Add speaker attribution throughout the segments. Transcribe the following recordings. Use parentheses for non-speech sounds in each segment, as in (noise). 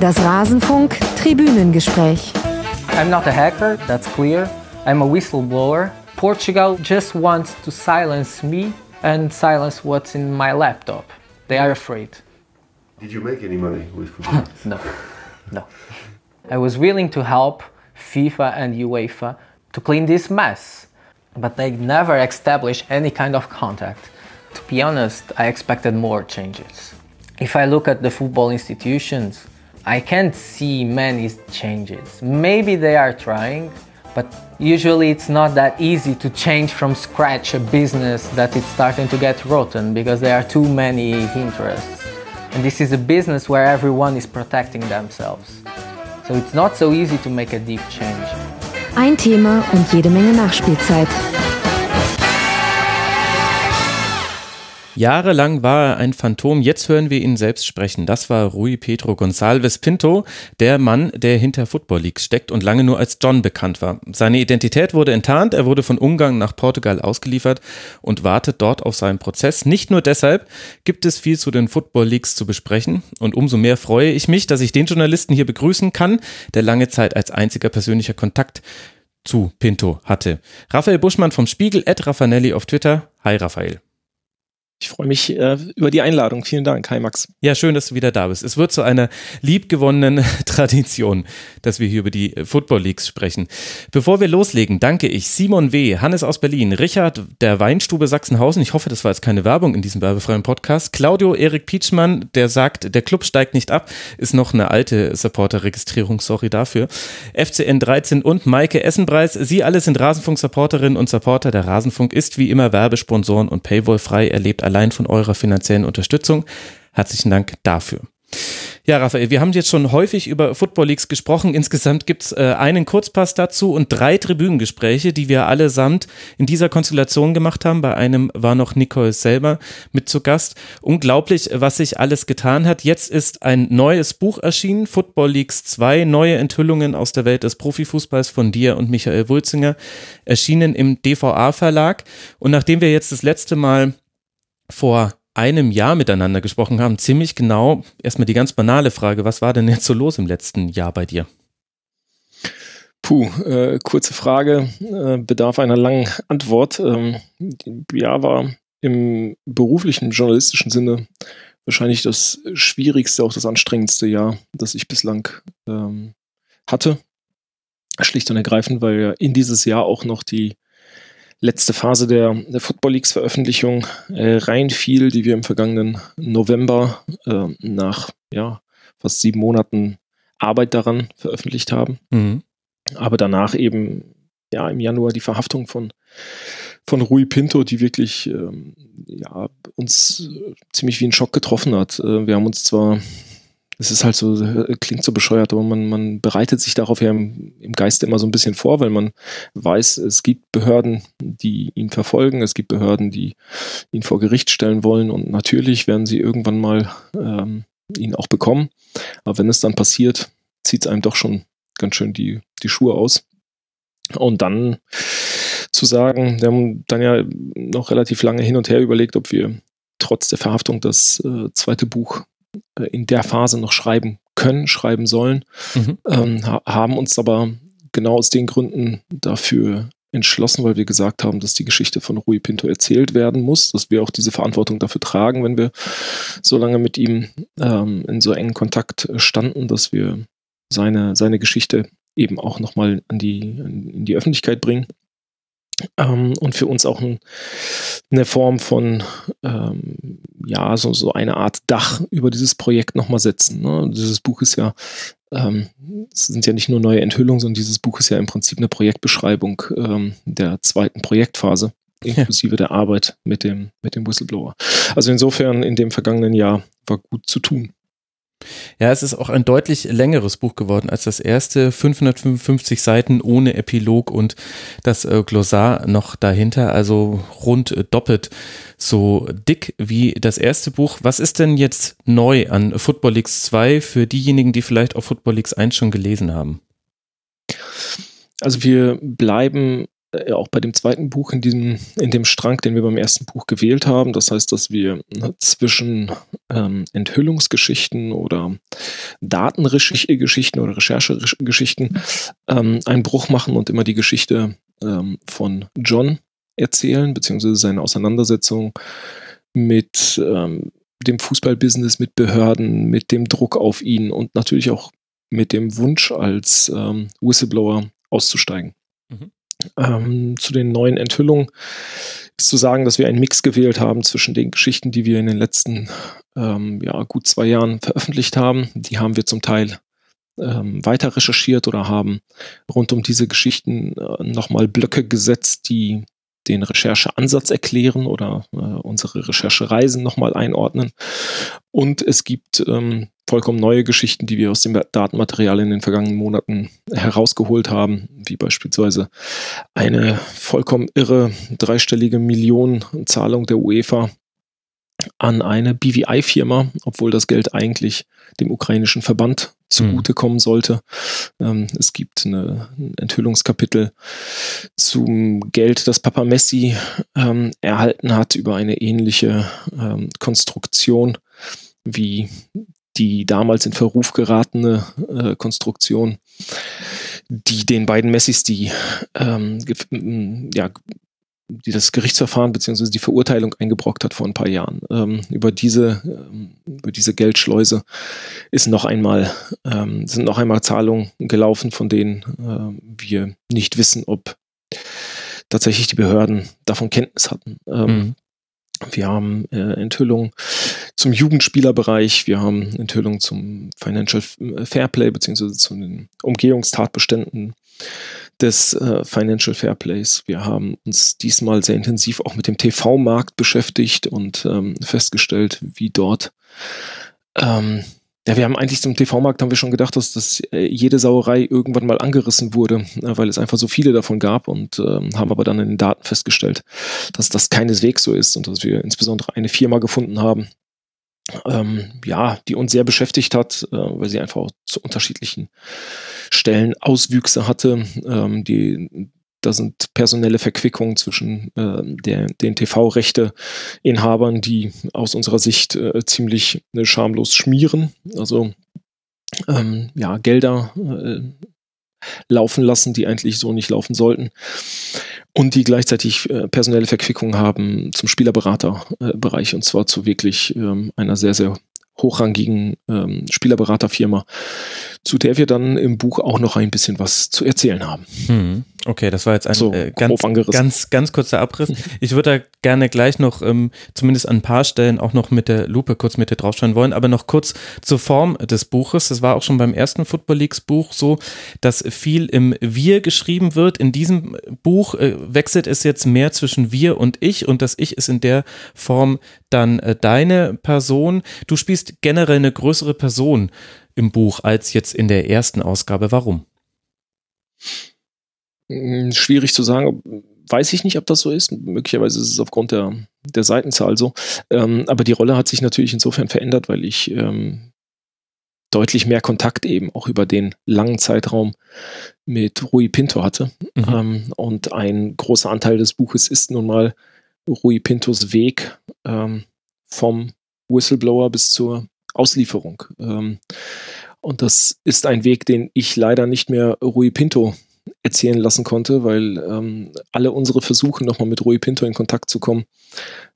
Speaker 1: Das Rasenfunk Tribünengespräch.
Speaker 2: I'm not a hacker, that's clear. I'm a whistleblower. Portugal just wants to silence me and silence what's in my laptop. They are afraid.
Speaker 3: Did you make any money with football? (laughs)
Speaker 2: No, no. I was willing to help FIFA and UEFA to clean this mess, but they never established any kind of contact. To be honest, I expected more changes. If I look at the football institutions, I can't see many changes. Maybe they are trying, but usually it's not that easy to change from scratch a business that is starting to get rotten because there are too many interests. And this is a business where everyone is protecting themselves. So it's not so easy to make a deep change.
Speaker 1: Ein Thema und jede Menge Nachspielzeit.
Speaker 4: Jahrelang war er ein Phantom, jetzt hören wir ihn selbst sprechen. Das war Rui Pedro Gonçalves Pinto, der Mann, der hinter Football Leagues steckt und lange nur als John bekannt war. Seine Identität wurde enttarnt, er wurde von Ungarn nach Portugal ausgeliefert und wartet dort auf seinen Prozess. Nicht nur deshalb gibt es viel zu den Football Leagues zu besprechen und umso mehr freue ich mich, dass ich den Journalisten hier begrüßen kann, der lange Zeit als einziger persönlicher Kontakt zu Pinto hatte. Raphael Buschmann vom Spiegel, Ed Raffanelli auf Twitter. Hi Raphael.
Speaker 5: Ich freue mich äh, über die Einladung. Vielen Dank. Hi Max.
Speaker 4: Ja, schön, dass du wieder da bist. Es wird zu einer liebgewonnenen (laughs) Tradition, dass wir hier über die Football Leagues sprechen. Bevor wir loslegen, danke ich Simon W., Hannes aus Berlin, Richard der Weinstube Sachsenhausen. Ich hoffe, das war jetzt keine Werbung in diesem werbefreien Podcast. Claudio Erik Pietschmann, der sagt, der Club steigt nicht ab, ist noch eine alte Supporter-Registrierung, sorry dafür. FCN 13 und Maike Essenpreis. Sie alle sind Rasenfunk-Supporterinnen und Supporter. Der Rasenfunk ist wie immer Werbesponsoren und Paywall frei. Erlebt allein von eurer finanziellen Unterstützung. Herzlichen Dank dafür. Ja, Raphael, wir haben jetzt schon häufig über Football Leagues gesprochen. Insgesamt gibt's äh, einen Kurzpass dazu und drei Tribünengespräche, die wir allesamt in dieser Konstellation gemacht haben. Bei einem war noch Nicole selber mit zu Gast. Unglaublich, was sich alles getan hat. Jetzt ist ein neues Buch erschienen, Football Leagues 2, neue Enthüllungen aus der Welt des Profifußballs von dir und Michael Wulzinger, erschienen im DVA Verlag. Und nachdem wir jetzt das letzte Mal vor einem Jahr miteinander gesprochen haben, ziemlich genau erstmal die ganz banale Frage, was war denn jetzt so los im letzten Jahr bei dir?
Speaker 5: Puh, äh, kurze Frage, äh, bedarf einer langen Antwort. Ähm, ja, war im beruflichen, journalistischen Sinne wahrscheinlich das schwierigste, auch das anstrengendste Jahr, das ich bislang ähm, hatte. Schlicht und ergreifend, weil ja in dieses Jahr auch noch die letzte Phase der, der Football Leagues Veröffentlichung äh, reinfiel, die wir im vergangenen November äh, nach ja, fast sieben Monaten Arbeit daran veröffentlicht haben. Mhm. Aber danach eben ja im Januar die Verhaftung von von Rui Pinto, die wirklich ähm, ja, uns äh, ziemlich wie ein Schock getroffen hat. Äh, wir haben uns zwar es ist halt so, äh, klingt so bescheuert, aber man, man bereitet sich darauf ja im, im Geiste immer so ein bisschen vor, weil man weiß, es gibt Behörden, die ihn verfolgen, es gibt Behörden, die ihn vor Gericht stellen wollen und natürlich werden sie irgendwann mal ähm, ihn auch bekommen. Aber wenn es dann passiert, zieht es einem doch schon ganz schön die, die Schuhe aus. Und dann zu sagen, wir haben dann ja noch relativ lange hin und her überlegt, ob wir trotz der Verhaftung das äh, zweite Buch in der Phase noch schreiben können, schreiben sollen, mhm. ähm, haben uns aber genau aus den Gründen dafür entschlossen, weil wir gesagt haben, dass die Geschichte von Rui Pinto erzählt werden muss, dass wir auch diese Verantwortung dafür tragen, wenn wir so lange mit ihm ähm, in so engen Kontakt standen, dass wir seine, seine Geschichte eben auch nochmal an die, in die Öffentlichkeit bringen. Ähm, und für uns auch ein, eine Form von, ähm, ja, so, so eine Art Dach über dieses Projekt nochmal setzen. Ne? Dieses Buch ist ja, ähm, es sind ja nicht nur neue Enthüllungen, sondern dieses Buch ist ja im Prinzip eine Projektbeschreibung ähm, der zweiten Projektphase inklusive ja. der Arbeit mit dem, mit dem Whistleblower. Also insofern in dem vergangenen Jahr war gut zu tun.
Speaker 4: Ja, es ist auch ein deutlich längeres Buch geworden als das erste. 555 Seiten ohne Epilog und das äh, Glossar noch dahinter, also rund äh, doppelt so dick wie das erste Buch. Was ist denn jetzt neu an Football Leagues 2 für diejenigen, die vielleicht auch Football Leagues 1 schon gelesen haben?
Speaker 5: Also wir bleiben äh, auch bei dem zweiten Buch in diesem, in dem Strang, den wir beim ersten Buch gewählt haben. Das heißt, dass wir zwischen ähm, Enthüllungsgeschichten oder Datengeschichten oder Recherchegeschichten ähm, einen Bruch machen und immer die Geschichte ähm, von John erzählen, beziehungsweise seine Auseinandersetzung mit ähm, dem Fußballbusiness, mit Behörden, mit dem Druck auf ihn und natürlich auch mit dem Wunsch als ähm, Whistleblower auszusteigen. Ähm, zu den neuen Enthüllungen ist zu sagen, dass wir einen Mix gewählt haben zwischen den Geschichten, die wir in den letzten ähm, ja, gut zwei Jahren veröffentlicht haben. Die haben wir zum Teil ähm, weiter recherchiert oder haben rund um diese Geschichten äh, nochmal Blöcke gesetzt, die den Rechercheansatz erklären oder äh, unsere Recherchereisen nochmal einordnen. Und es gibt ähm, vollkommen neue Geschichten, die wir aus dem Datenmaterial in den vergangenen Monaten herausgeholt haben, wie beispielsweise eine vollkommen irre dreistellige Millionenzahlung der UEFA an eine BVI-Firma, obwohl das Geld eigentlich dem ukrainischen Verband zugutekommen mhm. sollte. Ähm, es gibt eine, ein Enthüllungskapitel zum Geld, das Papa Messi ähm, erhalten hat über eine ähnliche ähm, Konstruktion wie die damals in Verruf geratene äh, Konstruktion, die den beiden Messis die ähm, ja, die das Gerichtsverfahren bzw. die Verurteilung eingebrockt hat vor ein paar Jahren. Ähm, über diese ähm, über diese Geldschleuse ist noch einmal ähm, sind noch einmal Zahlungen gelaufen, von denen äh, wir nicht wissen, ob tatsächlich die Behörden davon Kenntnis hatten. Ähm, mhm. Wir haben äh, Enthüllungen zum Jugendspielerbereich, wir haben Enthüllungen zum Financial Fairplay beziehungsweise zu den Umgehungstatbeständen des äh, Financial Fairplays. Wir haben uns diesmal sehr intensiv auch mit dem TV-Markt beschäftigt und ähm, festgestellt, wie dort ähm, ja, wir haben eigentlich zum TV-Markt haben wir schon gedacht, dass das äh, jede Sauerei irgendwann mal angerissen wurde, äh, weil es einfach so viele davon gab und ähm, haben aber dann in den Daten festgestellt, dass das keineswegs so ist und dass wir insbesondere eine Firma gefunden haben, ähm, ja, die uns sehr beschäftigt hat, äh, weil sie einfach zu unterschiedlichen Stellen Auswüchse hatte. Ähm, die, da sind personelle Verquickungen zwischen äh, der, den TV-Rechte-Inhabern, die aus unserer Sicht äh, ziemlich äh, schamlos schmieren. Also ähm, ja, Gelder äh, laufen lassen, die eigentlich so nicht laufen sollten. Und die gleichzeitig äh, personelle Verquickungen haben zum Spielerberaterbereich und zwar zu wirklich ähm, einer sehr, sehr hochrangigen ähm, Spielerberaterfirma, zu der wir dann im Buch auch noch ein bisschen was zu erzählen haben.
Speaker 4: Hm. Okay, das war jetzt ein so, äh, ganz, ganz, ganz kurzer Abriss. Ich würde da gerne gleich noch ähm, zumindest an ein paar Stellen auch noch mit der Lupe kurz mit dir draufschauen wollen, aber noch kurz zur Form des Buches. Das war auch schon beim ersten Football Leagues Buch so, dass viel im Wir geschrieben wird. In diesem Buch äh, wechselt es jetzt mehr zwischen wir und ich und das Ich ist in der Form dann äh, deine Person. Du spielst generell eine größere Person im Buch als jetzt in der ersten Ausgabe. Warum?
Speaker 5: Hm, schwierig zu sagen, weiß ich nicht, ob das so ist. Möglicherweise ist es aufgrund der, der Seitenzahl so. Ähm, aber die Rolle hat sich natürlich insofern verändert, weil ich ähm, deutlich mehr Kontakt eben auch über den langen Zeitraum mit Rui Pinto hatte. Mhm. Ähm, und ein großer Anteil des Buches ist nun mal Rui Pintos Weg ähm, vom Whistleblower bis zur Auslieferung. Ähm, und das ist ein Weg, den ich leider nicht mehr Rui Pinto erzählen lassen konnte, weil ähm, alle unsere Versuche, nochmal mit Rui Pinto in Kontakt zu kommen,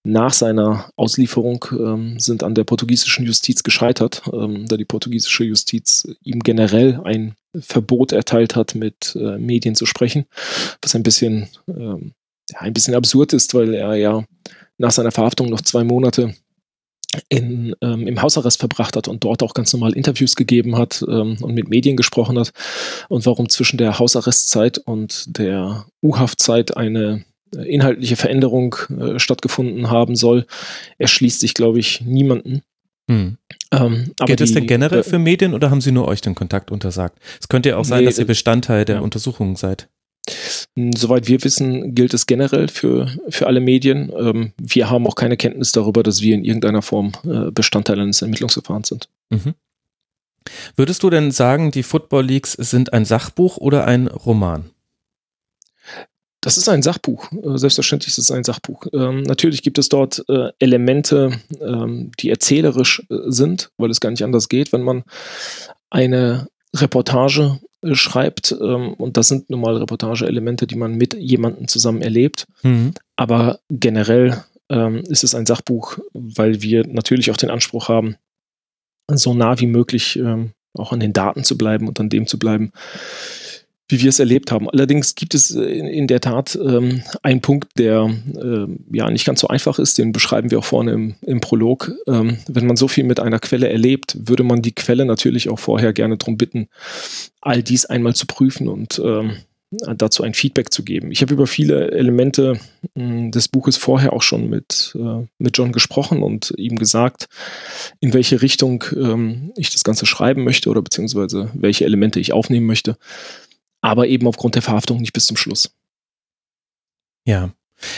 Speaker 5: nach seiner Auslieferung ähm, sind an der portugiesischen Justiz gescheitert, ähm, da die portugiesische Justiz ihm generell ein Verbot erteilt hat, mit äh, Medien zu sprechen, was ein bisschen, ähm, ja, ein bisschen absurd ist, weil er ja nach seiner Verhaftung noch zwei Monate in, ähm, im Hausarrest verbracht hat und dort auch ganz normal Interviews gegeben hat ähm, und mit Medien gesprochen hat und warum zwischen der Hausarrestzeit und der U-Haftzeit eine äh, inhaltliche Veränderung äh, stattgefunden haben soll, erschließt sich, glaube ich, niemanden.
Speaker 4: Hm. Ähm, Geht es denn generell äh, für Medien oder haben Sie nur euch den Kontakt untersagt? Es könnte ja auch sein, nee, dass ihr Bestandteil der ja. Untersuchungen seid.
Speaker 5: Soweit wir wissen, gilt es generell für, für alle Medien. Ähm, wir haben auch keine Kenntnis darüber, dass wir in irgendeiner Form äh, Bestandteil eines Ermittlungsverfahrens sind. Mhm.
Speaker 4: Würdest du denn sagen, die Football Leagues sind ein Sachbuch oder ein Roman?
Speaker 5: Das ist ein Sachbuch. Äh, selbstverständlich ist es ein Sachbuch. Ähm, natürlich gibt es dort äh, Elemente, ähm, die erzählerisch äh, sind, weil es gar nicht anders geht, wenn man eine Reportage äh, schreibt. Ähm, und das sind nun mal Reportage-Elemente, die man mit jemandem zusammen erlebt. Mhm. Aber generell ähm, ist es ein Sachbuch, weil wir natürlich auch den Anspruch haben, so nah wie möglich ähm, auch an den Daten zu bleiben und an dem zu bleiben, wie wir es erlebt haben. Allerdings gibt es äh, in, in der Tat ähm, einen Punkt, der äh, ja nicht ganz so einfach ist, den beschreiben wir auch vorne im, im Prolog. Ähm, wenn man so viel mit einer Quelle erlebt, würde man die Quelle natürlich auch vorher gerne darum bitten, all dies einmal zu prüfen und ähm, dazu ein Feedback zu geben. Ich habe über viele Elemente mh, hm, des Buches vorher auch schon mit, äh, mit John gesprochen und ihm gesagt, in welche Richtung ähm, ich das Ganze schreiben möchte oder beziehungsweise welche Elemente ich aufnehmen möchte aber eben aufgrund der Verhaftung nicht bis zum Schluss.
Speaker 4: Ja.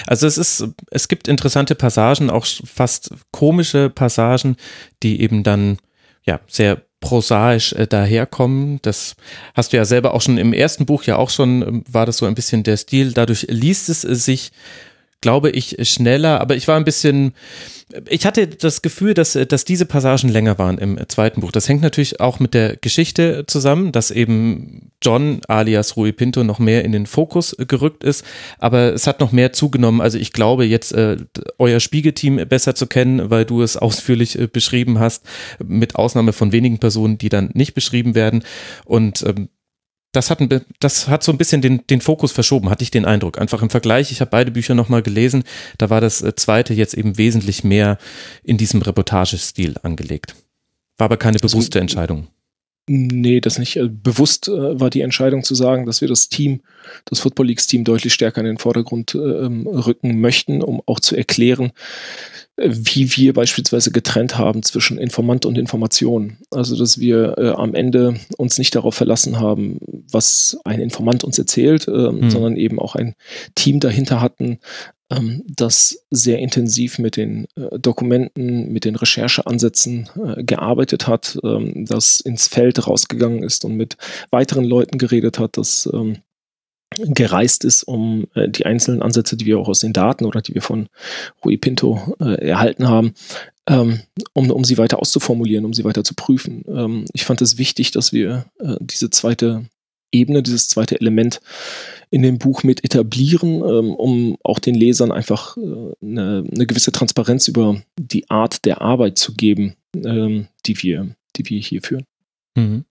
Speaker 4: Also es ist, es gibt interessante Passagen, auch fast komische Passagen, die eben dann ja sehr prosaisch äh, daherkommen. Das hast du ja selber auch schon im ersten Buch ja auch schon, ähm, war das so ein bisschen der Stil. Dadurch liest es sich glaube ich, schneller, aber ich war ein bisschen, ich hatte das Gefühl, dass, dass diese Passagen länger waren im zweiten Buch. Das hängt natürlich auch mit der Geschichte zusammen, dass eben John alias Rui Pinto noch mehr in den Fokus gerückt ist, aber es hat noch mehr zugenommen. Also ich glaube jetzt äh, euer Spiegelteam besser zu kennen, weil du es (laughs) ausführlich äh, beschrieben hast, mit Ausnahme von wenigen Personen, die dann nicht beschrieben werden. Und ähm, das hat, ein, das hat so ein bisschen den, den Fokus verschoben, hatte ich den Eindruck. Einfach im Vergleich, ich habe beide Bücher nochmal gelesen, da war das äh, zweite jetzt eben wesentlich mehr in diesem Reportagestil angelegt. War aber keine bewusste Entscheidung.
Speaker 5: Nee, das nicht. Äh, bewusst äh, war die Entscheidung zu sagen, dass wir das Team, das Football Leagues Team deutlich stärker in den Vordergrund äh, ähm, rücken möchten, um auch zu erklären, wie wir beispielsweise getrennt haben zwischen Informant und Information. Also, dass wir äh, am Ende uns nicht darauf verlassen haben, was ein Informant uns erzählt, äh, mhm. sondern eben auch ein Team dahinter hatten, ähm, das sehr intensiv mit den äh, Dokumenten, mit den Rechercheansätzen äh, gearbeitet hat, ähm, das ins Feld rausgegangen ist und mit weiteren Leuten geredet hat, das ähm, gereist ist, um äh, die einzelnen Ansätze, die wir auch aus den Daten oder die wir von Rui Pinto äh, erhalten haben, ähm, um, um sie weiter auszuformulieren, um sie weiter zu prüfen. Ähm, ich fand es wichtig, dass wir äh, diese zweite Ebene, dieses zweite Element in dem Buch mit etablieren, ähm, um auch den Lesern einfach äh, eine, eine, gewisse Transparenz über die Art der Arbeit zu geben, ähm, die, wir, die wir hier führen. Mhm.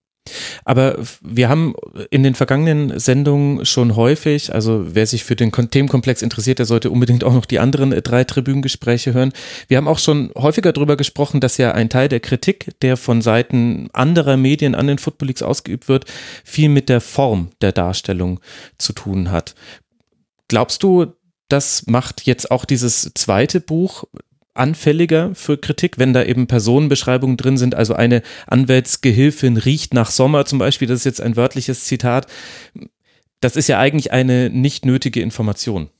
Speaker 4: Aber wir haben in den vergangenen Sendungen schon häufig, also wer sich für den Themenkomplex interessiert, der sollte unbedingt auch noch die anderen äh, drei Tribünengespräche hören. Wir haben auch schon häufiger darüber gesprochen, dass ja ein Teil der Kritik, der von Seiten anderer Medien an den Football Leagues ausgeübt wird, viel mit der Form der Darstellung zu tun hat. Glaubst du, das macht jetzt auch dieses zweite Buch anfälliger für Kritik, wenn da eben Personenbeschreibungen drin sind. Also eine Anwältsgehilfin riecht nach Sommer zum Beispiel, das ist jetzt ein wörtliches Zitat. Das ist ja eigentlich eine nicht nötige Information.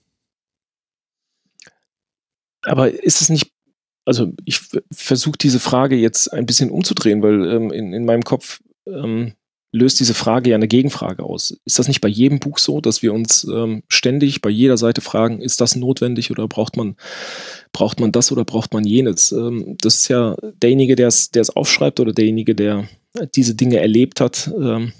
Speaker 5: Aber ist es nicht, also ich versuche diese Frage jetzt ein bisschen umzudrehen, weil ähm, in, in meinem Kopf ähm, löst diese Frage ja eine Gegenfrage aus. Ist das nicht bei jedem Buch so, dass wir uns ähm, ständig bei jeder Seite fragen, ist das notwendig oder braucht man, braucht man das oder braucht man jenes? Ähm, das ist ja derjenige, der es aufschreibt oder derjenige, der diese Dinge erlebt hat, ähm,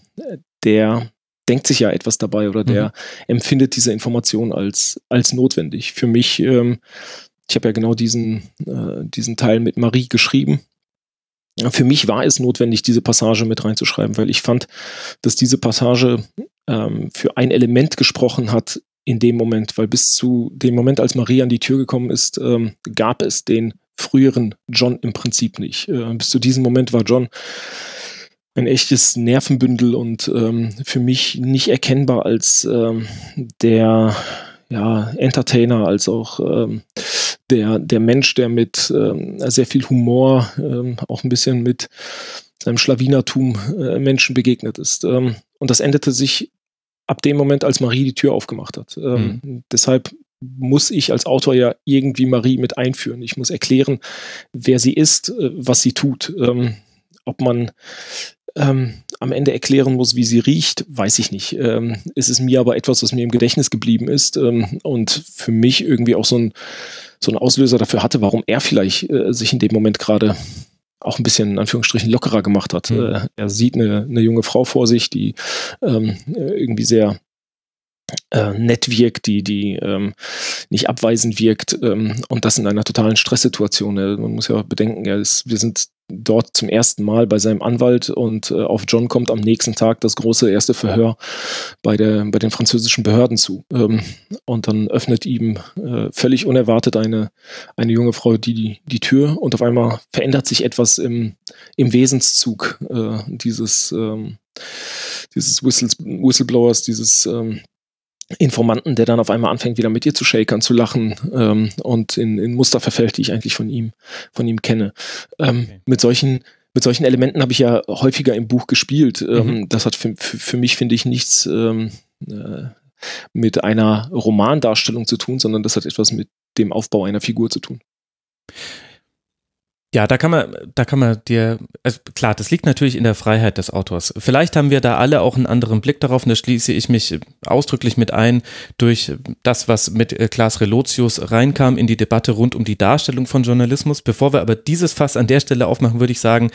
Speaker 5: der denkt sich ja etwas dabei oder der mhm. empfindet diese Information als, als notwendig. Für mich, ähm, ich habe ja genau diesen, äh, diesen Teil mit Marie geschrieben für mich war es notwendig, diese Passage mit reinzuschreiben, weil ich fand, dass diese Passage ähm, für ein Element gesprochen hat in dem Moment, weil bis zu dem Moment, als Marie an die Tür gekommen ist, ähm, gab es den früheren John im Prinzip nicht. Äh, bis zu diesem Moment war John ein echtes Nervenbündel und ähm, für mich nicht erkennbar als ähm, der ja, Entertainer, als auch ähm, der, der Mensch, der mit ähm, sehr viel Humor, ähm, auch ein bisschen mit seinem Schlawinertum äh, Menschen begegnet ist. Ähm, und das endete sich ab dem Moment, als Marie die Tür aufgemacht hat. Ähm, mhm. Deshalb muss ich als Autor ja irgendwie Marie mit einführen. Ich muss erklären, wer sie ist, äh, was sie tut. Ähm, ob man ähm, am Ende erklären muss, wie sie riecht, weiß ich nicht. Ähm, es ist mir aber etwas, was mir im Gedächtnis geblieben ist ähm, und für mich irgendwie auch so ein, so ein Auslöser dafür hatte, warum er vielleicht äh, sich in dem Moment gerade auch ein bisschen in Anführungsstrichen lockerer gemacht hat. Mhm. Äh, er sieht eine, eine junge Frau vor sich, die ähm, irgendwie sehr äh, nett wirkt, die, die ähm, nicht abweisend wirkt ähm, und das in einer totalen Stresssituation. Man muss ja bedenken, er ist, wir sind dort zum ersten Mal bei seinem Anwalt und äh, auf John kommt am nächsten Tag das große erste Verhör bei, der, bei den französischen Behörden zu. Ähm, und dann öffnet ihm äh, völlig unerwartet eine, eine junge Frau die, die, die Tür und auf einmal verändert sich etwas im, im Wesenszug äh, dieses, ähm, dieses Whistles, Whistleblowers, dieses ähm, Informanten, der dann auf einmal anfängt, wieder mit ihr zu shakern, zu lachen ähm, und in, in Muster verfällt, die ich eigentlich von ihm, von ihm kenne. Ähm, okay. Mit solchen mit solchen Elementen habe ich ja häufiger im Buch gespielt. Ähm, mhm. Das hat für, für, für mich, finde ich, nichts ähm, äh, mit einer Romandarstellung zu tun, sondern das hat etwas mit dem Aufbau einer Figur zu tun.
Speaker 4: Ja, da kann man, da kann man dir, also klar, das liegt natürlich in der Freiheit des Autors. Vielleicht haben wir da alle auch einen anderen Blick darauf und da schließe ich mich ausdrücklich mit ein durch das, was mit äh, Klaas Relotius reinkam in die Debatte rund um die Darstellung von Journalismus. Bevor wir aber dieses Fass an der Stelle aufmachen, würde ich sagen,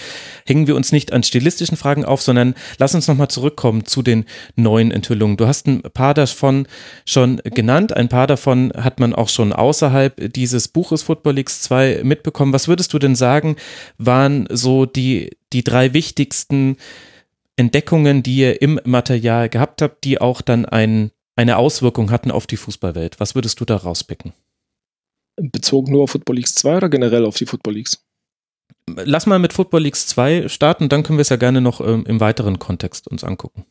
Speaker 4: hängen wir uns nicht an stilistischen Fragen auf, sondern lass uns nochmal zurückkommen zu den neuen Enthüllungen. Du hast ein paar davon schon genannt, ein paar davon hat man auch schon außerhalb dieses Buches Football Leagues 2 mitbekommen. Was würdest du denn sagen? Sagen, waren so die, die drei wichtigsten Entdeckungen, die ihr im Material gehabt habt, die auch dann ein, eine Auswirkung hatten auf die Fußballwelt. Was würdest du da rauspicken?
Speaker 5: Bezogen nur auf Football Leagues 2 oder generell auf die Football Leagues?
Speaker 4: Lass mal mit Football Leagues 2 starten, dann können wir es ja gerne noch ähm, im weiteren Kontext uns angucken.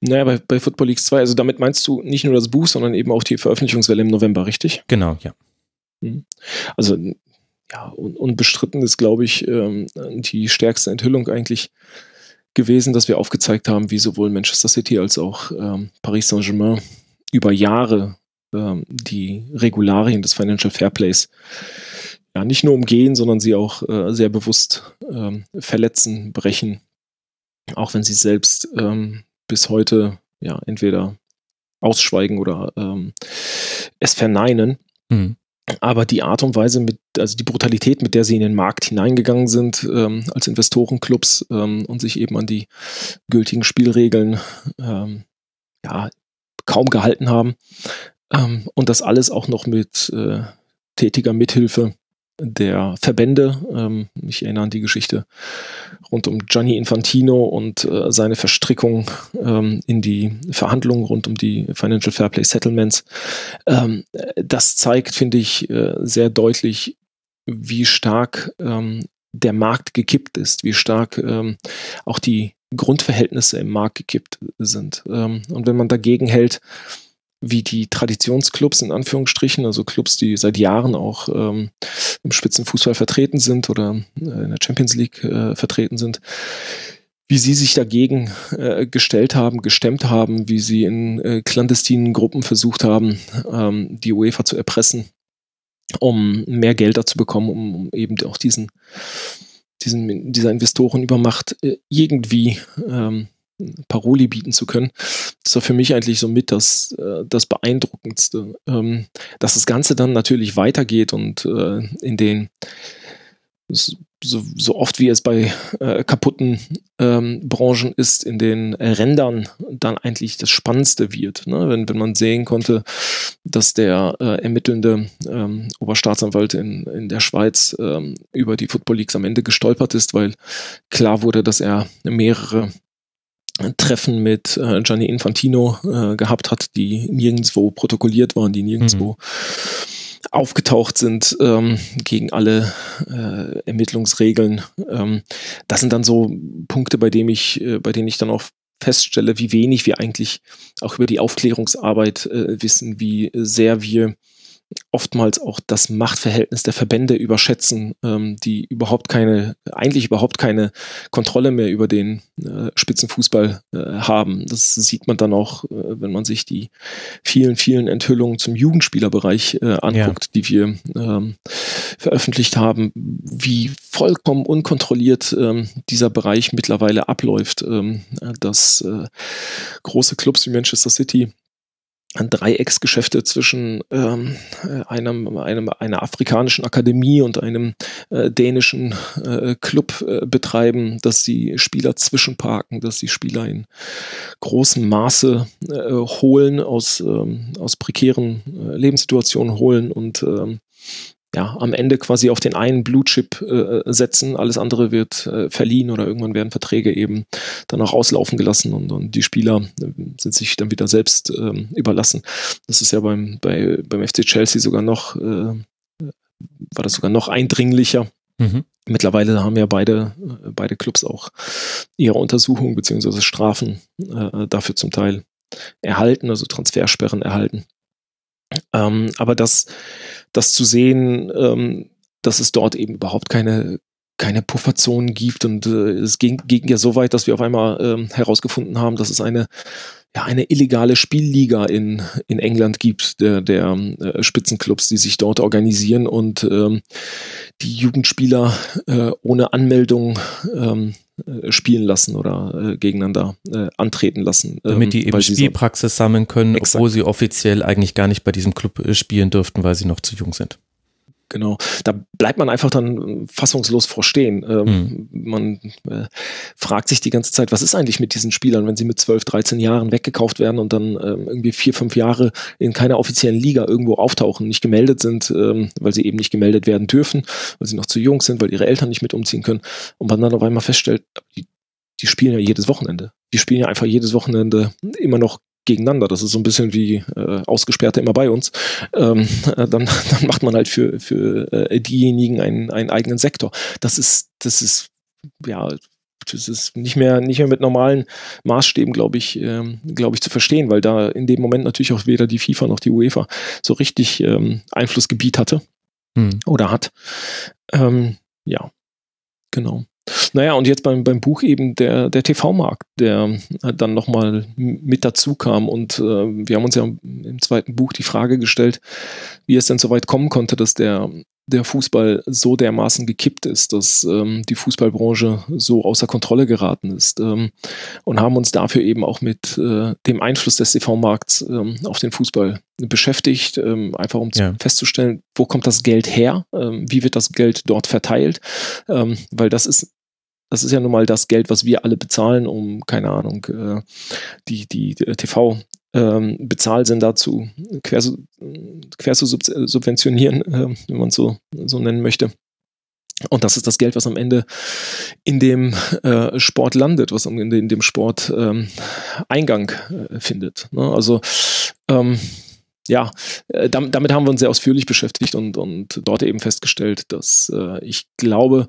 Speaker 5: Naja, bei, bei Football Leagues 2, also damit meinst du nicht nur das Buch, sondern eben auch die Veröffentlichungswelle im November, richtig?
Speaker 4: Genau, ja.
Speaker 5: Hm. Also ja, un unbestritten ist, glaube ich, ähm, die stärkste Enthüllung eigentlich gewesen, dass wir aufgezeigt haben, wie sowohl Manchester City als auch ähm, Paris Saint-Germain über Jahre ähm, die Regularien des Financial Fairplays ja nicht nur umgehen, sondern sie auch äh, sehr bewusst ähm, verletzen, brechen, auch wenn sie selbst ähm, bis heute ja entweder ausschweigen oder ähm, es verneinen. Mhm. Aber die Art und Weise, mit, also die Brutalität, mit der sie in den Markt hineingegangen sind, ähm, als Investorenclubs ähm, und sich eben an die gültigen Spielregeln ähm, ja, kaum gehalten haben. Ähm, und das alles auch noch mit äh, tätiger Mithilfe der Verbände. Ähm, ich erinnere an die Geschichte rund um Gianni Infantino und äh, seine Verstrickung ähm, in die Verhandlungen rund um die Financial Fairplay Settlements. Ähm, das zeigt, finde ich, äh, sehr deutlich, wie stark ähm, der Markt gekippt ist, wie stark ähm, auch die Grundverhältnisse im Markt gekippt sind. Ähm, und wenn man dagegen hält, wie die Traditionsclubs in Anführungsstrichen, also Clubs, die seit Jahren auch ähm, im Spitzenfußball vertreten sind oder äh, in der Champions League äh, vertreten sind, wie sie sich dagegen äh, gestellt haben, gestemmt haben, wie sie in äh, clandestinen Gruppen versucht haben, ähm, die UEFA zu erpressen, um mehr Gelder zu bekommen, um, um eben auch diesen, diesen dieser Investorenübermacht äh, irgendwie ähm, Paroli bieten zu können. Das war für mich eigentlich so mit das, äh, das Beeindruckendste. Ähm, dass das Ganze dann natürlich weitergeht und äh, in den so, so oft wie es bei äh, kaputten ähm, Branchen ist, in den Rändern dann eigentlich das Spannendste wird. Ne? Wenn, wenn man sehen konnte, dass der äh, ermittelnde ähm, Oberstaatsanwalt in, in der Schweiz ähm, über die Football Leagues am Ende gestolpert ist, weil klar wurde, dass er mehrere Treffen mit äh, Gianni Infantino äh, gehabt hat, die nirgendwo protokolliert waren, die nirgendwo mhm. aufgetaucht sind ähm, gegen alle äh, Ermittlungsregeln. Ähm, das sind dann so Punkte, bei denen ich, äh, bei denen ich dann auch feststelle, wie wenig wir eigentlich auch über die Aufklärungsarbeit äh, wissen, wie sehr wir oftmals auch das Machtverhältnis der Verbände überschätzen, ähm, die überhaupt keine, eigentlich überhaupt keine Kontrolle mehr über den äh, Spitzenfußball äh, haben. Das sieht man dann auch, äh, wenn man sich die vielen, vielen Enthüllungen zum Jugendspielerbereich äh, anguckt, ja. die wir ähm, veröffentlicht haben, wie vollkommen unkontrolliert ähm, dieser Bereich mittlerweile abläuft, ähm, dass äh, große Clubs wie Manchester City Dreiecksgeschäfte zwischen ähm, einem, einem, einer afrikanischen Akademie und einem äh, dänischen äh, Club äh, betreiben, dass sie Spieler zwischenparken, dass sie Spieler in großem Maße äh, holen, aus, ähm, aus prekären äh, Lebenssituationen holen und ähm, ja, am Ende quasi auf den einen Blue Chip äh, setzen, alles andere wird äh, verliehen oder irgendwann werden Verträge eben dann auch auslaufen gelassen und, und die Spieler äh, sind sich dann wieder selbst ähm, überlassen. Das ist ja beim, bei, beim FC Chelsea sogar noch, äh, war das sogar noch eindringlicher. Mhm. Mittlerweile haben ja beide, äh, beide Clubs auch ihre Untersuchungen beziehungsweise Strafen äh, dafür zum Teil erhalten, also Transfersperren erhalten. Ähm, aber das, das zu sehen, ähm, dass es dort eben überhaupt keine, keine Pufferzonen gibt und äh, es ging, ging ja so weit, dass wir auf einmal ähm, herausgefunden haben, dass es eine ja, eine illegale Spielliga in, in England gibt, der, der äh, Spitzenclubs, die sich dort organisieren und ähm, die Jugendspieler äh, ohne Anmeldung ähm, äh, spielen lassen oder äh, gegeneinander äh, antreten lassen.
Speaker 4: Ähm, Damit die eben Spielpraxis sammeln können, exakt. obwohl sie offiziell eigentlich gar nicht bei diesem Club äh, spielen dürften, weil sie noch zu jung sind.
Speaker 5: Genau, da bleibt man einfach dann fassungslos vorstehen. Ähm, mhm. Man äh, fragt sich die ganze Zeit, was ist eigentlich mit diesen Spielern, wenn sie mit 12, 13 Jahren weggekauft werden und dann ähm, irgendwie vier, fünf Jahre in keiner offiziellen Liga irgendwo auftauchen, nicht gemeldet sind, ähm, weil sie eben nicht gemeldet werden dürfen, weil sie noch zu jung sind, weil ihre Eltern nicht mit umziehen können und man dann auf einmal feststellt, die, die spielen ja jedes Wochenende. Die spielen ja einfach jedes Wochenende immer noch gegeneinander. Das ist so ein bisschen wie äh, Ausgesperrte immer bei uns. Ähm, äh, dann, (laughs) dann macht man halt für, für äh, diejenigen einen, einen eigenen Sektor. Das ist, das ist, ja, das ist nicht mehr, nicht mehr mit normalen Maßstäben, glaube ich, ähm, glaube ich, zu verstehen, weil da in dem Moment natürlich auch weder die FIFA noch die UEFA so richtig ähm, Einflussgebiet hatte hm. oder hat. Ähm, ja, genau. Naja, und jetzt beim, beim Buch eben der, der TV-Markt, der dann nochmal mit dazu kam. Und äh, wir haben uns ja im zweiten Buch die Frage gestellt, wie es denn so weit kommen konnte, dass der, der Fußball so dermaßen gekippt ist, dass ähm, die Fußballbranche so außer Kontrolle geraten ist. Ähm, und haben uns dafür eben auch mit äh, dem Einfluss des TV-Markts ähm, auf den Fußball beschäftigt, ähm, einfach um ja. festzustellen, wo kommt das Geld her, ähm, wie wird das Geld dort verteilt, ähm, weil das ist das ist ja nun mal das Geld, was wir alle bezahlen, um, keine Ahnung, äh, die, die, die TV ähm, Bezahlsender zu quer, quer zu subventionieren, äh, wenn man es so, so nennen möchte. Und das ist das Geld, was am Ende in dem äh, Sport landet, was am Ende in dem Sport ähm, Eingang äh, findet. Ne? Also ähm, ja, äh, damit, damit, haben wir uns sehr ausführlich beschäftigt und, und dort eben festgestellt, dass äh, ich glaube,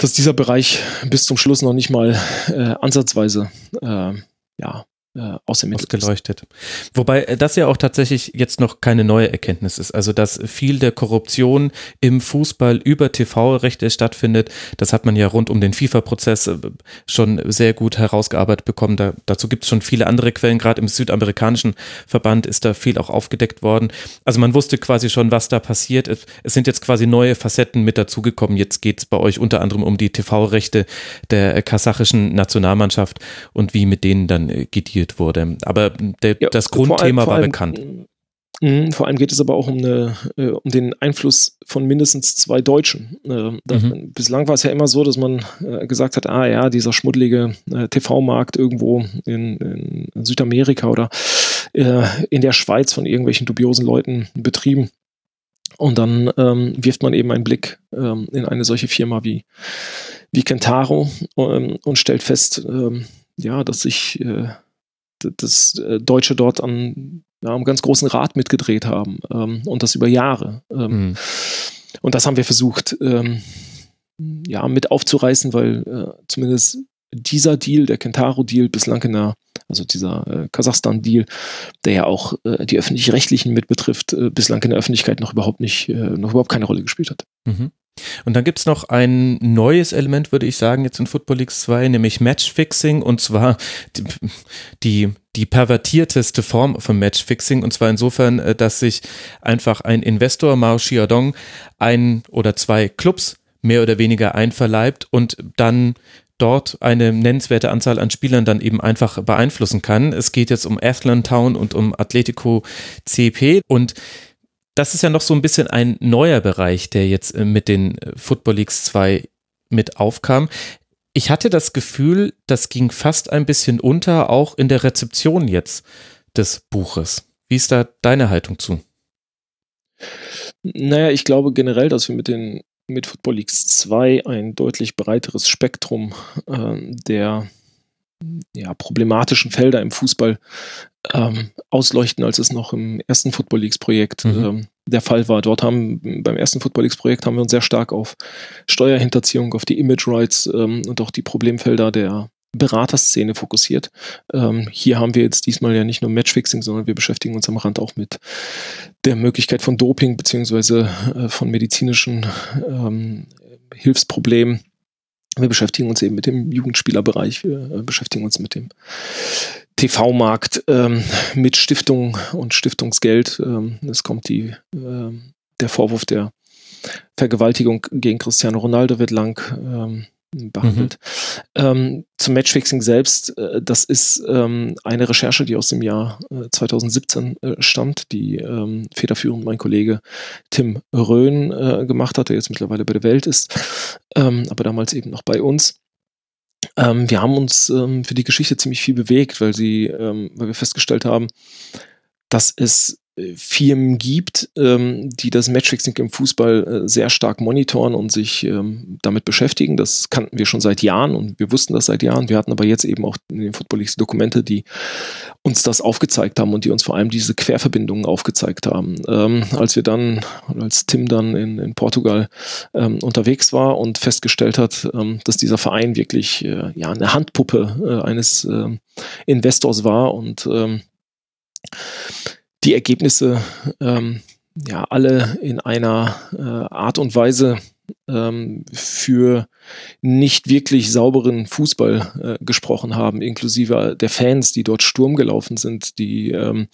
Speaker 5: dass dieser Bereich bis zum Schluss noch nicht mal äh, ansatzweise äh, ja, äh,
Speaker 4: ausgeleuchtet. Wobei äh, das ja auch tatsächlich jetzt noch keine neue Erkenntnis ist. Also, dass viel der Korruption im Fußball über TV-Rechte stattfindet, das hat man ja rund um den FIFA-Prozess äh, schon sehr gut herausgearbeitet bekommen. Da, dazu gibt es schon viele andere Quellen. Gerade im südamerikanischen Verband ist da viel auch aufgedeckt worden. Also, man wusste quasi schon, was da passiert. Es, es sind jetzt quasi neue Facetten mit dazugekommen. Jetzt geht es bei euch unter anderem um die TV-Rechte der kasachischen Nationalmannschaft und wie mit denen dann geht die gespielt wurde. Aber der, ja, das Grundthema allem, war allem, bekannt.
Speaker 5: Mh, vor allem geht es aber auch um, eine, äh, um den Einfluss von mindestens zwei Deutschen. Äh, mhm. Bislang war es ja immer so, dass man äh, gesagt hat, ah ja, dieser schmuddelige TV-Markt irgendwo in, in, Südamerika oder in der Schweiz von irgendwelchen dubiosen Leuten betrieben. Und dann ähm, wirft man eben einen Blick ähm, in eine solche Firma wie, wie Kentaro ähm, und stellt fest, ähm, ja, dass sich das äh, Deutsche dort an ja, einem ganz großen Rad mitgedreht haben ähm, und das über Jahre. Ähm, mhm. Und das haben wir versucht, ähm, ja, mit aufzureißen, weil äh, zumindest dieser Deal, der Kentaro-Deal, bislang in der, also dieser äh, Kasachstan-Deal, der ja auch äh, die öffentlich-rechtlichen mit betrifft, äh, bislang in der Öffentlichkeit noch überhaupt nicht, äh, noch überhaupt keine Rolle gespielt hat.
Speaker 4: Mhm. Und dann gibt es noch ein neues Element, würde ich sagen, jetzt in Football League 2, nämlich Matchfixing. Und zwar die, die, die pervertierteste Form von Matchfixing. Und zwar insofern, äh, dass sich einfach ein Investor, Mao Xiaodong, ein oder zwei Clubs mehr oder weniger einverleibt und dann dort eine nennenswerte Anzahl an Spielern dann eben einfach beeinflussen kann. Es geht jetzt um Athlon Town und um Atletico CP und das ist ja noch so ein bisschen ein neuer Bereich, der jetzt äh, mit den äh, Football Leagues 2 mit aufkam. Ich hatte das Gefühl, das ging fast ein bisschen unter, auch in der Rezeption jetzt des Buches. Wie ist da deine Haltung zu?
Speaker 5: Naja, ich glaube generell, dass wir mit den mit Football Leagues 2 ein deutlich breiteres Spektrum äh, der ja, problematischen Felder im Fußball ähm, ausleuchten, als es noch im ersten Football Leagues Projekt mhm. ähm, der Fall war. Dort haben beim ersten Football Leagues Projekt haben wir uns sehr stark auf Steuerhinterziehung, auf die Image Rights ähm, und auch die Problemfelder der Beraterszene fokussiert. Ähm, hier haben wir jetzt diesmal ja nicht nur Matchfixing, sondern wir beschäftigen uns am Rand auch mit der Möglichkeit von Doping beziehungsweise äh, von medizinischen ähm, Hilfsproblemen wir beschäftigen uns eben mit dem Jugendspielerbereich, wir äh, beschäftigen uns mit dem TV-Markt, ähm, mit Stiftung und Stiftungsgeld. Ähm, es kommt die, äh, der Vorwurf der Vergewaltigung gegen Cristiano Ronaldo wird lang ähm, behandelt. Mhm. Ähm, zum Matchfixing selbst, äh, das ist ähm, eine Recherche, die aus dem Jahr äh, 2017 äh, stammt, die ähm, federführend mein Kollege Tim Röhn äh, gemacht hat, der jetzt mittlerweile bei der Welt ist, ähm, aber damals eben noch bei uns. Ähm, wir haben uns ähm, für die Geschichte ziemlich viel bewegt, weil sie, weil wir festgestellt haben, dass es Firmen gibt, ähm, die das Matchfixing im Fußball äh, sehr stark monitoren und sich ähm, damit beschäftigen. Das kannten wir schon seit Jahren und wir wussten das seit Jahren. Wir hatten aber jetzt eben auch in den Football Leagues Dokumente, die uns das aufgezeigt haben und die uns vor allem diese Querverbindungen aufgezeigt haben. Ähm, als wir dann, als Tim dann in, in Portugal ähm, unterwegs war und festgestellt hat, ähm, dass dieser Verein wirklich äh, ja eine Handpuppe äh, eines äh, Investors war und ähm, die Ergebnisse ähm, ja alle in einer äh, Art und Weise ähm, für nicht wirklich sauberen Fußball äh, gesprochen haben, inklusive der Fans, die dort Sturm gelaufen sind, die ähm,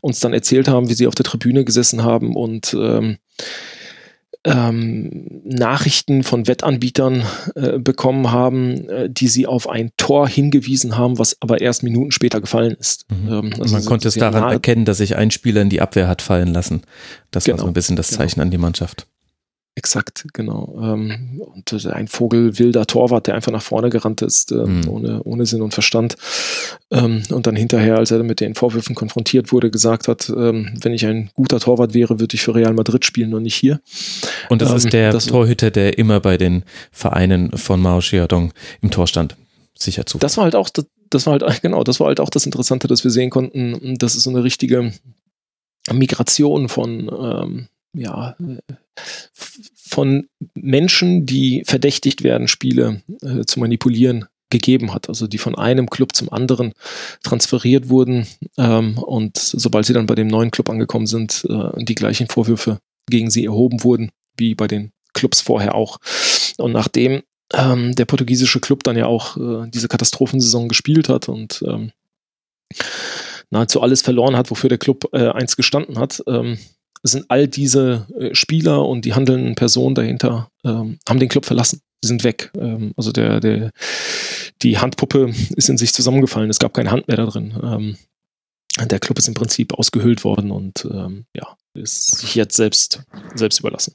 Speaker 5: uns dann erzählt haben, wie sie auf der Tribüne gesessen haben und ähm, ähm, Nachrichten von Wettanbietern äh, bekommen haben, äh, die sie auf ein Tor hingewiesen haben, was aber erst Minuten später gefallen ist.
Speaker 4: Mhm. Ähm, also Man konnte es daran erkennen, dass sich ein Spieler in die Abwehr hat fallen lassen. Das genau, war so ein bisschen das genau. Zeichen genau. an die Mannschaft.
Speaker 5: Exakt, genau. Ähm, und äh, ein vogelwilder Torwart, der einfach nach vorne gerannt ist, ähm, mhm. ohne, ohne Sinn und Verstand. Ähm, und dann hinterher, als er mit den Vorwürfen konfrontiert wurde, gesagt hat, wenn ich ein guter Torwart wäre, würde ich für Real Madrid spielen und nicht hier.
Speaker 4: Und das ist der das, Torhüter, der immer bei den Vereinen von Mao Xiaodong im Tor stand. Sicher zu.
Speaker 5: Das war halt auch, das, das war halt, (laughs) genau, das war halt auch das Interessante, dass wir sehen konnten, dass es so eine richtige Migration von, ja, von Menschen, die verdächtigt werden, Spiele äh, zu manipulieren, gegeben hat, also die von einem Club zum anderen transferiert wurden ähm, und sobald sie dann bei dem neuen Club angekommen sind, äh, die gleichen Vorwürfe gegen sie erhoben wurden, wie bei den Clubs vorher auch. Und nachdem ähm, der portugiesische Club dann ja auch äh, diese Katastrophensaison gespielt hat und ähm, nahezu alles verloren hat, wofür der Club äh, eins gestanden hat, ähm, sind all diese äh, Spieler und die handelnden Personen dahinter, ähm, haben den Club verlassen. Die sind weg. Ähm, also der, der, die Handpuppe ist in sich zusammengefallen. Es gab keine Hand mehr da drin. Ähm, der Club ist im Prinzip ausgehöhlt worden und ähm, ja, ist sich jetzt selbst, selbst überlassen.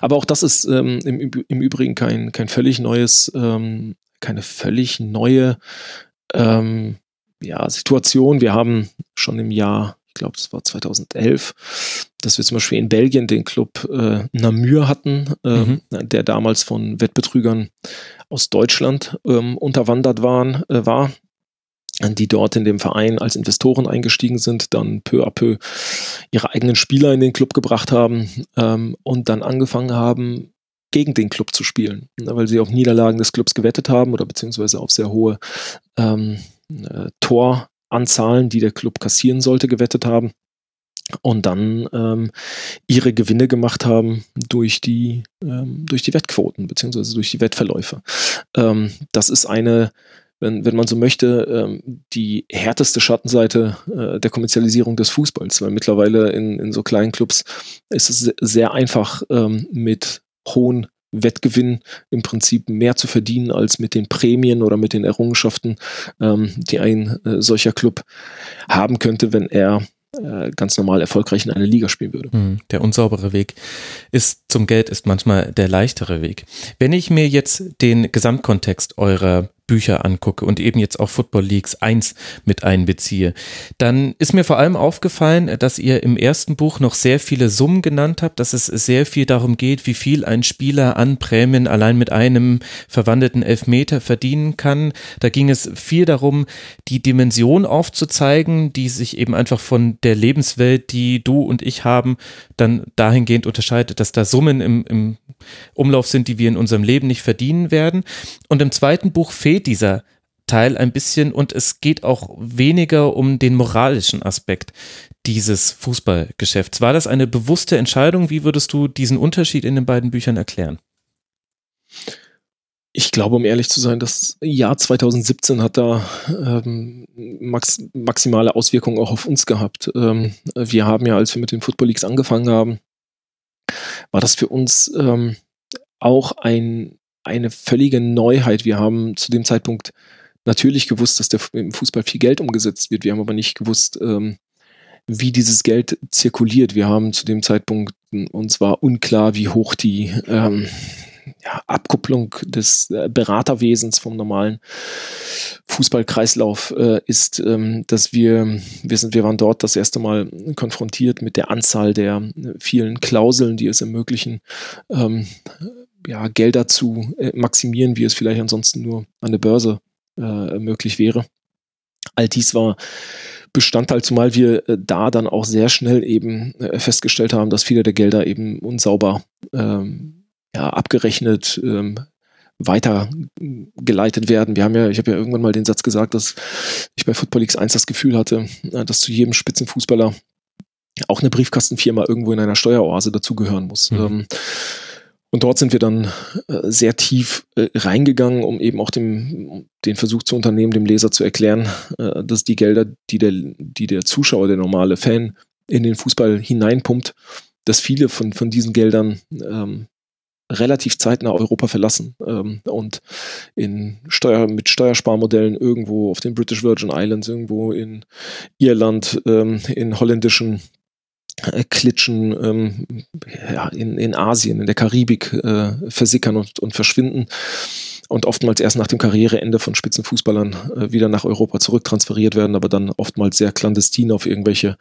Speaker 5: Aber auch das ist ähm, im, im Übrigen kein, kein völlig neues, ähm, keine völlig neue ähm, ja, Situation. Wir haben schon im Jahr ich glaube, es war 2011, dass wir zum Beispiel in Belgien den Club äh, Namur hatten, äh, mhm. der damals von Wettbetrügern aus Deutschland ähm, unterwandert waren, äh, war die dort in dem Verein als Investoren eingestiegen sind, dann peu à peu ihre eigenen Spieler in den Club gebracht haben ähm, und dann angefangen haben, gegen den Club zu spielen, weil sie auf Niederlagen des Clubs gewettet haben oder beziehungsweise auf sehr hohe ähm, äh, Toranzahlen, die der Club kassieren sollte, gewettet haben und dann ähm, ihre Gewinne gemacht haben durch die, ähm, durch die Wettquoten beziehungsweise durch die Wettverläufe. Ähm, das ist eine, wenn, wenn man so möchte, ähm, die härteste Schattenseite äh, der Kommerzialisierung des Fußballs, weil mittlerweile in, in so kleinen Clubs ist es sehr einfach ähm, mit hohen Wettgewinn im Prinzip mehr zu verdienen als mit den Prämien oder mit den Errungenschaften, ähm, die ein äh, solcher Club haben könnte, wenn er äh, ganz normal erfolgreich in einer Liga spielen würde. Hm,
Speaker 4: der unsaubere Weg ist zum Geld ist manchmal der leichtere Weg. Wenn ich mir jetzt den Gesamtkontext eurer Bücher angucke und eben jetzt auch Football Leagues 1 mit einbeziehe, dann ist mir vor allem aufgefallen, dass ihr im ersten Buch noch sehr viele Summen genannt habt, dass es sehr viel darum geht, wie viel ein Spieler an Prämien allein mit einem verwandelten Elfmeter verdienen kann. Da ging es viel darum, die Dimension aufzuzeigen, die sich eben einfach von der Lebenswelt, die du und ich haben, dann dahingehend unterscheidet, dass da Summen im, im Umlauf sind, die wir in unserem Leben nicht verdienen werden. Und im zweiten Buch fehlt dieser Teil ein bisschen und es geht auch weniger um den moralischen Aspekt dieses Fußballgeschäfts. War das eine bewusste Entscheidung? Wie würdest du diesen Unterschied in den beiden Büchern erklären?
Speaker 5: Ich glaube, um ehrlich zu sein, das Jahr 2017 hat da ähm, max maximale Auswirkungen auch auf uns gehabt. Ähm, wir haben ja, als wir mit den Football Leagues angefangen haben, war das für uns ähm, auch ein, eine völlige Neuheit. Wir haben zu dem Zeitpunkt natürlich gewusst, dass der, im Fußball viel Geld umgesetzt wird. Wir haben aber nicht gewusst, ähm, wie dieses Geld zirkuliert. Wir haben zu dem Zeitpunkt, uns war unklar, wie hoch die ähm, ja, Abkupplung des äh, Beraterwesens vom normalen Fußballkreislauf äh, ist, ähm, dass wir, wir sind, wir waren dort das erste Mal konfrontiert mit der Anzahl der vielen Klauseln, die es ermöglichen, ähm, ja, Gelder zu äh, maximieren, wie es vielleicht ansonsten nur an der Börse äh, möglich wäre. All dies war Bestandteil, zumal wir äh, da dann auch sehr schnell eben äh, festgestellt haben, dass viele der Gelder eben unsauber ähm, ja, abgerechnet, ähm, weitergeleitet werden. Wir haben ja, ich habe ja irgendwann mal den Satz gesagt, dass ich bei Football Leagues 1 das Gefühl hatte, äh, dass zu jedem Spitzenfußballer auch eine Briefkastenfirma irgendwo in einer Steueroase dazugehören muss. Mhm. Ähm, und dort sind wir dann äh, sehr tief äh, reingegangen, um eben auch dem, den Versuch zu unternehmen, dem Leser zu erklären, äh, dass die Gelder, die der, die der Zuschauer, der normale Fan in den Fußball hineinpumpt, dass viele von, von diesen Geldern ähm, relativ zeitnah Europa verlassen ähm, und in Steuer, mit Steuersparmodellen irgendwo auf den British Virgin Islands, irgendwo in Irland, ähm, in holländischen Klitschen ähm, ja, in, in Asien, in der Karibik äh, versickern und, und verschwinden und oftmals erst nach dem Karriereende von Spitzenfußballern äh, wieder nach Europa zurücktransferiert werden, aber dann oftmals sehr clandestin auf irgendwelche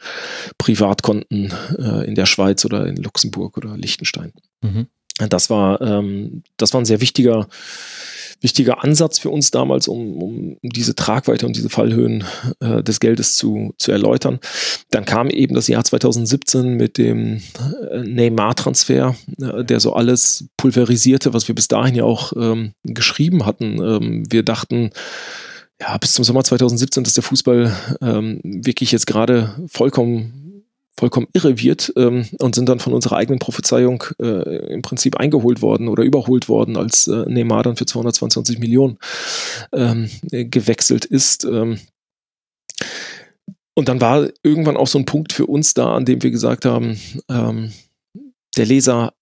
Speaker 5: Privatkonten äh, in der Schweiz oder in Luxemburg oder Liechtenstein. Mhm. Das war, ähm, das war ein sehr wichtiger, wichtiger Ansatz für uns damals, um, um diese Tragweite und diese Fallhöhen äh, des Geldes zu, zu erläutern. Dann kam eben das Jahr 2017 mit dem äh, Neymar-Transfer, äh, der so alles pulverisierte, was wir bis dahin ja auch ähm, geschrieben hatten. Ähm, wir dachten, ja, bis zum Sommer 2017, dass der Fußball ähm, wirklich jetzt gerade vollkommen vollkommen irre wird ähm, und sind dann von unserer eigenen Prophezeiung äh, im Prinzip eingeholt worden oder überholt worden, als äh, Neymar dann für 222 Millionen ähm, gewechselt ist. Ähm. Und dann war irgendwann auch so ein Punkt für uns da, an dem wir gesagt haben, ähm, der Leser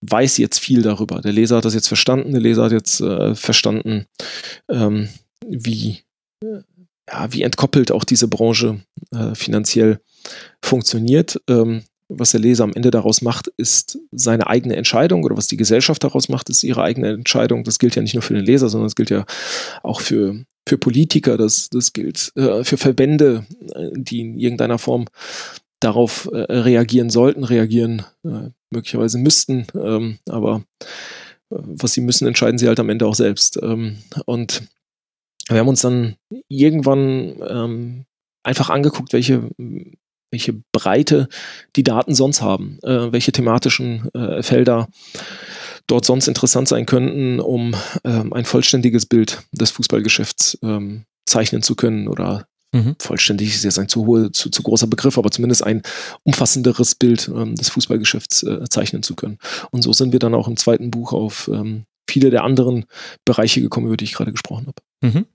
Speaker 5: weiß jetzt viel darüber. Der Leser hat das jetzt verstanden, der Leser hat jetzt äh, verstanden, ähm, wie ja, wie entkoppelt auch diese Branche äh, finanziell funktioniert. Ähm, was der Leser am Ende daraus macht, ist seine eigene Entscheidung oder was die Gesellschaft daraus macht, ist ihre eigene Entscheidung. Das gilt ja nicht nur für den Leser, sondern es gilt ja auch für, für Politiker, das, das gilt äh, für Verbände, äh, die in irgendeiner Form darauf äh, reagieren sollten, reagieren äh, möglicherweise müssten, ähm, aber äh, was sie müssen, entscheiden sie halt am Ende auch selbst. Ähm, und wir haben uns dann irgendwann ähm, einfach angeguckt, welche, welche Breite die Daten sonst haben, äh, welche thematischen äh, Felder dort sonst interessant sein könnten, um ähm, ein vollständiges Bild des Fußballgeschäfts ähm, zeichnen zu können oder Mhm. Vollständig ist jetzt ein zu, hohe, zu, zu großer Begriff, aber zumindest ein umfassenderes Bild ähm, des Fußballgeschäfts äh, zeichnen zu können. Und so sind wir dann auch im zweiten Buch auf ähm, viele der anderen Bereiche gekommen, über die ich gerade gesprochen habe.
Speaker 4: Mhm.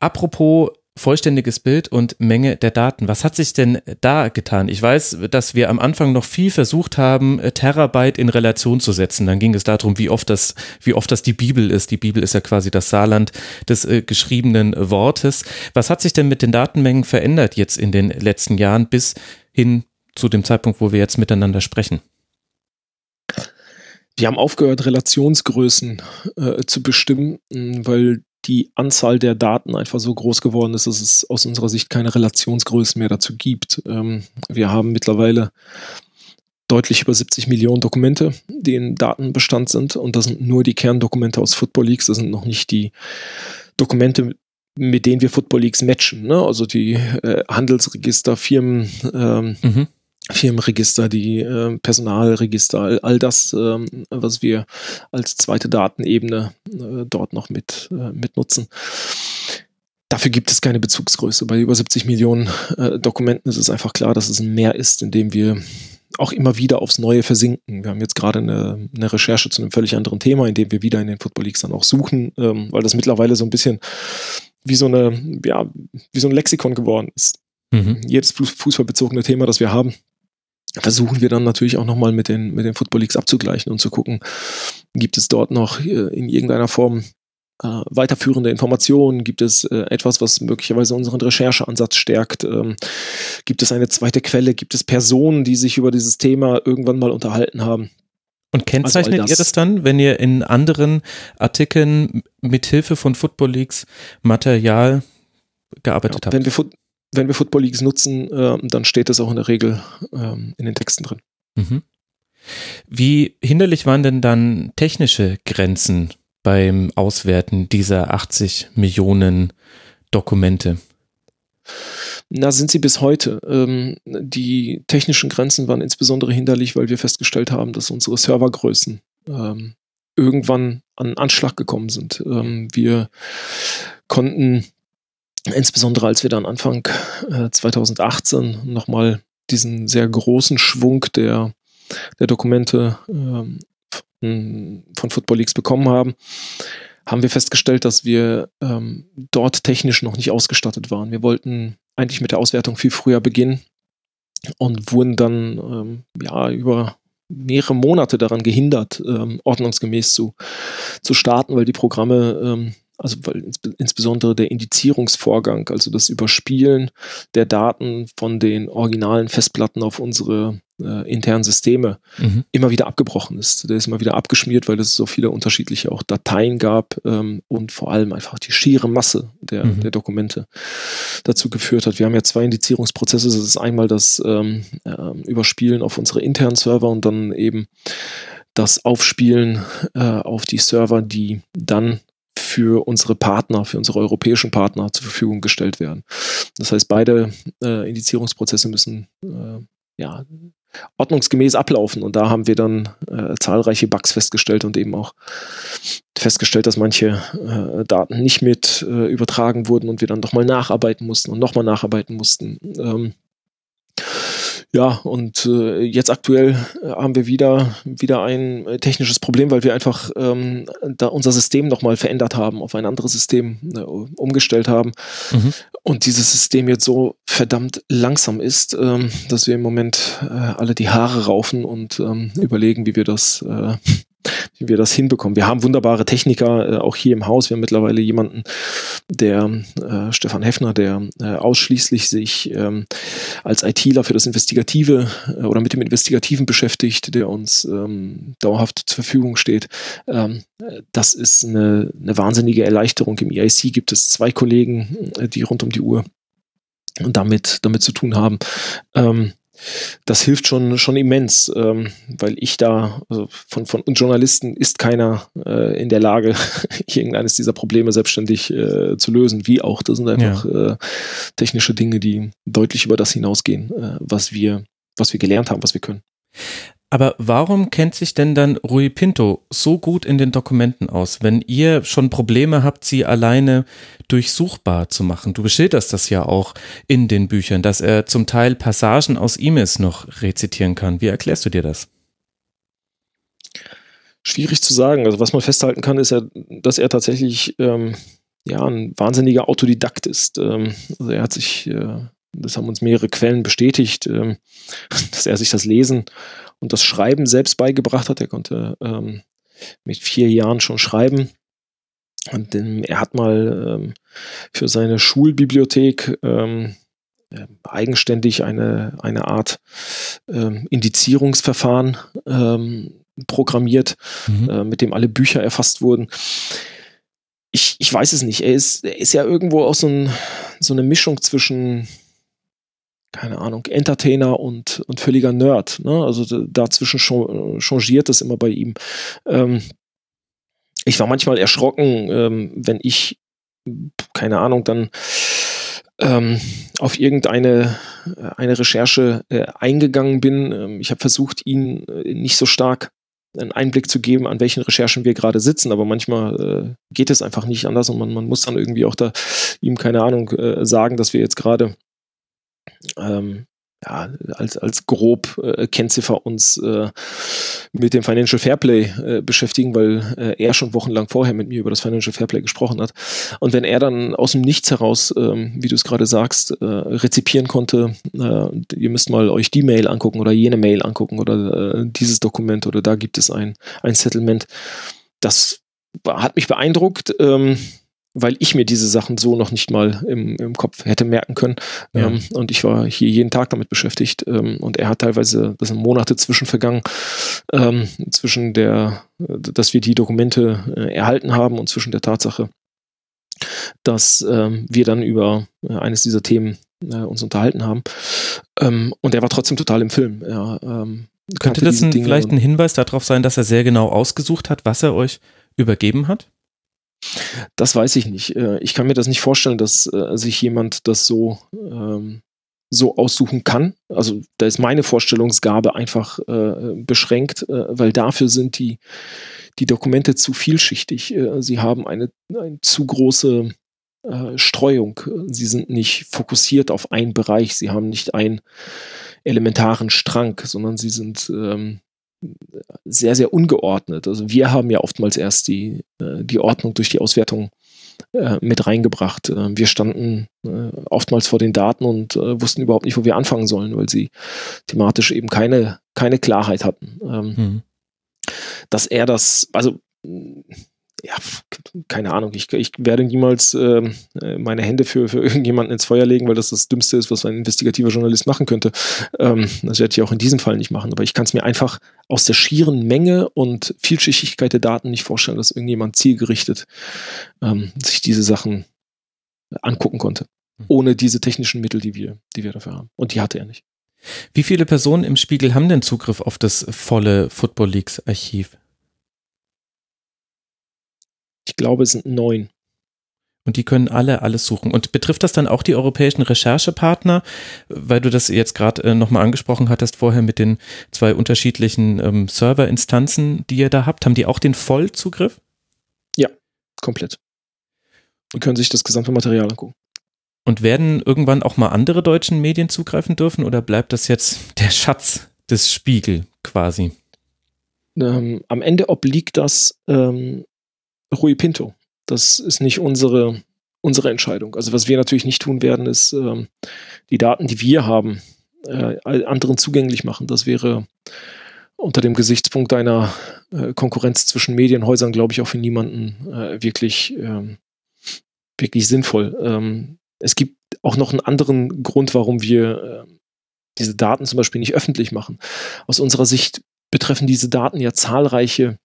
Speaker 4: Apropos vollständiges Bild und Menge der Daten. Was hat sich denn da getan? Ich weiß, dass wir am Anfang noch viel versucht haben, äh, Terabyte in Relation zu setzen. Dann ging es darum, wie oft das, wie oft das die Bibel ist. Die Bibel ist ja quasi das Saarland des äh, geschriebenen Wortes. Was hat sich denn mit den Datenmengen verändert jetzt in den letzten Jahren bis hin zu dem Zeitpunkt, wo wir jetzt miteinander sprechen?
Speaker 5: Wir haben aufgehört, Relationsgrößen äh, zu bestimmen, weil die Anzahl der Daten einfach so groß geworden ist, dass es aus unserer Sicht keine Relationsgröße mehr dazu gibt. Ähm, wir haben mittlerweile deutlich über 70 Millionen Dokumente, die in Datenbestand sind. Und das sind nur die Kerndokumente aus Football Leagues. Das sind noch nicht die Dokumente, mit denen wir Football Leagues matchen. Ne? Also die äh, Handelsregister, Firmen, ähm, mhm. Firmenregister, die äh, Personalregister, all, all das, ähm, was wir als zweite Datenebene äh, dort noch mit, äh, mit nutzen. Dafür gibt es keine Bezugsgröße. Bei über 70 Millionen äh, Dokumenten ist es einfach klar, dass es ein Meer ist, in dem wir auch immer wieder aufs Neue versinken. Wir haben jetzt gerade eine, eine Recherche zu einem völlig anderen Thema, in dem wir wieder in den Football Leagues dann auch suchen, ähm, weil das mittlerweile so ein bisschen wie so eine, ja, wie so ein Lexikon geworden ist. Mhm. Jedes fußballbezogene Thema, das wir haben, versuchen wir dann natürlich auch nochmal mit den, mit den Football Leagues abzugleichen und zu gucken, gibt es dort noch äh, in irgendeiner Form äh, weiterführende Informationen? Gibt es äh, etwas, was möglicherweise unseren Rechercheansatz stärkt? Ähm, gibt es eine zweite Quelle? Gibt es Personen, die sich über dieses Thema irgendwann mal unterhalten haben?
Speaker 4: Und kennzeichnet also das. ihr das dann, wenn ihr in anderen Artikeln mithilfe von Football Leagues Material gearbeitet ja, habt?
Speaker 5: Wenn wir, wenn wir Football Leagues nutzen, äh, dann steht das auch in der Regel ähm, in den Texten drin. Mhm.
Speaker 4: Wie hinderlich waren denn dann technische Grenzen beim Auswerten dieser 80 Millionen Dokumente?
Speaker 5: Na, sind sie bis heute. Ähm, die technischen Grenzen waren insbesondere hinderlich, weil wir festgestellt haben, dass unsere Servergrößen ähm, irgendwann an Anschlag gekommen sind. Ähm, wir konnten insbesondere als wir dann Anfang äh, 2018 nochmal diesen sehr großen Schwung der, der Dokumente ähm, von Football Leagues bekommen haben, haben wir festgestellt, dass wir ähm, dort technisch noch nicht ausgestattet waren. Wir wollten eigentlich mit der Auswertung viel früher beginnen und wurden dann ähm, ja über mehrere Monate daran gehindert, ähm, ordnungsgemäß zu, zu starten, weil die Programme ähm, also weil insbesondere der Indizierungsvorgang, also das Überspielen der Daten von den originalen Festplatten auf unsere äh, internen Systeme mhm. immer wieder abgebrochen ist. Der ist immer wieder abgeschmiert, weil es so viele unterschiedliche auch Dateien gab ähm, und vor allem einfach die schiere Masse der, mhm. der Dokumente dazu geführt hat. Wir haben ja zwei Indizierungsprozesse. Das ist einmal das ähm, äh, Überspielen auf unsere internen Server und dann eben das Aufspielen äh, auf die Server, die dann für unsere Partner, für unsere europäischen Partner zur Verfügung gestellt werden. Das heißt, beide äh, Indizierungsprozesse müssen äh, ja, ordnungsgemäß ablaufen. Und da haben wir dann äh, zahlreiche Bugs festgestellt und eben auch festgestellt, dass manche äh, Daten nicht mit äh, übertragen wurden und wir dann nochmal nacharbeiten mussten und nochmal nacharbeiten mussten. Ähm, ja, und äh, jetzt aktuell äh, haben wir wieder, wieder ein äh, technisches Problem, weil wir einfach ähm, da unser System nochmal verändert haben, auf ein anderes System äh, umgestellt haben. Mhm. Und dieses System jetzt so verdammt langsam ist, ähm, dass wir im Moment äh, alle die Haare raufen und ähm, überlegen, wie wir das äh, wie wir das hinbekommen. Wir haben wunderbare Techniker, äh, auch hier im Haus. Wir haben mittlerweile jemanden, der äh, Stefan Heffner, der äh, ausschließlich sich ähm, als ITler für das Investigative äh, oder mit dem Investigativen beschäftigt, der uns ähm, dauerhaft zur Verfügung steht. Ähm, das ist eine, eine wahnsinnige Erleichterung. Im EIC gibt es zwei Kollegen, äh, die rund um die Uhr damit, damit zu tun haben. Ähm, das hilft schon, schon immens, ähm, weil ich da, also von, von uns Journalisten ist keiner äh, in der Lage, (laughs) irgendeines dieser Probleme selbstständig äh, zu lösen, wie auch. Das sind einfach ja. äh, technische Dinge, die deutlich über das hinausgehen, äh, was wir, was wir gelernt haben, was wir können.
Speaker 4: Aber warum kennt sich denn dann Rui Pinto so gut in den Dokumenten aus, wenn ihr schon Probleme habt, sie alleine durchsuchbar zu machen? Du beschilderst das ja auch in den Büchern, dass er zum Teil Passagen aus E-Mails noch rezitieren kann. Wie erklärst du dir das?
Speaker 5: Schwierig zu sagen. Also was man festhalten kann, ist ja, dass er tatsächlich ähm, ja ein wahnsinniger Autodidakt ist. Ähm, also er hat sich äh, das haben uns mehrere Quellen bestätigt, ähm, (laughs) dass er sich das Lesen und das Schreiben selbst beigebracht hat. Er konnte ähm, mit vier Jahren schon schreiben. Und er hat mal ähm, für seine Schulbibliothek ähm, äh, eigenständig eine, eine Art ähm, Indizierungsverfahren programmiert, mhm. äh, mit dem alle Bücher erfasst wurden. Ich, ich weiß es nicht. Er ist, er ist ja irgendwo auch so, ein, so eine Mischung zwischen keine Ahnung, Entertainer und, und völliger Nerd. Ne? Also dazwischen changiert es immer bei ihm. Ähm, ich war manchmal erschrocken, ähm, wenn ich, keine Ahnung, dann ähm, auf irgendeine eine Recherche äh, eingegangen bin. Ähm, ich habe versucht, ihn äh, nicht so stark einen Einblick zu geben, an welchen Recherchen wir gerade sitzen, aber manchmal äh, geht es einfach nicht anders und man, man muss dann irgendwie auch da ihm, keine Ahnung, äh, sagen, dass wir jetzt gerade ähm, ja, als, als grob äh, Kennziffer uns äh, mit dem Financial Fairplay äh, beschäftigen, weil äh, er schon wochenlang vorher mit mir über das Financial Fairplay gesprochen hat. Und wenn er dann aus dem Nichts heraus, ähm, wie du es gerade sagst, äh, rezipieren konnte, äh, ihr müsst mal euch die Mail angucken oder jene Mail angucken oder dieses Dokument oder da gibt es ein, ein Settlement, das hat mich beeindruckt. Ähm, weil ich mir diese Sachen so noch nicht mal im, im Kopf hätte merken können. Ja. Ähm, und ich war hier jeden Tag damit beschäftigt. Ähm, und er hat teilweise, das sind Monate zwischen vergangen, ähm, zwischen der, dass wir die Dokumente äh, erhalten haben und zwischen der Tatsache, dass ähm, wir dann über äh, eines dieser Themen äh, uns unterhalten haben. Ähm, und er war trotzdem total im Film. Er, ähm,
Speaker 4: Könnte das ein, vielleicht ein Hinweis darauf sein, dass er sehr genau ausgesucht hat, was er euch übergeben hat?
Speaker 5: Das weiß ich nicht. Äh, ich kann mir das nicht vorstellen, dass äh, sich jemand das so, ähm, so aussuchen kann. Also da ist meine Vorstellungsgabe einfach äh, beschränkt, weil dafür sind die, die Dokumente zu vielschichtig. Sie haben eine, eine zu große Streuung. Sie sind nicht fokussiert auf einen Bereich. Sie haben nicht einen elementaren Strang, sondern sie sind ähm, sehr, sehr ungeordnet. Also wir haben ja oftmals erst die, äh, die Ordnung durch die Auswertung äh, mit reingebracht. Äh, wir standen oftmals vor den Daten und wussten überhaupt nicht, wo wir anfangen sollen, weil sie thematisch eben keine, keine Klarheit hatten. Mhm. Dass er das, also ja, keine Ahnung, ich, ich werde niemals ähm, äh, meine Hände für, für (laughs) irgendjemanden ins Feuer legen, weil das das Dümmste ist, was ein investigativer Journalist machen könnte. Ähm, das werde ich auch in diesem Fall nicht machen, aber ich kann es mir einfach aus der schieren Menge und Vielschichtigkeit der Daten nicht vorstellen, dass irgendjemand zielgerichtet ähm, sich diese Sachen angucken konnte, mhm. ohne diese technischen Mittel, die wir, die wir dafür haben. Und die hatte er nicht.
Speaker 4: Wie viele Personen im Spiegel haben denn Zugriff auf das volle Football Leagues Archiv?
Speaker 5: Ich glaube, es sind neun.
Speaker 4: Und die können alle alles suchen. Und betrifft das dann auch die europäischen Recherchepartner, weil du das jetzt gerade äh, nochmal angesprochen hattest vorher mit den zwei unterschiedlichen ähm, Serverinstanzen, die ihr da habt? Haben die auch den Vollzugriff?
Speaker 5: Ja, komplett. Die können sich das gesamte Material angucken.
Speaker 4: Und werden irgendwann auch mal andere deutschen Medien zugreifen dürfen oder bleibt das jetzt der Schatz des Spiegel quasi?
Speaker 5: Ähm, am Ende obliegt das ähm, Rui Pinto. Das ist nicht unsere, unsere Entscheidung. Also was wir natürlich nicht tun werden, ist ähm, die Daten, die wir haben, äh, anderen zugänglich machen. Das wäre unter dem Gesichtspunkt einer äh, Konkurrenz zwischen Medienhäusern, glaube ich, auch für niemanden äh, wirklich, ähm, wirklich sinnvoll. Ähm, es gibt auch noch einen anderen Grund, warum wir äh, diese Daten zum Beispiel nicht öffentlich machen. Aus unserer Sicht betreffen diese Daten ja zahlreiche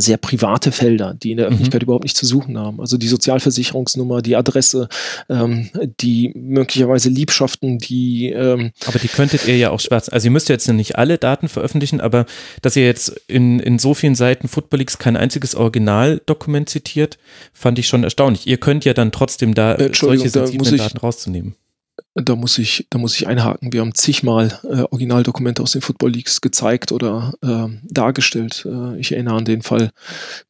Speaker 5: sehr private Felder, die in der mhm. Öffentlichkeit mhm. überhaupt nicht zu suchen haben. Also die Sozialversicherungsnummer, die Adresse, ähm, die möglicherweise Liebschaften, die. Ähm
Speaker 4: aber die könntet ihr ja auch schwarz. Also ihr müsst jetzt nicht alle Daten veröffentlichen, aber dass ihr jetzt in, in so vielen Seiten Football Leagues kein einziges Originaldokument zitiert, fand ich schon erstaunlich. Ihr könnt ja dann trotzdem da solche sensiblen Daten rauszunehmen.
Speaker 5: Da muss ich, da muss ich einhaken. Wir haben zigmal äh, Originaldokumente aus den Football Leagues gezeigt oder äh, dargestellt. Äh, ich erinnere an den Fall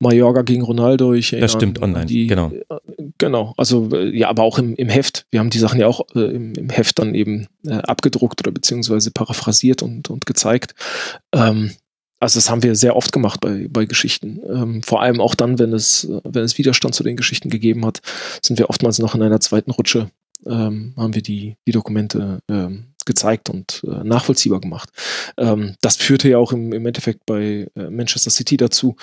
Speaker 5: Mallorca gegen Ronaldo. Ich
Speaker 4: das stimmt online,
Speaker 5: die,
Speaker 4: genau.
Speaker 5: Äh, genau, also äh, ja, aber auch im, im Heft. Wir haben die Sachen ja auch äh, im, im Heft dann eben abgedruckt oder beziehungsweise paraphrasiert und, und gezeigt. Ähm, also das haben wir sehr oft gemacht bei, bei Geschichten. Ähm, vor allem auch dann, wenn es, wenn es Widerstand zu den Geschichten gegeben hat, sind wir oftmals noch in einer zweiten Rutsche ähm, haben wir die, die Dokumente ähm, gezeigt und äh, nachvollziehbar gemacht. Ähm, das führte ja auch im, im Endeffekt bei äh, Manchester City dazu.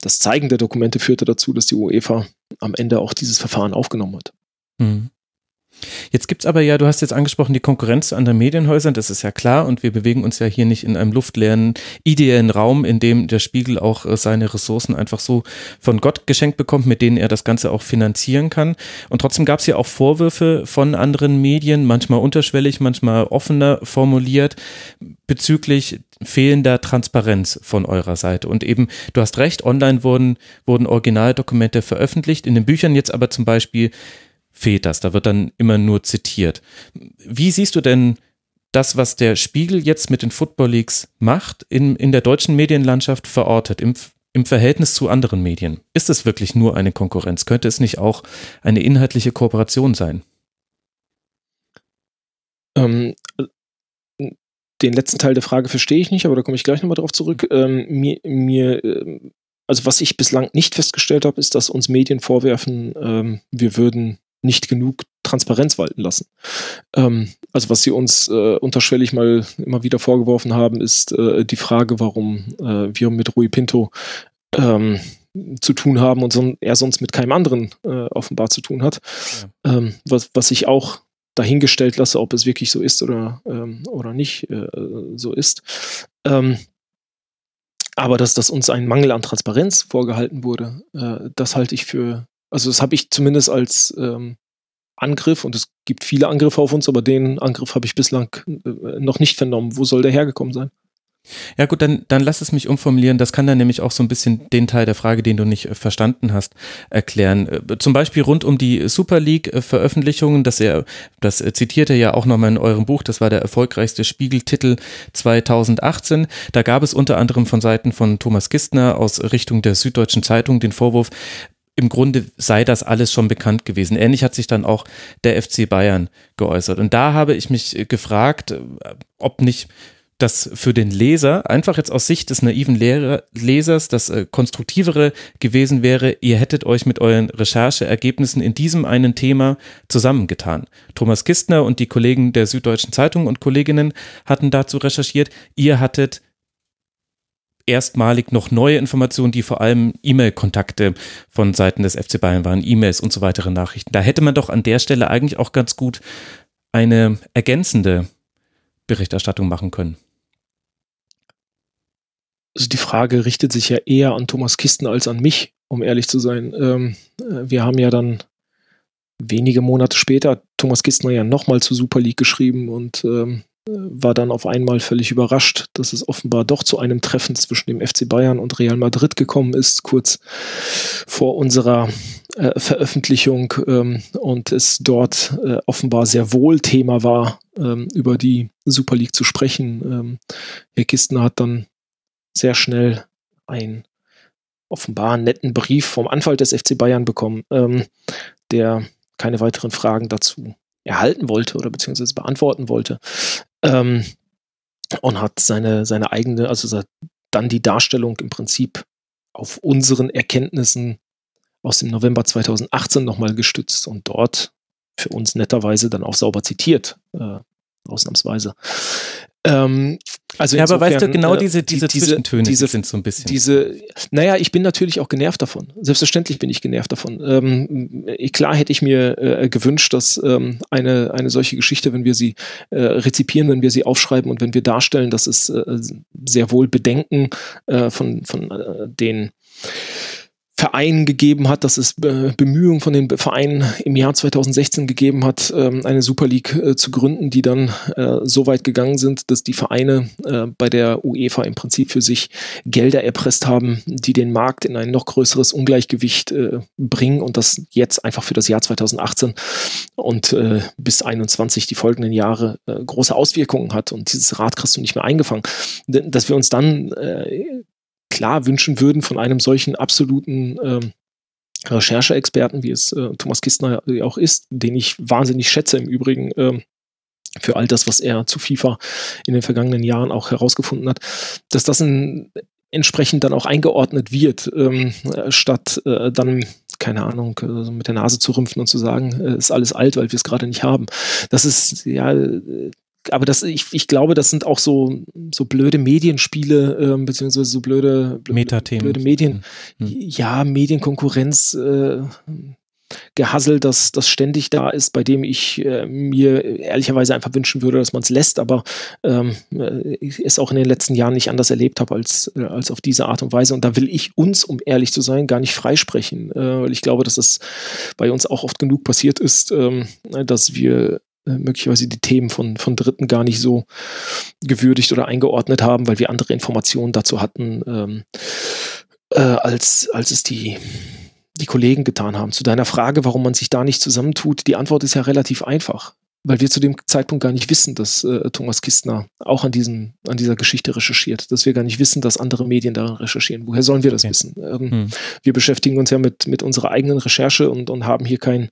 Speaker 5: Das Zeigen der Dokumente führte dazu, dass die UEFA am Ende auch dieses Verfahren aufgenommen hat.
Speaker 4: Mhm. Jetzt gibt es aber ja, du hast jetzt angesprochen, die Konkurrenz zu anderen Medienhäusern, das ist ja klar und wir bewegen uns ja hier nicht in einem luftleeren, ideellen Raum, in dem der Spiegel auch äh, seine Ressourcen einfach so von Gott geschenkt bekommt, mit denen er das Ganze auch finanzieren kann. Und trotzdem gab es ja auch Vorwürfe von anderen Medien, manchmal unterschwellig, manchmal offener formuliert, bezüglich fehlender Transparenz von eurer Seite. Und eben, du hast recht, online wurden, wurden Originaldokumente veröffentlicht, in den Büchern jetzt aber zum Beispiel fehlt das. Da wird dann immer nur zitiert. Wie siehst du denn das, was der Spiegel jetzt mit den Football Leagues macht, in, in der deutschen Medienlandschaft verortet, im, im Verhältnis zu anderen Medien? Ist es wirklich nur eine Konkurrenz? Könnte es nicht auch eine inhaltliche Kooperation sein?
Speaker 5: Ähm, den letzten Teil der Frage verstehe ich nicht, aber da komme ich gleich nochmal drauf zurück. Ähm, mir, mir, ähm, also was ich bislang nicht festgestellt habe, ist, dass uns Medien vorwerfen, ähm, wir würden nicht genug Transparenz walten lassen. Ähm, also was sie uns äh, unterschwellig mal immer wieder vorgeworfen haben, ist äh, die Frage, warum äh, wir mit Rui Pinto ähm, zu tun haben und son er sonst mit keinem anderen äh, offenbar zu tun hat. Ja. Ähm, was, was ich auch dahingestellt lasse, ob es wirklich so ist oder, ähm, oder nicht äh, so ist. Ähm, aber dass das uns ein Mangel an Transparenz vorgehalten wurde, äh, das halte ich für also das habe ich zumindest als ähm, Angriff und es gibt viele Angriffe auf uns, aber den Angriff habe ich bislang äh, noch nicht vernommen. Wo soll der hergekommen sein?
Speaker 4: Ja gut, dann, dann lass es mich umformulieren. Das kann dann nämlich auch so ein bisschen den Teil der Frage, den du nicht äh, verstanden hast, erklären. Äh, zum Beispiel rund um die Super League-Veröffentlichungen, das, er, das zitiert er ja auch nochmal in eurem Buch, das war der erfolgreichste Spiegeltitel 2018. Da gab es unter anderem von Seiten von Thomas Kistner aus Richtung der Süddeutschen Zeitung den Vorwurf, im Grunde sei das alles schon bekannt gewesen. Ähnlich hat sich dann auch der FC Bayern geäußert. Und da habe ich mich gefragt, ob nicht das für den Leser, einfach jetzt aus Sicht des naiven Lehrer, Lesers, das äh, konstruktivere gewesen wäre, ihr hättet euch mit euren Rechercheergebnissen in diesem einen Thema zusammengetan. Thomas Kistner und die Kollegen der Süddeutschen Zeitung und Kolleginnen hatten dazu recherchiert, ihr hattet erstmalig noch neue Informationen, die vor allem E-Mail-Kontakte von Seiten des FC Bayern waren, E-Mails und so weitere Nachrichten. Da hätte man doch an der Stelle eigentlich auch ganz gut eine ergänzende Berichterstattung machen können.
Speaker 5: Also die Frage richtet sich ja eher an Thomas Kisten als an mich, um ehrlich zu sein. Ähm, äh, wir haben ja dann wenige Monate später Thomas Kistner ja nochmal zu Super League geschrieben und ähm, war dann auf einmal völlig überrascht, dass es offenbar doch zu einem Treffen zwischen dem FC Bayern und Real Madrid gekommen ist, kurz vor unserer äh, Veröffentlichung ähm, und es dort äh, offenbar sehr wohl Thema war, ähm, über die Super League zu sprechen. Ähm, Herr Kistner hat dann sehr schnell einen offenbar netten Brief vom Anwalt des FC Bayern bekommen, ähm, der keine weiteren Fragen dazu erhalten wollte oder beziehungsweise beantworten wollte ähm, und hat seine, seine eigene, also dann die Darstellung im Prinzip auf unseren Erkenntnissen aus dem November 2018 nochmal gestützt und dort für uns netterweise dann auch sauber zitiert, äh, ausnahmsweise. Ähm, also
Speaker 4: ja, aber weißt du, genau äh, diese, diese, diese Zwischentöne diese, sind so ein bisschen.
Speaker 5: Diese, naja, ich bin natürlich auch genervt davon. Selbstverständlich bin ich genervt davon. Ähm, klar hätte ich mir äh, gewünscht, dass ähm, eine, eine solche Geschichte, wenn wir sie äh, rezipieren, wenn wir sie aufschreiben und wenn wir darstellen, dass es äh, sehr wohl Bedenken äh, von, von äh, den Vereinen gegeben hat, dass es äh, Bemühungen von den Vereinen im Jahr 2016 gegeben hat, ähm, eine Super League äh, zu gründen, die dann äh, so weit gegangen sind, dass die Vereine bei der UEFA im Prinzip für sich Gelder erpresst haben, die den Markt in ein noch größeres Ungleichgewicht bringen und das jetzt einfach für das Jahr 2018 und bis 21 die folgenden Jahre große Auswirkungen hat und dieses Rad kriegst du nicht mehr eingefangen. Dass wir uns dann klar wünschen würden von einem solchen absoluten ähm, Rechercheexperten, wie es äh, Thomas Kistner auch ist, den ich wahnsinnig schätze im Übrigen. Ähm, für all das, was er zu FIFA in den vergangenen Jahren auch herausgefunden hat, dass das in, entsprechend dann auch eingeordnet wird, ähm, statt äh, dann keine Ahnung, äh, mit der Nase zu rümpfen und zu sagen, äh, ist alles alt, weil wir es gerade nicht haben. Das ist ja aber das, ich, ich glaube, das sind auch so, so blöde Medienspiele, ähm, beziehungsweise so blöde, blöde,
Speaker 4: Metathemen.
Speaker 5: blöde Medien. Hm. Ja, Medienkonkurrenz, äh, Gehassel, das, das ständig da ist, bei dem ich äh, mir ehrlicherweise einfach wünschen würde, dass man es lässt, aber ähm, ich es auch in den letzten Jahren nicht anders erlebt habe als, äh, als auf diese Art und Weise. Und da will ich uns, um ehrlich zu sein, gar nicht freisprechen, äh, weil ich glaube, dass es bei uns auch oft genug passiert ist, ähm, dass wir äh, möglicherweise die Themen von, von Dritten gar nicht so gewürdigt oder eingeordnet haben, weil wir andere Informationen dazu hatten, ähm, äh, als, als es die, die Kollegen getan haben. Zu deiner Frage, warum man sich da nicht zusammentut, die Antwort ist ja relativ einfach weil wir zu dem Zeitpunkt gar nicht wissen, dass äh, Thomas Kistner auch an, diesen, an dieser Geschichte recherchiert, dass wir gar nicht wissen, dass andere Medien daran recherchieren. Woher sollen wir das okay. wissen? Ähm, hm. Wir beschäftigen uns ja mit, mit unserer eigenen Recherche und, und haben hier kein,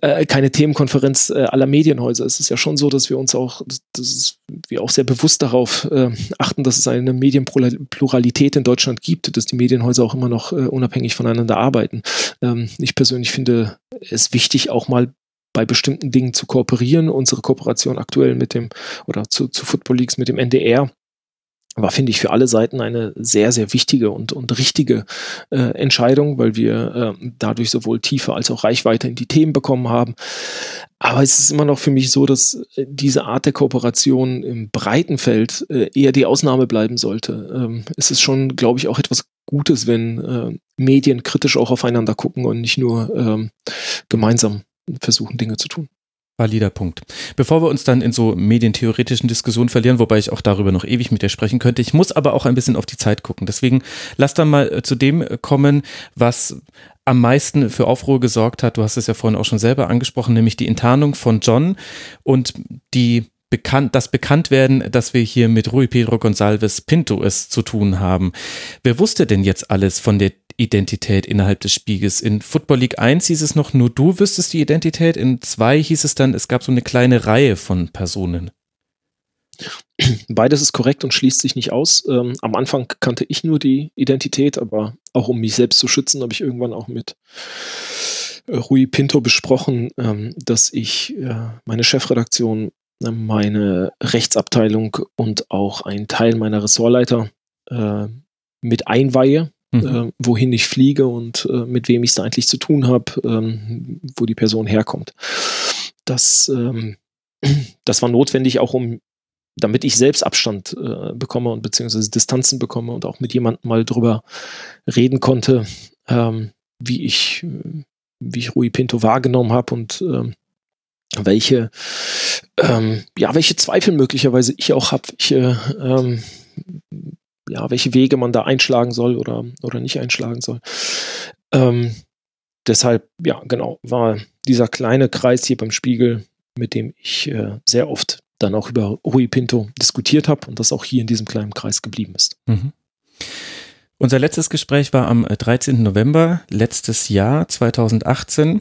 Speaker 5: äh, keine Themenkonferenz äh, aller Medienhäuser. Es ist ja schon so, dass wir uns auch, das ist, wir auch sehr bewusst darauf äh, achten, dass es eine Medienpluralität in Deutschland gibt, dass die Medienhäuser auch immer noch äh, unabhängig voneinander arbeiten. Ähm, ich persönlich finde es wichtig, auch mal bei bestimmten Dingen zu kooperieren. Unsere Kooperation aktuell mit dem oder zu, zu Football Leagues mit dem NDR war, finde ich, für alle Seiten eine sehr, sehr wichtige und, und richtige äh, Entscheidung, weil wir äh, dadurch sowohl Tiefe als auch Reichweite in die Themen bekommen haben. Aber es ist immer noch für mich so, dass äh, diese Art der Kooperation im breiten Feld äh, eher die Ausnahme bleiben sollte. Ähm, es ist schon, glaube ich, auch etwas Gutes, wenn äh, Medien kritisch auch aufeinander gucken und nicht nur ähm, gemeinsam versuchen, Dinge zu tun.
Speaker 4: Valider Punkt. Bevor wir uns dann in so medientheoretischen Diskussionen verlieren, wobei ich auch darüber noch ewig mit dir sprechen könnte, ich muss aber auch ein bisschen auf die Zeit gucken. Deswegen lass dann mal äh, zu dem kommen, was am meisten für Aufruhr gesorgt hat. Du hast es ja vorhin auch schon selber angesprochen, nämlich die Enttarnung von John und die bekannt, das Bekanntwerden, dass wir hier mit Rui Pedro Gonçalves Pinto es zu tun haben. Wer wusste denn jetzt alles von der Identität innerhalb des Spiegels? In Football League 1 hieß es noch, nur du wüsstest die Identität. In 2 hieß es dann, es gab so eine kleine Reihe von Personen.
Speaker 5: Beides ist korrekt und schließt sich nicht aus. Ähm, am Anfang kannte ich nur die Identität, aber auch um mich selbst zu schützen, habe ich irgendwann auch mit äh, Rui Pinto besprochen, ähm, dass ich äh, meine Chefredaktion meine Rechtsabteilung und auch einen Teil meiner Ressortleiter äh, mit einweihe, mhm. äh, wohin ich fliege und äh, mit wem ich es eigentlich zu tun habe, ähm, wo die Person herkommt. Das, ähm, (clears throat) das war notwendig auch, um damit ich selbst Abstand äh, bekomme und beziehungsweise Distanzen bekomme und auch mit jemandem mal drüber reden konnte, ähm, wie ich, wie ich Rui Pinto wahrgenommen habe und ähm, welche, ähm, ja, welche Zweifel möglicherweise ich auch habe, welche, ähm, ja, welche Wege man da einschlagen soll oder, oder nicht einschlagen soll. Ähm, deshalb, ja, genau, war dieser kleine Kreis hier beim Spiegel, mit dem ich äh, sehr oft dann auch über Rui Pinto diskutiert habe und das auch hier in diesem kleinen Kreis geblieben ist. Mhm.
Speaker 4: Unser letztes Gespräch war am 13. November letztes Jahr 2018.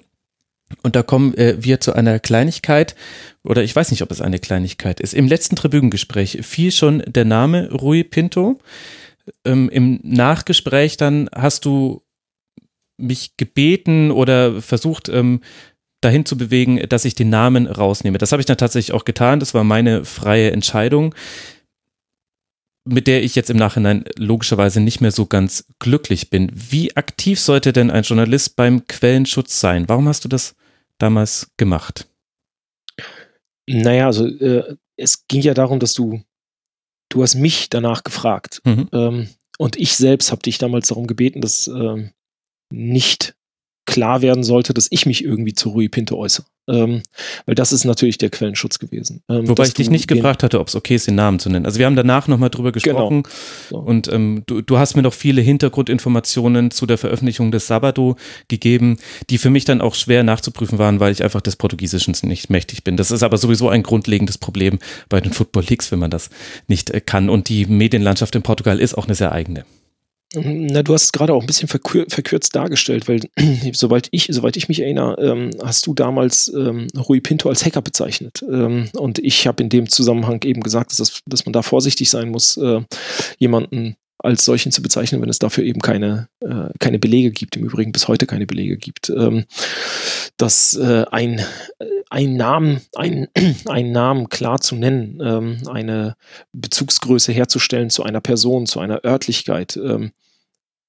Speaker 4: Und da kommen äh, wir zu einer Kleinigkeit, oder ich weiß nicht, ob es eine Kleinigkeit ist. Im letzten Tribünengespräch fiel schon der Name Rui Pinto. Ähm, Im Nachgespräch dann hast du mich gebeten oder versucht, ähm, dahin zu bewegen, dass ich den Namen rausnehme. Das habe ich dann tatsächlich auch getan. Das war meine freie Entscheidung, mit der ich jetzt im Nachhinein logischerweise nicht mehr so ganz glücklich bin. Wie aktiv sollte denn ein Journalist beim Quellenschutz sein? Warum hast du das damals gemacht?
Speaker 5: Naja, also äh, es ging ja darum, dass du, du hast mich danach gefragt. Mhm. Ähm, und ich selbst habe dich damals darum gebeten, dass, ähm, nicht klar werden sollte, dass ich mich irgendwie zu Rui Pinto äußere. Ähm, weil das ist natürlich der Quellenschutz gewesen.
Speaker 4: Ähm, Wobei ich dich nicht gefragt hatte, ob es okay ist, den Namen zu nennen. Also wir haben danach nochmal drüber genau. gesprochen genau. so. und ähm, du, du hast mir noch viele Hintergrundinformationen zu der Veröffentlichung des Sabado gegeben, die für mich dann auch schwer nachzuprüfen waren, weil ich einfach des Portugiesischen nicht mächtig bin. Das ist aber sowieso ein grundlegendes Problem bei den Football Leagues, wenn man das nicht äh, kann. Und die Medienlandschaft in Portugal ist auch eine sehr eigene.
Speaker 5: Na, du hast es gerade auch ein bisschen verkür verkürzt dargestellt, weil (clears throat) soweit ich, soweit ich mich erinnere, ähm, hast du damals ähm, Rui Pinto als Hacker bezeichnet. Ähm, und ich habe in dem Zusammenhang eben gesagt, dass, das, dass man da vorsichtig sein muss, äh, jemanden als solchen zu bezeichnen, wenn es dafür eben keine, äh, keine Belege gibt, im Übrigen bis heute keine Belege gibt. Ähm, dass äh, ein, ein Namen, ein (clears throat) Namen klar zu nennen, ähm, eine Bezugsgröße herzustellen zu einer Person, zu einer Örtlichkeit, ähm,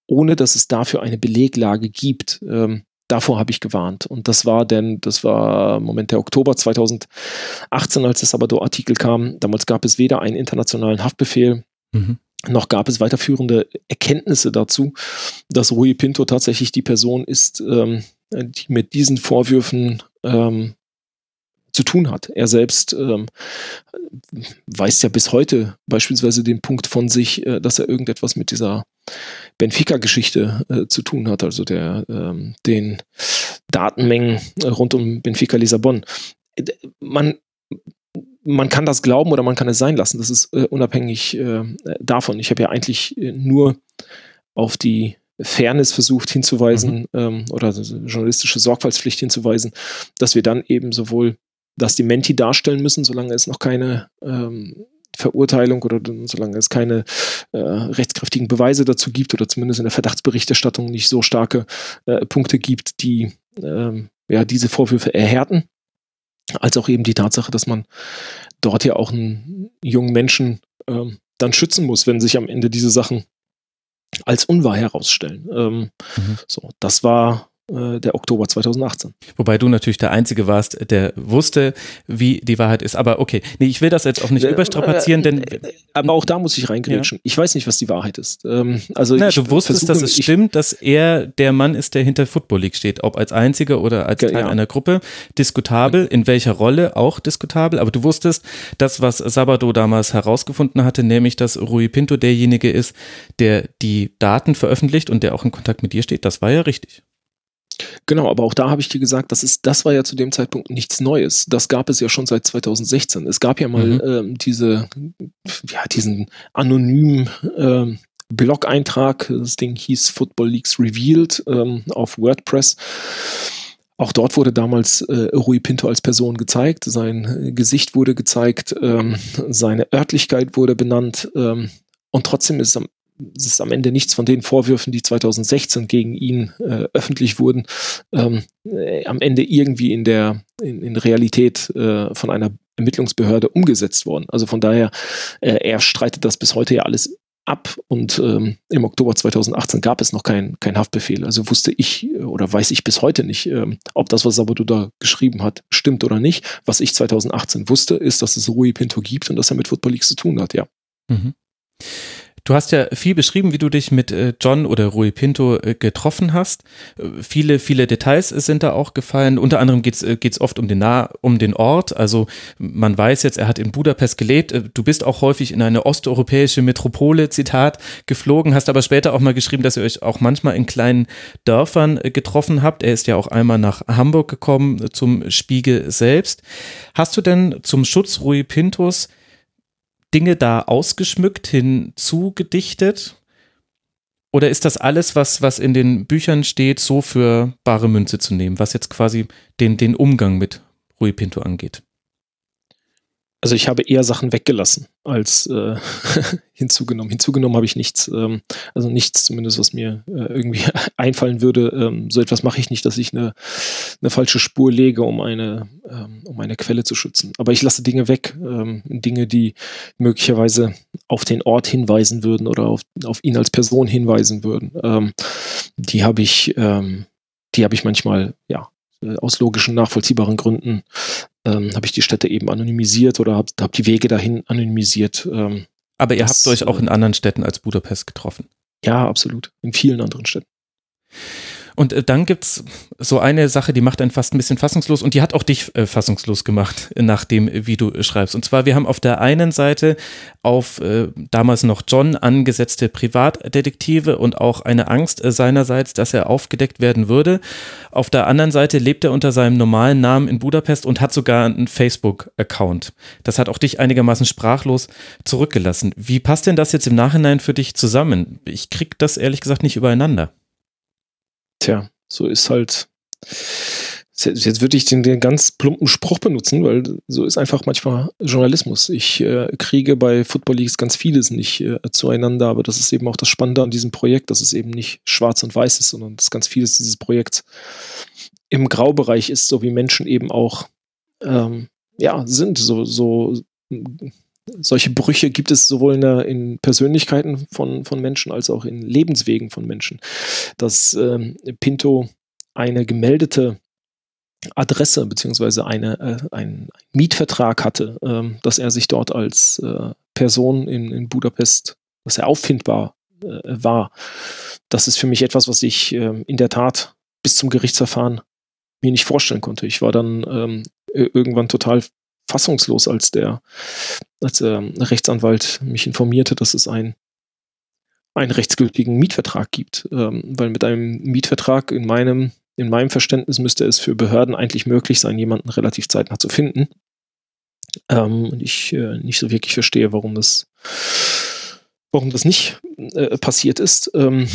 Speaker 5: ohne dass es dafür eine Beleglage gibt. Ähm, davor habe ich gewarnt. Und das war denn, das war Moment der Oktober 2018, als der Sabado-Artikel kam. Damals gab es weder einen internationalen Haftbefehl, mhm. noch gab es weiterführende Erkenntnisse dazu, dass Rui Pinto tatsächlich die Person ist, ähm, die mit diesen Vorwürfen ähm, zu tun hat. Er selbst ähm, weist ja bis heute beispielsweise den Punkt von sich, äh, dass er irgendetwas mit dieser Benfica-Geschichte äh, zu tun hat, also der ähm, den Datenmengen rund um Benfica Lissabon. Man man kann das glauben oder man kann es sein lassen. Das ist äh, unabhängig äh, davon. Ich habe ja eigentlich äh, nur auf die Fairness versucht hinzuweisen mhm. ähm, oder journalistische Sorgfaltspflicht hinzuweisen, dass wir dann eben sowohl das Dementi darstellen müssen, solange es noch keine ähm, Verurteilung oder solange es keine äh, rechtskräftigen Beweise dazu gibt oder zumindest in der Verdachtsberichterstattung nicht so starke äh, Punkte gibt, die ähm, ja, diese Vorwürfe erhärten, als auch eben die Tatsache, dass man dort ja auch einen jungen Menschen ähm, dann schützen muss, wenn sich am Ende diese Sachen als unwahr herausstellen. Ähm, mhm. So, das war der Oktober 2018.
Speaker 4: Wobei du natürlich der Einzige warst, der wusste, wie die Wahrheit ist. Aber okay, nee, ich will das jetzt auch nicht äh, überstrapazieren, denn. Äh,
Speaker 5: aber auch da muss ich reingrätschen. Ja. Ich weiß nicht, was die Wahrheit ist. Ähm, also
Speaker 4: Na, du wusstest, dass es stimmt, dass er der Mann ist, der hinter Football League steht. Ob als Einziger oder als Teil ja. einer Gruppe. Diskutabel, in welcher Rolle auch diskutabel. Aber du wusstest, das, was Sabado damals herausgefunden hatte, nämlich, dass Rui Pinto derjenige ist, der die Daten veröffentlicht und der auch in Kontakt mit dir steht. Das war ja richtig.
Speaker 5: Genau, aber auch da habe ich dir gesagt, das ist, das war ja zu dem Zeitpunkt nichts Neues. Das gab es ja schon seit 2016. Es gab ja mal mhm. ähm, diese, ja, diesen anonymen ähm, Blog-Eintrag. Das Ding hieß Football Leagues Revealed ähm, auf WordPress. Auch dort wurde damals äh, Rui Pinto als Person gezeigt, sein Gesicht wurde gezeigt, ähm, seine Örtlichkeit wurde benannt. Ähm, und trotzdem ist es am es ist am Ende nichts von den Vorwürfen, die 2016 gegen ihn äh, öffentlich wurden, ähm, äh, am Ende irgendwie in der in, in Realität äh, von einer Ermittlungsbehörde umgesetzt worden. Also von daher, äh, er streitet das bis heute ja alles ab und ähm, im Oktober 2018 gab es noch keinen kein Haftbefehl. Also wusste ich äh, oder weiß ich bis heute nicht, ähm, ob das, was Sabado da geschrieben hat, stimmt oder nicht. Was ich 2018 wusste, ist, dass es Rui Pinto gibt und dass er mit Football League zu tun hat, ja. Mhm.
Speaker 4: Du hast ja viel beschrieben, wie du dich mit äh, John oder Rui Pinto äh, getroffen hast. Äh, viele, viele Details sind da auch gefallen. Unter anderem geht es oft um den, nah um den Ort. Also man weiß jetzt, er hat in Budapest gelebt. Du bist auch häufig in eine osteuropäische Metropole, Zitat, geflogen, hast aber später auch mal geschrieben, dass ihr euch auch manchmal in kleinen Dörfern getroffen habt. Er ist ja auch einmal nach Hamburg gekommen zum Spiegel selbst. Hast du denn zum Schutz Rui Pintos Dinge da ausgeschmückt, hinzugedichtet? Oder ist das alles, was, was in den Büchern steht, so für bare Münze zu nehmen, was jetzt quasi den, den Umgang mit Rui Pinto angeht?
Speaker 5: Also ich habe eher Sachen weggelassen als äh, (laughs) hinzugenommen. Hinzugenommen habe ich nichts. Ähm, also nichts zumindest, was mir äh, irgendwie (laughs) einfallen würde. Ähm, so etwas mache ich nicht, dass ich eine, eine falsche Spur lege, um eine, ähm, um eine Quelle zu schützen. Aber ich lasse Dinge weg. Ähm, Dinge, die möglicherweise auf den Ort hinweisen würden oder auf, auf ihn als Person hinweisen würden. Ähm, die habe ich, ähm, die habe ich manchmal, ja, äh, aus logischen, nachvollziehbaren Gründen ähm, habe ich die Städte eben anonymisiert oder habe hab die Wege dahin anonymisiert. Ähm,
Speaker 4: Aber ihr das, habt euch auch in anderen Städten als Budapest getroffen.
Speaker 5: Ja, absolut. In vielen anderen Städten.
Speaker 4: Und äh, dann gibt's so eine Sache, die macht einen fast ein bisschen fassungslos und die hat auch dich äh, fassungslos gemacht, nach dem, wie du schreibst. Und zwar, wir haben auf der einen Seite auf äh, damals noch John angesetzte Privatdetektive und auch eine Angst äh, seinerseits, dass er aufgedeckt werden würde. Auf der anderen Seite lebt er unter seinem normalen Namen in Budapest und hat sogar einen Facebook-Account. Das hat auch dich einigermaßen sprachlos zurückgelassen. Wie passt denn das jetzt im Nachhinein für dich zusammen? Ich krieg das ehrlich gesagt nicht übereinander.
Speaker 5: Tja, so ist halt. Jetzt würde ich den, den, ganz plumpen Spruch benutzen, weil so ist einfach manchmal Journalismus. Ich äh, kriege bei Football Leagues ganz vieles nicht äh, zueinander, aber das ist eben auch das Spannende an diesem Projekt, dass es eben nicht schwarz und weiß ist, sondern dass ganz vieles dieses Projekts im Graubereich ist, so wie Menschen eben auch ähm, ja, sind. So, so solche Brüche gibt es sowohl in, der, in, Persönlichkeiten von, von Menschen als auch in Lebenswegen von Menschen. Dass ähm, Pinto eine gemeldete Adresse eine, äh, einen Mietvertrag hatte, ähm, dass er sich dort als äh, Person in, in Budapest, dass er auffindbar äh, war. Das ist für mich etwas, was ich ähm, in der Tat bis zum Gerichtsverfahren mir nicht vorstellen konnte. Ich war dann ähm, irgendwann total fassungslos, als der als der Rechtsanwalt mich informierte, dass es ein einen rechtsgültigen Mietvertrag gibt, ähm, weil mit einem Mietvertrag in meinem in meinem Verständnis müsste es für Behörden eigentlich möglich sein, jemanden relativ zeitnah zu finden. Ähm, und ich äh, nicht so wirklich verstehe, warum das warum das nicht äh, passiert ist. Ähm,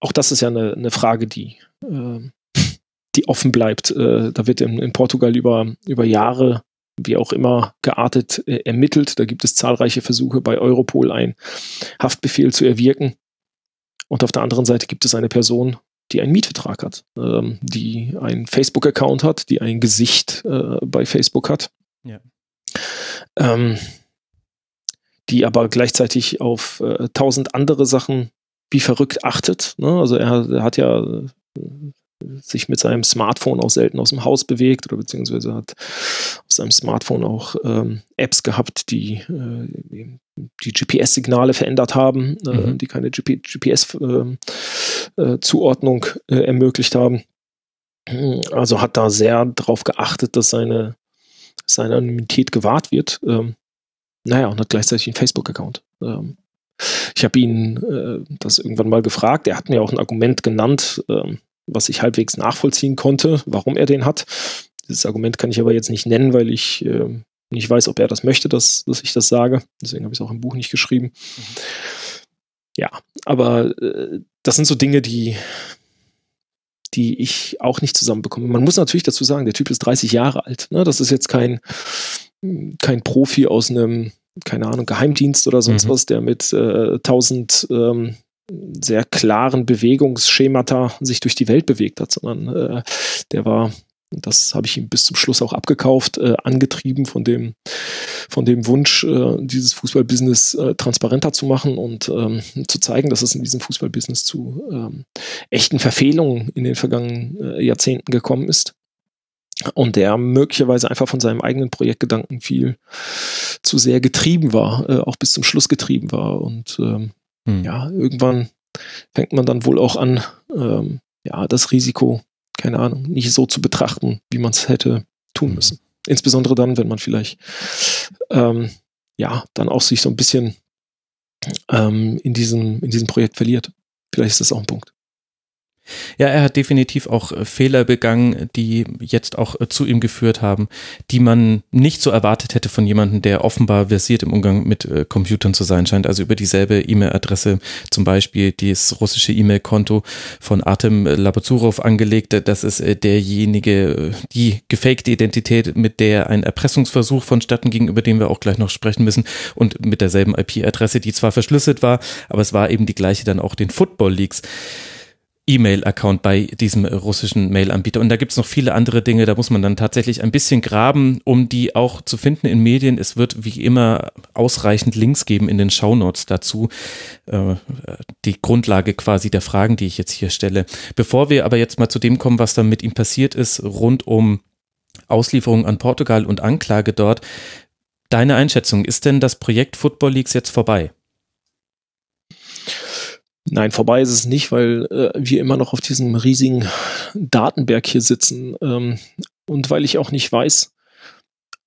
Speaker 5: auch das ist ja eine, eine Frage, die äh, die offen bleibt. Äh, da wird in, in, Portugal über, über Jahre, wie auch immer, geartet äh, ermittelt. Da gibt es zahlreiche Versuche, bei Europol einen Haftbefehl zu erwirken. Und auf der anderen Seite gibt es eine Person, die einen Mietvertrag hat, ähm, die einen Facebook-Account hat, die ein Gesicht äh, bei Facebook hat. Ja. Ähm, die aber gleichzeitig auf äh, tausend andere Sachen wie verrückt achtet. Ne? Also er, er, hat ja äh, sich mit seinem Smartphone auch selten aus dem Haus bewegt oder beziehungsweise hat auf seinem Smartphone auch ähm, Apps gehabt, die äh, die GPS-Signale verändert haben, äh, mhm. die keine GPS-Zuordnung ähm, äh, äh, ermöglicht haben. Also hat da sehr darauf geachtet, dass seine, seine Anonymität gewahrt wird. Ähm, naja, und hat gleichzeitig einen Facebook-Account. Ähm, ich habe ihn äh, das irgendwann mal gefragt. Er hat mir auch ein Argument genannt, ähm, was ich halbwegs nachvollziehen konnte, warum er den hat. Dieses Argument kann ich aber jetzt nicht nennen, weil ich äh, nicht weiß, ob er das möchte, dass, dass ich das sage. Deswegen habe ich es auch im Buch nicht geschrieben. Mhm. Ja, aber äh, das sind so Dinge, die, die ich auch nicht zusammenbekomme. Man muss natürlich dazu sagen, der Typ ist 30 Jahre alt. Ne? Das ist jetzt kein, kein Profi aus einem, keine Ahnung, Geheimdienst oder sonst mhm. was, der mit äh, 1000 ähm, sehr klaren Bewegungsschemata sich durch die Welt bewegt hat, sondern äh, der war, das habe ich ihm bis zum Schluss auch abgekauft, äh, angetrieben von dem, von dem Wunsch, äh, dieses Fußballbusiness äh, transparenter zu machen und ähm, zu zeigen, dass es in diesem Fußballbusiness zu ähm, echten Verfehlungen in den vergangenen äh, Jahrzehnten gekommen ist. Und der möglicherweise einfach von seinem eigenen Projektgedanken viel zu sehr getrieben war, äh, auch bis zum Schluss getrieben war. Und ähm, hm. Ja, irgendwann fängt man dann wohl auch an, ähm, ja, das Risiko, keine Ahnung, nicht so zu betrachten, wie man es hätte tun hm. müssen. Insbesondere dann, wenn man vielleicht, ähm, ja, dann auch sich so ein bisschen ähm, in, diesem, in diesem Projekt verliert. Vielleicht ist das auch ein Punkt.
Speaker 4: Ja, er hat definitiv auch äh, Fehler begangen, die jetzt auch äh, zu ihm geführt haben, die man nicht so erwartet hätte von jemandem, der offenbar versiert im Umgang mit äh, Computern zu sein scheint. Also über dieselbe E-Mail-Adresse zum Beispiel das russische E-Mail-Konto von Artem Labazurov angelegt. Das ist derjenige, die gefakte Identität, mit der ein Erpressungsversuch vonstatten ging, über den wir auch gleich noch sprechen müssen und mit derselben IP-Adresse, die zwar verschlüsselt war, aber es war eben die gleiche dann auch den Football Leaks. E-Mail-Account bei diesem russischen Mail-Anbieter. Und da gibt es noch viele andere Dinge, da muss man dann tatsächlich ein bisschen graben, um die auch zu finden in Medien. Es wird wie immer ausreichend Links geben in den Shownotes dazu. Äh, die Grundlage quasi der Fragen, die ich jetzt hier stelle. Bevor wir aber jetzt mal zu dem kommen, was dann mit ihm passiert ist, rund um Auslieferung an Portugal und Anklage dort. Deine Einschätzung, ist denn das Projekt Football Leagues jetzt vorbei?
Speaker 5: Nein, vorbei ist es nicht, weil äh, wir immer noch auf diesem riesigen Datenberg hier sitzen ähm, und weil ich auch nicht weiß,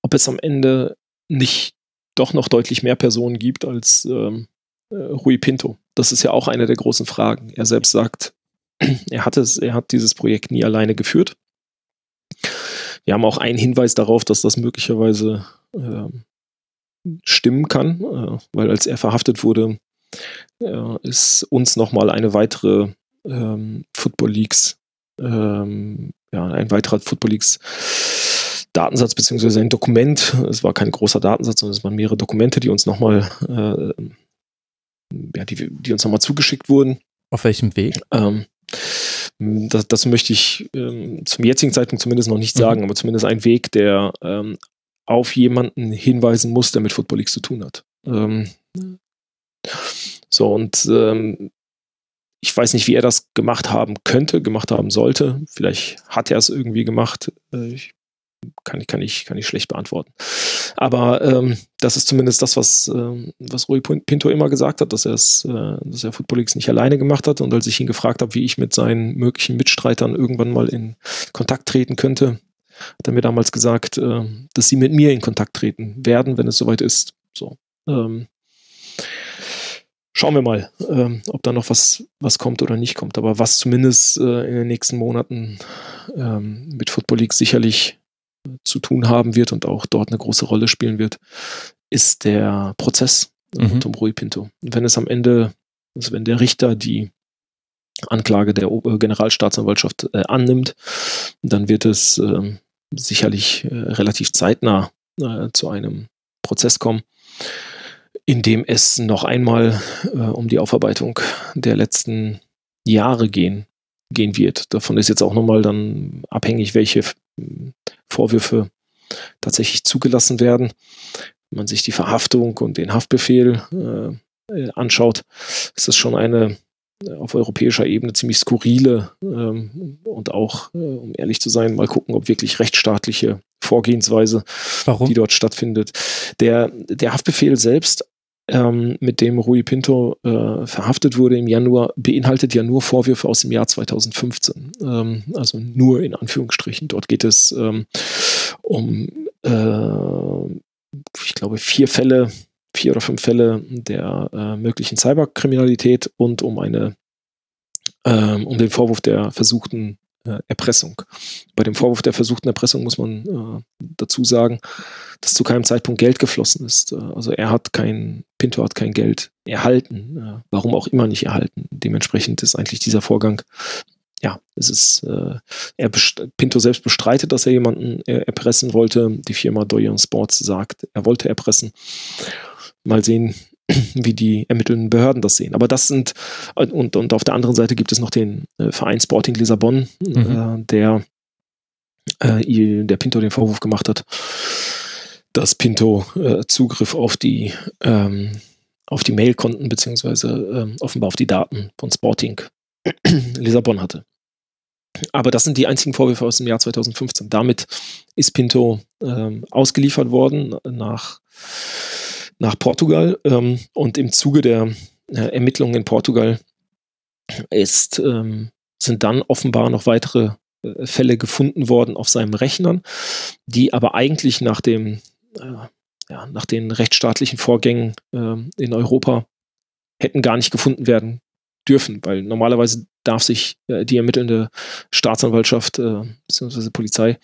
Speaker 5: ob es am Ende nicht doch noch deutlich mehr Personen gibt als ähm, äh, Rui Pinto. Das ist ja auch eine der großen Fragen. Er selbst sagt, (clears throat) er hat es, er hat dieses Projekt nie alleine geführt. Wir haben auch einen Hinweis darauf, dass das möglicherweise äh, stimmen kann, äh, weil als er verhaftet wurde, ist uns nochmal eine weitere ähm, Football Leagues, ähm, ja, ein weiterer Football Leagues Datensatz beziehungsweise ein Dokument. Es war kein großer Datensatz, sondern es waren mehrere Dokumente, die uns nochmal, äh, ja, die, die uns nochmal zugeschickt wurden.
Speaker 4: Auf welchem Weg?
Speaker 5: Ähm, das, das, möchte ich ähm, zum jetzigen Zeitpunkt zumindest noch nicht mhm. sagen, mhm. aber zumindest ein Weg, der ähm, auf jemanden hinweisen muss, der mit Football League zu tun hat. Ähm, so, und ähm, ich weiß nicht, wie er das gemacht haben könnte, gemacht haben sollte. Vielleicht hat er es irgendwie gemacht. Äh, ich kann, kann, ich, kann ich schlecht beantworten. Aber ähm, das ist zumindest das, was, ähm, was Rui Pinto immer gesagt hat, dass, äh, dass er Football Leagues nicht alleine gemacht hat. Und als ich ihn gefragt habe, wie ich mit seinen möglichen Mitstreitern irgendwann mal in Kontakt treten könnte, hat er mir damals gesagt, äh, dass sie mit mir in Kontakt treten werden, wenn es soweit ist. So. Ähm, schauen wir mal, ähm, ob da noch was, was kommt oder nicht kommt. Aber was zumindest äh, in den nächsten Monaten ähm, mit Football League sicherlich zu tun haben wird und auch dort eine große Rolle spielen wird, ist der Prozess mhm. um Rui Pinto. Und wenn es am Ende, also wenn der Richter die Anklage der Generalstaatsanwaltschaft äh, annimmt, dann wird es äh, sicherlich äh, relativ zeitnah äh, zu einem Prozess kommen, in dem es noch einmal äh, um die Aufarbeitung der letzten Jahre gehen, gehen wird. Davon ist jetzt auch nochmal dann abhängig, welche Vorwürfe tatsächlich zugelassen werden. Wenn man sich die Verhaftung und den Haftbefehl äh, anschaut, ist das schon eine äh, auf europäischer Ebene ziemlich skurrile ähm, und auch, äh, um ehrlich zu sein, mal gucken, ob wirklich rechtsstaatliche Vorgehensweise, Warum? die dort stattfindet. Der, der Haftbefehl selbst ähm, mit dem Rui Pinto äh, verhaftet wurde im Januar, beinhaltet ja nur Vorwürfe aus dem Jahr 2015. Ähm, also nur in Anführungsstrichen. Dort geht es ähm, um, äh, ich glaube, vier Fälle, vier oder fünf Fälle der äh, möglichen Cyberkriminalität und um eine ähm, um den Vorwurf der versuchten äh, Erpressung. Bei dem Vorwurf der versuchten Erpressung muss man äh, dazu sagen, dass zu keinem Zeitpunkt Geld geflossen ist. Äh, also er hat kein, Pinto hat kein Geld erhalten, äh, warum auch immer nicht erhalten. Dementsprechend ist eigentlich dieser Vorgang ja, es ist, äh, er Pinto selbst bestreitet, dass er jemanden äh, erpressen wollte. Die Firma Doyon Sports sagt, er wollte erpressen. Mal sehen, (clears throat) wie die ermittelnden Behörden das sehen. Aber das sind, und, und auf der anderen Seite gibt es noch den äh, Verein Sporting Lissabon, mhm. äh, der, äh, der Pinto den Vorwurf gemacht hat, dass Pinto äh, Zugriff auf die, ähm, auf die Mailkonten beziehungsweise ähm, offenbar auf die Daten von Sporting (clears throat) Lissabon hatte. Aber das sind die einzigen Vorwürfe aus dem Jahr 2015. Damit ist Pinto ähm, ausgeliefert worden nach nach Portugal ähm, und im Zuge der äh, Ermittlungen in Portugal ist, ähm, sind dann offenbar noch weitere äh, Fälle gefunden worden auf seinem Rechnern, die aber eigentlich nach dem äh, ja, nach den rechtsstaatlichen Vorgängen äh, in Europa hätten gar nicht gefunden werden dürfen, weil normalerweise darf sich äh, die ermittelnde Staatsanwaltschaft äh, bzw. Polizei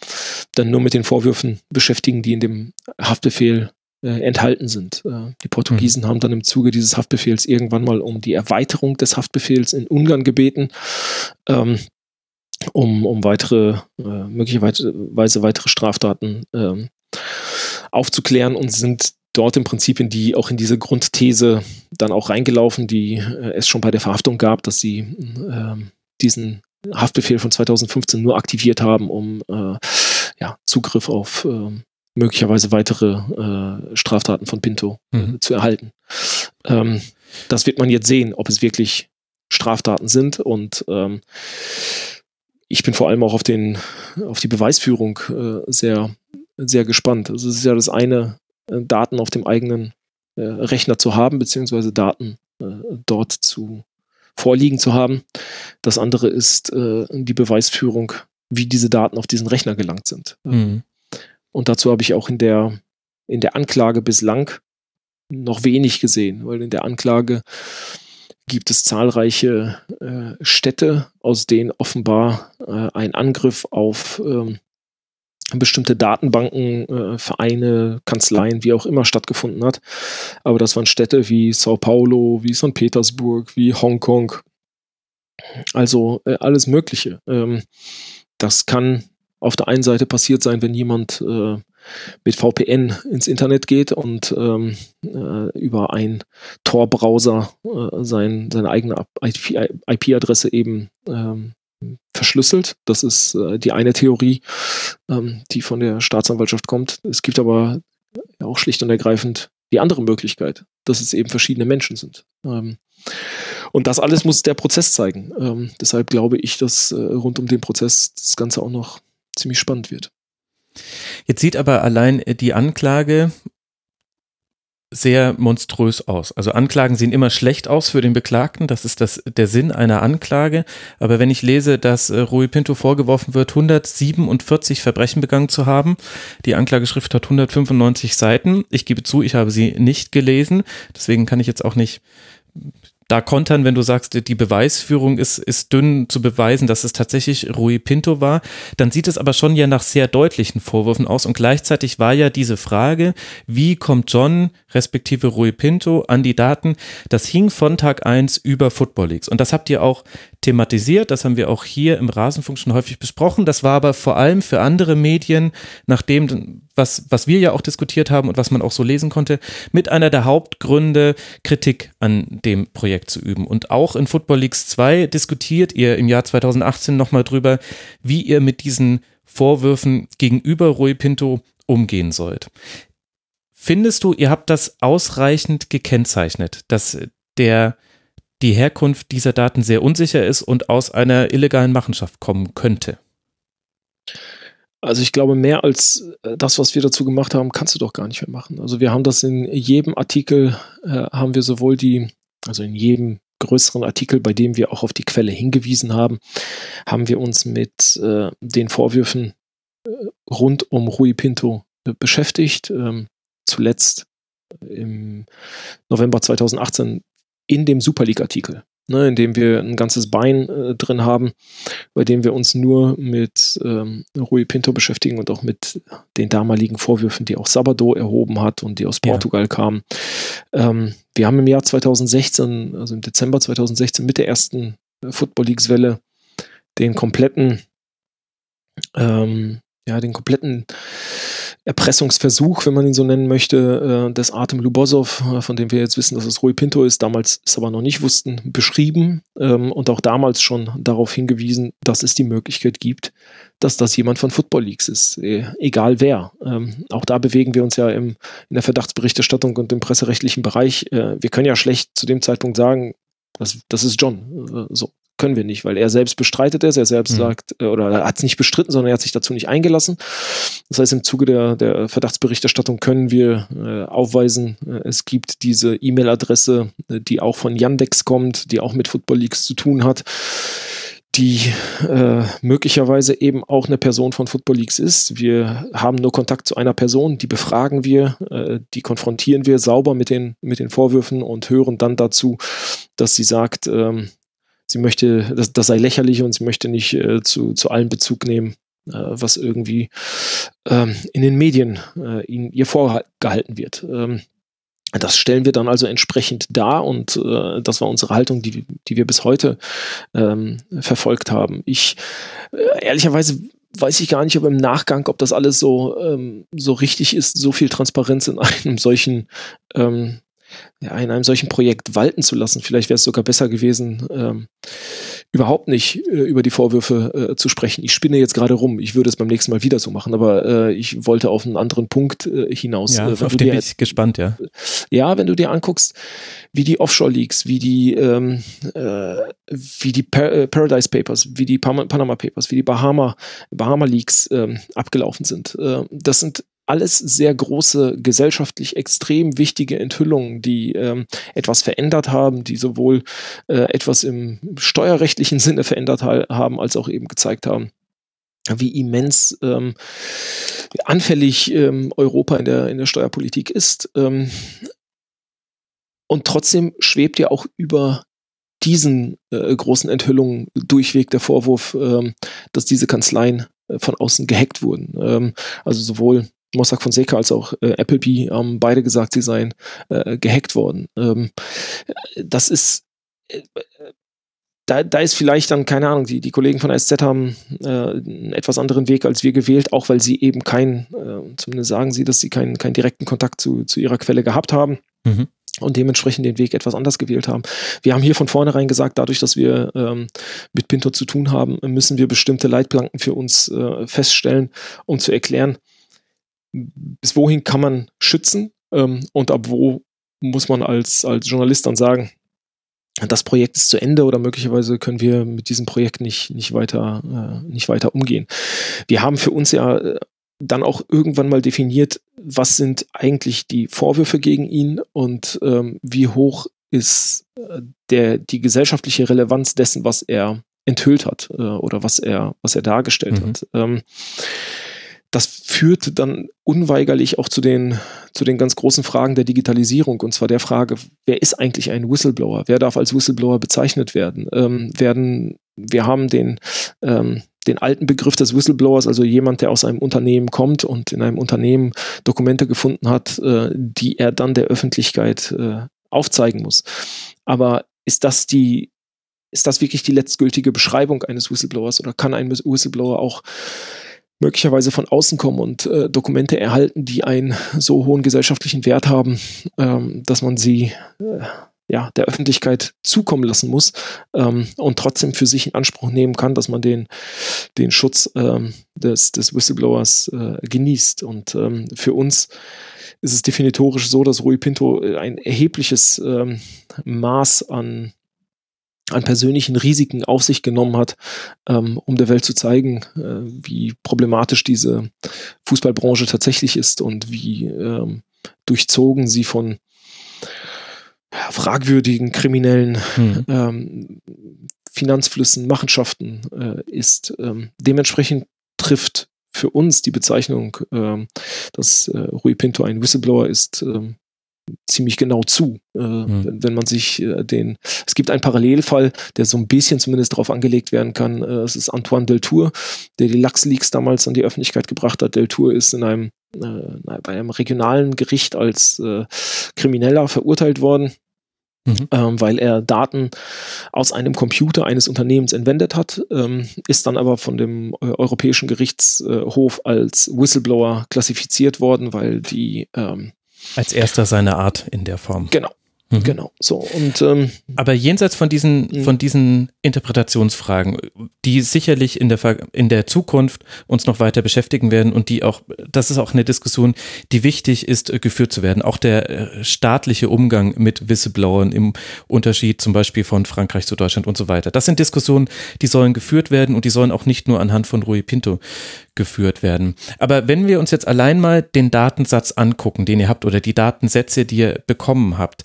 Speaker 5: dann nur mit den Vorwürfen beschäftigen, die in dem Haftbefehl äh, enthalten sind. Äh, die Portugiesen mhm. haben dann im Zuge dieses Haftbefehls irgendwann mal um die Erweiterung des Haftbefehls in Ungarn gebeten, ähm, um, um weitere, äh, möglicherweise weitere Straftaten ähm, aufzuklären und sind dort im Prinzip in die, auch in diese Grundthese dann auch reingelaufen, die äh, es schon bei der Verhaftung gab, dass sie äh, diesen Haftbefehl von 2015 nur aktiviert haben, um äh, ja, Zugriff auf äh, möglicherweise weitere äh, Straftaten von Pinto äh, mhm. zu erhalten. Ähm, das wird man jetzt sehen, ob es wirklich Straftaten sind und ähm, ich bin vor allem auch auf den auf die Beweisführung äh, sehr sehr gespannt. Also es ist ja das eine, äh, Daten auf dem eigenen äh, Rechner zu haben beziehungsweise Daten dort zu vorliegen zu haben. Das andere ist die Beweisführung, wie diese Daten auf diesen Rechner gelangt sind. Mhm. Und dazu habe ich auch in der, in der Anklage bislang noch wenig gesehen, weil in der Anklage gibt es zahlreiche äh, Städte, aus denen offenbar äh, ein Angriff auf ähm, bestimmte Datenbanken, äh, Vereine, Kanzleien, wie auch immer stattgefunden hat. Aber das waren Städte wie Sao Paulo, wie St. Petersburg, wie Hongkong. Also äh, alles Mögliche. Ähm, das kann auf der einen Seite passiert sein, wenn jemand äh, mit VPN ins Internet geht und ähm, äh, über einen Tor-Browser äh, sein, seine eigene IP-Adresse eben ähm, verschlüsselt. Das ist äh, die eine Theorie, ähm, die von der Staatsanwaltschaft kommt. Es gibt aber auch schlicht und ergreifend die andere Möglichkeit, dass es eben verschiedene Menschen sind. Ähm, und das alles muss der Prozess zeigen. Ähm, deshalb glaube ich, dass äh, rund um den Prozess das Ganze auch noch ziemlich spannend wird.
Speaker 4: Jetzt sieht aber allein die Anklage sehr monströs aus. Also Anklagen sehen immer schlecht aus für den Beklagten. Das ist das, der Sinn einer Anklage. Aber wenn ich lese, dass äh, Rui Pinto vorgeworfen wird, 147 Verbrechen begangen zu haben, die Anklageschrift hat 195 Seiten. Ich gebe zu, ich habe sie nicht gelesen. Deswegen kann ich jetzt auch nicht da kontern, wenn du sagst, die Beweisführung ist, ist dünn zu beweisen, dass es tatsächlich Rui Pinto war, dann sieht es aber schon ja nach sehr deutlichen Vorwürfen aus. Und gleichzeitig war ja diese Frage, wie kommt John respektive Rui Pinto an die Daten, das hing von Tag 1 über Football Leagues. Und das habt ihr auch thematisiert, das haben wir auch hier im Rasenfunk schon häufig besprochen, das war aber vor allem für andere Medien, nachdem was, was wir ja auch diskutiert haben und was man auch so lesen konnte, mit einer der Hauptgründe, Kritik an dem Projekt zu üben. Und auch in Football Leagues 2 diskutiert ihr im Jahr 2018 nochmal drüber, wie ihr mit diesen Vorwürfen gegenüber Rui Pinto umgehen sollt. Findest du, ihr habt das ausreichend gekennzeichnet, dass der die Herkunft dieser Daten sehr unsicher ist und aus einer illegalen Machenschaft kommen könnte?
Speaker 5: Also ich glaube, mehr als äh, das, was wir dazu gemacht haben, kannst du doch gar nicht mehr machen. Also wir haben das in jedem Artikel, äh, haben wir sowohl die, also in jedem größeren Artikel, bei dem wir auch auf die Quelle hingewiesen haben, haben wir uns mit äh, den Vorwürfen äh, rund um Rui Pinto äh, beschäftigt. Ähm, zuletzt im November 2018 in dem Super League-Artikel ne, in dem wir ein ganzes Bein äh, drin haben, bei dem wir uns nur mit ähm, Rui Pinto beschäftigen und auch mit den damaligen Vorwürfen, die auch Sabado erhoben hat und die aus Portugal ja. kamen. Ähm, wir haben im Jahr 2016, also im Dezember 2016 mit der ersten Football Leagues Welle den kompletten ähm, ja, den kompletten Erpressungsversuch, wenn man ihn so nennen möchte, äh, des Artem Lubosov, äh, von dem wir jetzt wissen, dass es Rui Pinto ist, damals es aber noch nicht wussten, beschrieben ähm, und auch damals schon darauf hingewiesen, dass es die Möglichkeit gibt, dass das jemand von Football Leagues ist, e egal wer. Ähm, auch da bewegen wir uns ja im, in der Verdachtsberichterstattung und im presserechtlichen Bereich. Äh, wir können ja schlecht zu dem Zeitpunkt sagen, das, das ist John. So können wir nicht, weil er selbst bestreitet es, er selbst mhm. sagt, äh, oder er hat es nicht bestritten, sondern er hat sich dazu nicht eingelassen. Das heißt, im Zuge der, der Verdachtsberichterstattung können wir äh, aufweisen, äh, es gibt diese E-Mail-Adresse, äh, die auch von Yandex kommt, die auch mit Football Leagues zu tun hat die äh, möglicherweise eben auch eine Person von Football Leagues ist. Wir haben nur Kontakt zu einer Person, die befragen wir, äh, die konfrontieren wir sauber mit den, mit den Vorwürfen und hören dann dazu, dass sie sagt, ähm, sie möchte, das, das sei lächerlich und sie möchte nicht äh, zu, zu allem Bezug nehmen, äh, was irgendwie ähm, in den Medien äh, ihnen, ihr vorgehalten wird. Ähm, das stellen wir dann also entsprechend dar und äh, das war unsere Haltung, die, die wir bis heute ähm, verfolgt haben. Ich äh, ehrlicherweise weiß ich gar nicht, ob im Nachgang, ob das alles so, ähm, so richtig ist, so viel Transparenz in (laughs) einem solchen ähm, ja, in einem solchen Projekt walten zu lassen. Vielleicht wäre es sogar besser gewesen, ähm, überhaupt nicht äh, über die Vorwürfe äh, zu sprechen. Ich spinne jetzt gerade rum. Ich würde es beim nächsten Mal wieder so machen, aber äh, ich wollte auf einen anderen Punkt äh, hinaus.
Speaker 4: Ja, äh, auf den bin ich gespannt, ja.
Speaker 5: Ja, wenn du dir anguckst, wie die Offshore-Leaks, wie die, ähm, äh, wie die Par Paradise Papers, wie die Panama Papers, wie die Bahama, Bahama Leaks ähm, abgelaufen sind. das sind alles sehr große, gesellschaftlich extrem wichtige Enthüllungen, die ähm, etwas verändert haben, die sowohl äh, etwas im steuerrechtlichen (laughs) Sinne verändert ha haben, als auch eben gezeigt haben, wie immens ähm, anfällig ähm, Europa in der, in der Steuerpolitik ist. Ähm, und trotzdem schwebt ja auch über diesen äh, großen Enthüllungen durchweg der Vorwurf, ähm, dass diese Kanzleien äh, von außen gehackt wurden. Ähm, also sowohl Mossack Fonseca als auch äh, Appleby haben beide gesagt, sie seien äh, gehackt worden. Ähm, das ist äh, da, da ist vielleicht dann, keine Ahnung, die, die Kollegen von SZ haben äh, einen etwas anderen Weg als wir gewählt, auch weil sie eben keinen, äh, zumindest sagen sie, dass sie keinen, keinen direkten Kontakt zu, zu ihrer Quelle gehabt haben. Mhm und dementsprechend den Weg etwas anders gewählt haben. Wir haben hier von vornherein gesagt, dadurch, dass wir ähm, mit Pinto zu tun haben, müssen wir bestimmte Leitplanken für uns äh, feststellen, um zu erklären, bis wohin kann man schützen ähm, und ab wo muss man als, als Journalist dann sagen, das Projekt ist zu Ende oder möglicherweise können wir mit diesem Projekt nicht, nicht, weiter, äh, nicht weiter umgehen. Wir haben für uns ja äh, dann auch irgendwann mal definiert, was sind eigentlich die Vorwürfe gegen ihn und ähm, wie hoch ist äh, der, die gesellschaftliche Relevanz dessen, was er enthüllt hat äh, oder was er, was er dargestellt mhm. hat. Ähm, das führt dann unweigerlich auch zu den, zu den ganz großen Fragen der Digitalisierung, und zwar der Frage, wer ist eigentlich ein Whistleblower? Wer darf als Whistleblower bezeichnet werden? Ähm, werden wir haben den, ähm, den alten Begriff des Whistleblowers, also jemand, der aus einem Unternehmen kommt und in einem Unternehmen Dokumente gefunden hat, äh, die er dann der Öffentlichkeit äh, aufzeigen muss. Aber ist das die, ist das wirklich die letztgültige Beschreibung eines Whistleblowers oder kann ein Whistleblower auch möglicherweise von außen kommen und äh, Dokumente erhalten, die einen so hohen gesellschaftlichen Wert haben, ähm, dass man sie äh, ja, der Öffentlichkeit zukommen lassen muss ähm, und trotzdem für sich in Anspruch nehmen kann, dass man den, den Schutz ähm, des, des Whistleblowers äh, genießt. Und ähm, für uns ist es definitorisch so, dass Rui Pinto ein erhebliches ähm, Maß an an persönlichen Risiken auf sich genommen hat, ähm, um der Welt zu zeigen, äh, wie problematisch diese Fußballbranche tatsächlich ist und wie ähm, durchzogen sie von ja, fragwürdigen kriminellen mhm. ähm, Finanzflüssen, Machenschaften äh, ist. Ähm, dementsprechend trifft für uns die Bezeichnung, ähm, dass äh, Rui Pinto ein Whistleblower ist, ähm, ziemlich genau zu, äh, mhm. wenn, wenn, man sich äh, den. Es gibt einen Parallelfall, der so ein bisschen zumindest darauf angelegt werden kann. Äh, es ist Antoine Deltour, der die Lachs-Leaks damals an die Öffentlichkeit gebracht hat. Deltour ist in einem äh, bei einem regionalen Gericht als äh, Krimineller verurteilt worden. Mhm. Ähm, weil er Daten aus einem Computer eines Unternehmens entwendet hat, ähm, ist dann aber von dem äh, Europäischen Gerichtshof als Whistleblower klassifiziert worden, weil die ähm,
Speaker 4: als erster seiner Art in der Form.
Speaker 5: Genau. Mhm. Genau, so und ähm,
Speaker 4: aber jenseits von diesen mhm. von diesen Interpretationsfragen, die sicherlich in der in der Zukunft uns noch weiter beschäftigen werden und die auch das ist auch eine Diskussion, die wichtig ist äh, geführt zu werden. Auch der äh, staatliche Umgang mit Whistleblowern im Unterschied zum Beispiel von Frankreich zu Deutschland und so weiter. Das sind Diskussionen, die sollen geführt werden und die sollen auch nicht nur anhand von Rui Pinto geführt werden. Aber wenn wir uns jetzt allein mal den Datensatz angucken, den ihr habt oder die Datensätze, die ihr bekommen habt,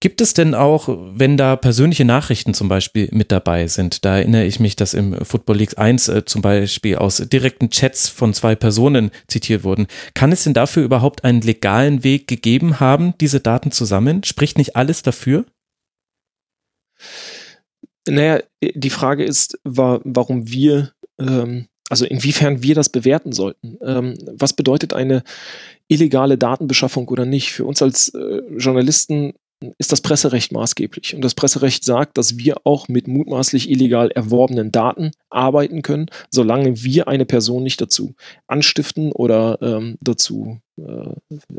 Speaker 4: Gibt es denn auch, wenn da persönliche Nachrichten zum Beispiel mit dabei sind, da erinnere ich mich, dass im Football League 1 äh, zum Beispiel aus direkten Chats von zwei Personen zitiert wurden, kann es denn dafür überhaupt einen legalen Weg gegeben haben, diese Daten zu sammeln? Spricht nicht alles dafür?
Speaker 5: Naja, die Frage ist, war, warum wir ähm, also inwiefern wir das bewerten sollten. Ähm, was bedeutet eine illegale Datenbeschaffung oder nicht? Für uns als äh, Journalisten ist das Presserecht maßgeblich. Und das Presserecht sagt, dass wir auch mit mutmaßlich illegal erworbenen Daten arbeiten können, solange wir eine Person nicht dazu anstiften oder ähm, dazu äh,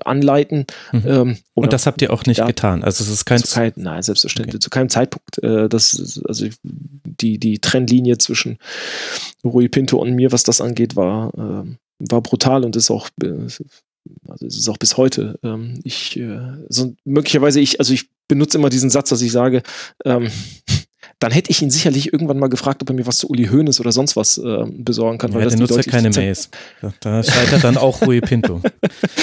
Speaker 5: anleiten.
Speaker 4: Mhm. Ähm, Und das habt ihr auch nicht getan. Also es ist kein,
Speaker 5: kein Nein, selbstverständlich okay. zu keinem Zeitpunkt. Äh, das also die die Trennlinie zwischen Rui Pinto und mir, was das angeht, war äh, war brutal und ist auch äh, also es ist auch bis heute. Ähm, ich, äh, so möglicherweise ich, also ich benutze immer diesen Satz, dass ich sage, ähm, dann hätte ich ihn sicherlich irgendwann mal gefragt, ob er mir was zu Uli Hoeneß oder sonst was äh, besorgen kann.
Speaker 4: Ja,
Speaker 5: weil das
Speaker 4: nutzt ja keine Mails. Da scheitert dann auch Rui Pinto.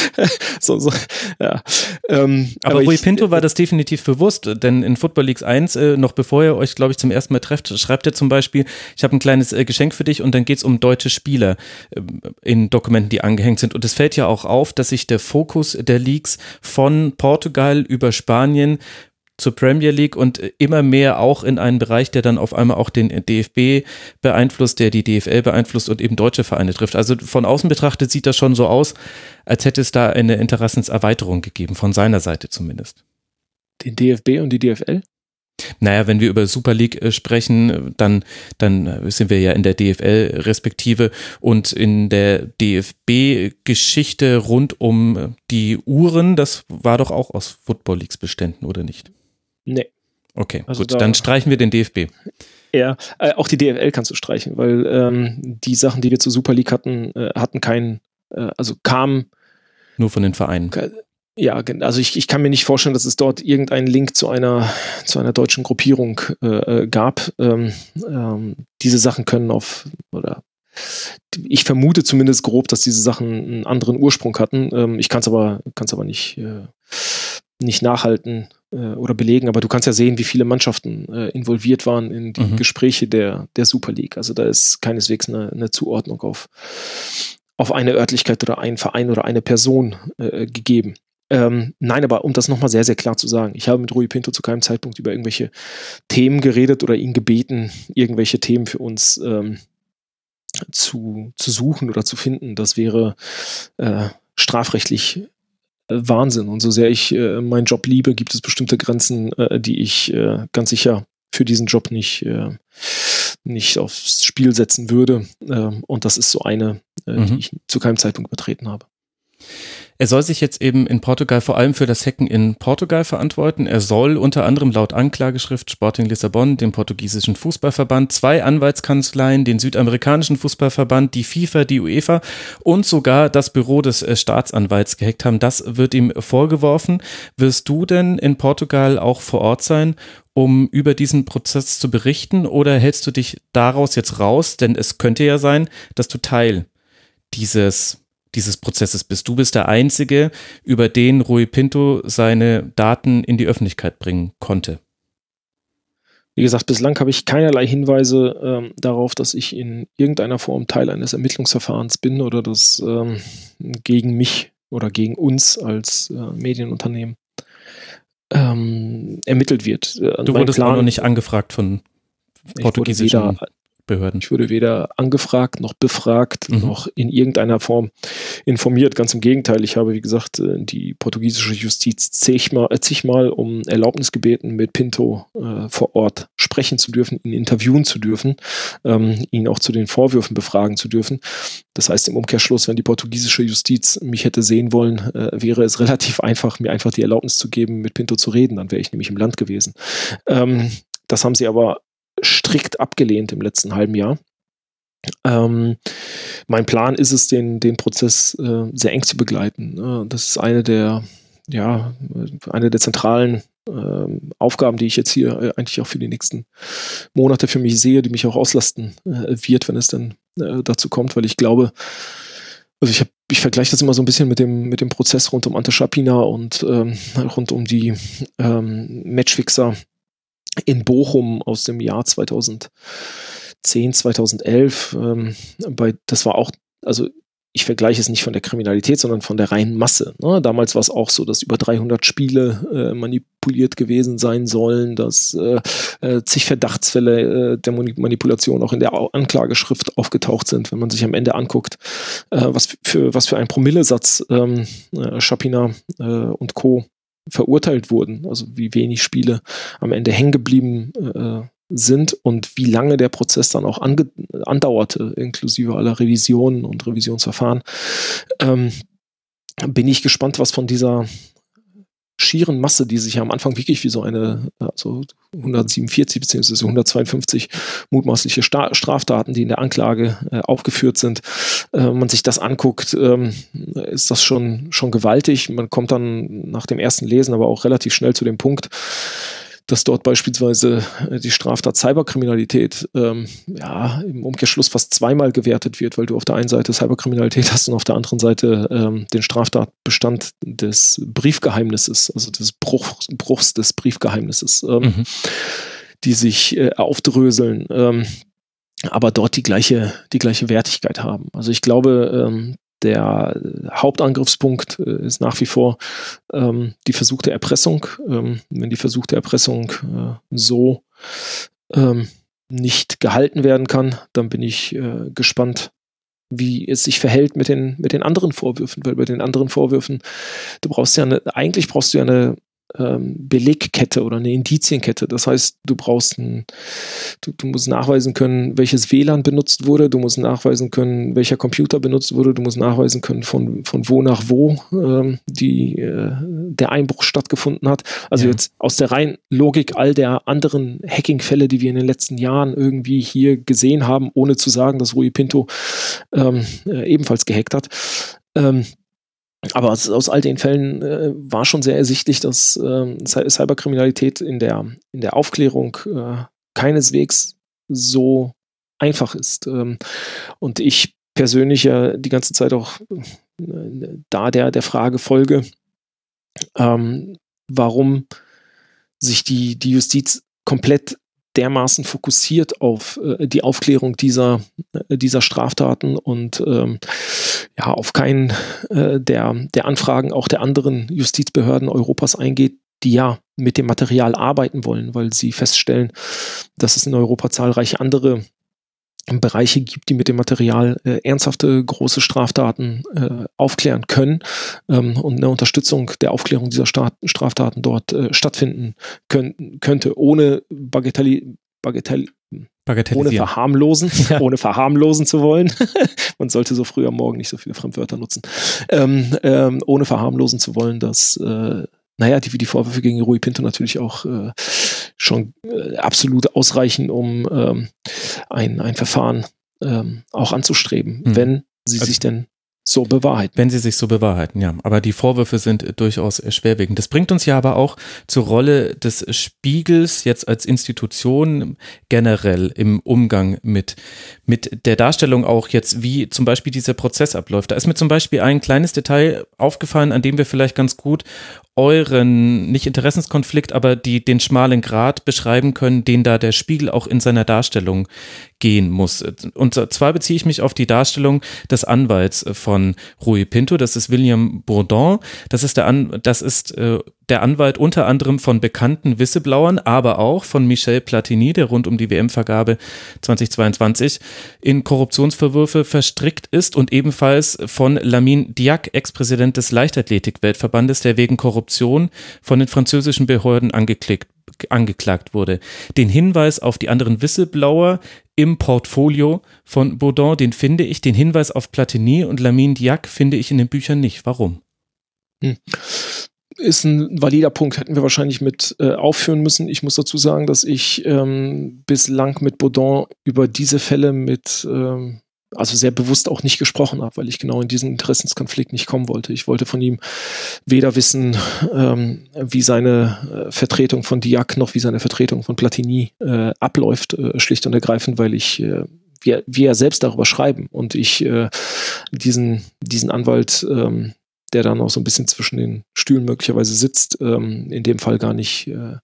Speaker 4: (laughs)
Speaker 5: so, so, ja. Ähm,
Speaker 4: aber, aber Rui
Speaker 5: ich,
Speaker 4: Pinto war das definitiv bewusst, denn in Football Leagues 1, äh, noch bevor ihr euch, glaube ich, zum ersten Mal trefft, schreibt er zum Beispiel, ich habe ein kleines äh, Geschenk für dich und dann geht es um deutsche Spieler äh, in Dokumenten, die angehängt sind. Und es fällt ja auch auf, dass sich der Fokus der Leagues von Portugal über Spanien zur Premier League und immer mehr auch in einen Bereich, der dann auf einmal auch den DFB beeinflusst, der die DFL beeinflusst und eben deutsche Vereine trifft. Also von außen betrachtet sieht das schon so aus, als hätte es da eine Interessenserweiterung gegeben, von seiner Seite zumindest.
Speaker 5: Den DFB und die DFL?
Speaker 4: Naja, wenn wir über Super League äh, sprechen, dann, dann sind wir ja in der DFL respektive und in der DFB-Geschichte rund um die Uhren, das war doch auch aus Football Leagues Beständen, oder nicht?
Speaker 5: Nee.
Speaker 4: Okay, also gut, da, dann streichen wir den DFB.
Speaker 5: Ja, äh, auch die DFL kannst du streichen, weil ähm, die Sachen, die wir zur Super League hatten, äh, hatten keinen, äh, also kamen.
Speaker 4: Nur von den Vereinen.
Speaker 5: Ja, also ich, ich kann mir nicht vorstellen, dass es dort irgendeinen Link zu einer, zu einer deutschen Gruppierung äh, äh gab. Ähm, ähm, diese Sachen können auf, oder ich vermute zumindest grob, dass diese Sachen einen anderen Ursprung hatten. Ähm, ich kann es aber, kann's aber nicht, äh, nicht nachhalten oder belegen, aber du kannst ja sehen, wie viele Mannschaften äh, involviert waren in die mhm. Gespräche der, der Super League. Also da ist keineswegs eine, eine Zuordnung auf, auf eine Örtlichkeit oder einen Verein oder eine Person äh, gegeben. Ähm, nein, aber um das nochmal sehr, sehr klar zu sagen, ich habe mit Rui Pinto zu keinem Zeitpunkt über irgendwelche Themen geredet oder ihn gebeten, irgendwelche Themen für uns ähm, zu, zu suchen oder zu finden. Das wäre äh, strafrechtlich äh, Wahnsinn. Und so sehr ich äh, meinen Job liebe, gibt es bestimmte Grenzen, äh, die ich äh, ganz sicher für diesen Job nicht, äh, nicht aufs Spiel setzen würde. Ähm, und das ist so eine, äh, mhm. die ich zu keinem Zeitpunkt betreten habe.
Speaker 4: Er soll sich jetzt eben in Portugal vor allem für das Hacken in Portugal verantworten. Er soll unter anderem laut Anklageschrift Sporting Lissabon, dem portugiesischen Fußballverband, zwei Anwaltskanzleien, den südamerikanischen Fußballverband, die FIFA, die UEFA und sogar das Büro des äh, Staatsanwalts gehackt haben. Das wird ihm vorgeworfen. Wirst du denn in Portugal auch vor Ort sein, um über diesen Prozess zu berichten oder hältst du dich daraus jetzt raus? Denn es könnte ja sein, dass du Teil dieses dieses Prozesses bist. Du bist der Einzige, über den Rui Pinto seine Daten in die Öffentlichkeit bringen konnte.
Speaker 5: Wie gesagt, bislang habe ich keinerlei Hinweise ähm, darauf, dass ich in irgendeiner Form Teil eines Ermittlungsverfahrens bin oder dass ähm, gegen mich oder gegen uns als äh, Medienunternehmen ähm, ermittelt wird.
Speaker 4: Äh, du wurdest Plan, auch noch nicht angefragt von portugiesischen Behörden.
Speaker 5: Ich wurde weder angefragt noch befragt mhm. noch in irgendeiner Form informiert. Ganz im Gegenteil, ich habe, wie gesagt, äh, die portugiesische Justiz zigmal, äh, zigmal um Erlaubnis gebeten, mit Pinto äh, vor Ort sprechen zu dürfen, ihn interviewen zu dürfen, ähm, ihn auch zu den Vorwürfen befragen zu dürfen. Das heißt im Umkehrschluss, wenn die portugiesische Justiz mich hätte sehen wollen, äh, wäre es (laughs) relativ einfach, mir einfach die Erlaubnis zu geben, mit Pinto zu reden. Dann wäre ich nämlich im Land gewesen. Ähm, das haben sie aber strikt abgelehnt im letzten halben Jahr. Ähm, mein Plan ist es, den, den Prozess äh, sehr eng zu begleiten. Äh, das ist eine der, ja, eine der zentralen äh, Aufgaben, die ich jetzt hier äh, eigentlich auch für die nächsten Monate für mich sehe, die mich auch auslasten äh, wird, wenn es dann äh, dazu kommt, weil ich glaube, also ich ich vergleiche das immer so ein bisschen mit dem, mit dem Prozess rund um Ante Schapina und ähm, rund um die ähm, Matchfixer in Bochum aus dem Jahr 2010, 2011. Ähm, bei, das war auch, also ich vergleiche es nicht von der Kriminalität, sondern von der reinen Masse. Ne? Damals war es auch so, dass über 300 Spiele äh, manipuliert gewesen sein sollen, dass äh, äh, zig Verdachtsfälle äh, der Manipulation auch in der Anklageschrift aufgetaucht sind, wenn man sich am Ende anguckt, äh, was, für, was für ein Promillesatz ähm, äh, Schapina und Co verurteilt wurden, also wie wenig Spiele am Ende hängen geblieben äh, sind und wie lange der Prozess dann auch andauerte, inklusive aller Revisionen und Revisionsverfahren, ähm, bin ich gespannt, was von dieser schieren Masse, die sich ja am Anfang wirklich wie so eine, also 147 bzw. 152 mutmaßliche Sta Straftaten, die in der Anklage äh, aufgeführt sind, äh, man sich das anguckt, ähm, ist das schon, schon gewaltig. Man kommt dann nach dem ersten Lesen aber auch relativ schnell zu dem Punkt, dass dort beispielsweise äh, die Straftat Cyberkriminalität ähm, ja, im Umkehrschluss fast zweimal gewertet wird, weil du auf der einen Seite Cyberkriminalität hast und auf der anderen Seite ähm, den Straftatbestand des Briefgeheimnisses, also des Bruch, Bruchs des Briefgeheimnisses, ähm, mhm. die sich äh, aufdröseln. Ähm, aber dort die gleiche, die gleiche Wertigkeit haben. Also ich glaube, ähm, der Hauptangriffspunkt äh, ist nach wie vor ähm, die versuchte Erpressung. Ähm, wenn die versuchte Erpressung äh, so ähm, nicht gehalten werden kann, dann bin ich äh, gespannt, wie es sich verhält mit den, mit den anderen Vorwürfen, weil bei den anderen Vorwürfen, du brauchst ja eine, eigentlich brauchst du ja eine, ähm, Belegkette oder eine Indizienkette. Das heißt, du brauchst ein, du, du, musst nachweisen können, welches WLAN benutzt wurde, du musst nachweisen können, welcher Computer benutzt wurde, du musst nachweisen können, von, von wo nach wo ähm, die, äh, der Einbruch stattgefunden hat. Also ja. jetzt aus der reinen Logik all der anderen Hacking-Fälle, die wir in den letzten Jahren irgendwie hier gesehen haben, ohne zu sagen, dass Rui Pinto ähm, äh, ebenfalls gehackt hat. Ähm, aber aus, aus all den Fällen äh, war schon sehr ersichtlich, dass äh, Cyberkriminalität in der, in der Aufklärung äh, keineswegs so einfach ist. Ähm, und ich persönlich ja die ganze Zeit auch äh, da der, der Frage folge, ähm, warum sich die, die Justiz komplett dermaßen fokussiert auf äh, die Aufklärung dieser, äh, dieser Straftaten und ähm, ja, auf keinen äh, der, der Anfragen auch der anderen Justizbehörden Europas eingeht, die ja mit dem Material arbeiten wollen, weil sie feststellen, dass es in Europa zahlreiche andere Bereiche gibt, die mit dem Material äh, ernsthafte große Straftaten äh, aufklären können ähm, und eine Unterstützung der Aufklärung dieser Staat, Straftaten dort äh, stattfinden können, könnte, ohne Bagatell, Bagatell, ohne verharmlosen, (laughs) ja. ohne verharmlosen zu wollen. (laughs) Man sollte so früh am Morgen nicht so viele Fremdwörter nutzen. Ähm, ähm, ohne verharmlosen zu wollen, dass äh, naja, die, die Vorwürfe gegen Rui Pinto natürlich auch äh, schon äh, absolut ausreichen, um ähm, ein, ein Verfahren ähm, auch anzustreben, mhm. wenn sie also, sich denn so bewahrheiten.
Speaker 4: Wenn sie sich so bewahrheiten, ja. Aber die Vorwürfe sind durchaus schwerwiegend. Das bringt uns ja aber auch zur Rolle des Spiegels jetzt als Institution generell im Umgang mit, mit der Darstellung auch jetzt, wie zum Beispiel dieser Prozess abläuft. Da ist mir zum Beispiel ein kleines Detail aufgefallen, an dem wir vielleicht ganz gut euren, nicht Interessenskonflikt, aber die, den schmalen Grad beschreiben können, den da der Spiegel auch in seiner Darstellung gehen muss. Und zwar beziehe ich mich auf die Darstellung des Anwalts von Rui Pinto, das ist William Bourdon, das ist der, An das ist, äh, der Anwalt unter anderem von bekannten Whistleblowern, aber auch von Michel Platini, der rund um die WM-Vergabe 2022 in Korruptionsverwürfe verstrickt ist und ebenfalls von Lamin Diac, Ex-Präsident des Leichtathletik-Weltverbandes, der wegen Korruption von den französischen Behörden angeklickt angeklagt wurde. Den Hinweis auf die anderen Whistleblower im Portfolio von Baudin, den finde ich, den Hinweis auf Platini und Lamin Diac finde ich in den Büchern nicht. Warum? Hm
Speaker 5: ist ein valider Punkt, hätten wir wahrscheinlich mit äh, aufführen müssen. Ich muss dazu sagen, dass ich ähm, bislang mit Baudin über diese Fälle mit, ähm, also sehr bewusst auch nicht gesprochen habe, weil ich genau in diesen Interessenskonflikt nicht kommen wollte. Ich wollte von ihm weder wissen, ähm, wie seine äh, Vertretung von Diak noch wie seine Vertretung von Platini äh, abläuft, äh, schlicht und ergreifend, weil ich äh, wir, wir selbst darüber schreiben und ich äh, diesen, diesen Anwalt ähm, der dann auch so ein bisschen zwischen den Stühlen möglicherweise sitzt, ähm, in dem Fall gar nicht äh,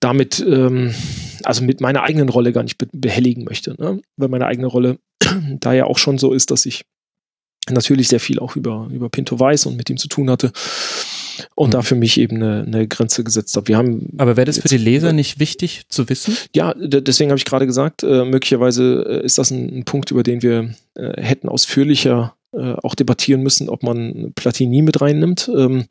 Speaker 5: damit, ähm, also mit meiner eigenen Rolle gar nicht be behelligen möchte. Ne? Weil meine eigene Rolle (clears throat) da ja auch schon so ist, dass ich natürlich sehr viel auch über, über Pinto weiß und mit ihm zu tun hatte und mhm. da für mich eben eine, eine Grenze gesetzt habe. Wir haben
Speaker 4: Aber wäre das für die Leser nicht wichtig zu wissen?
Speaker 5: Ja, deswegen habe ich gerade gesagt, äh, möglicherweise äh, ist das ein, ein, Punkt, über den wir äh, hätten ausführlicher äh, auch debattieren müssen, ob man Platini mit reinnimmt. Ähm,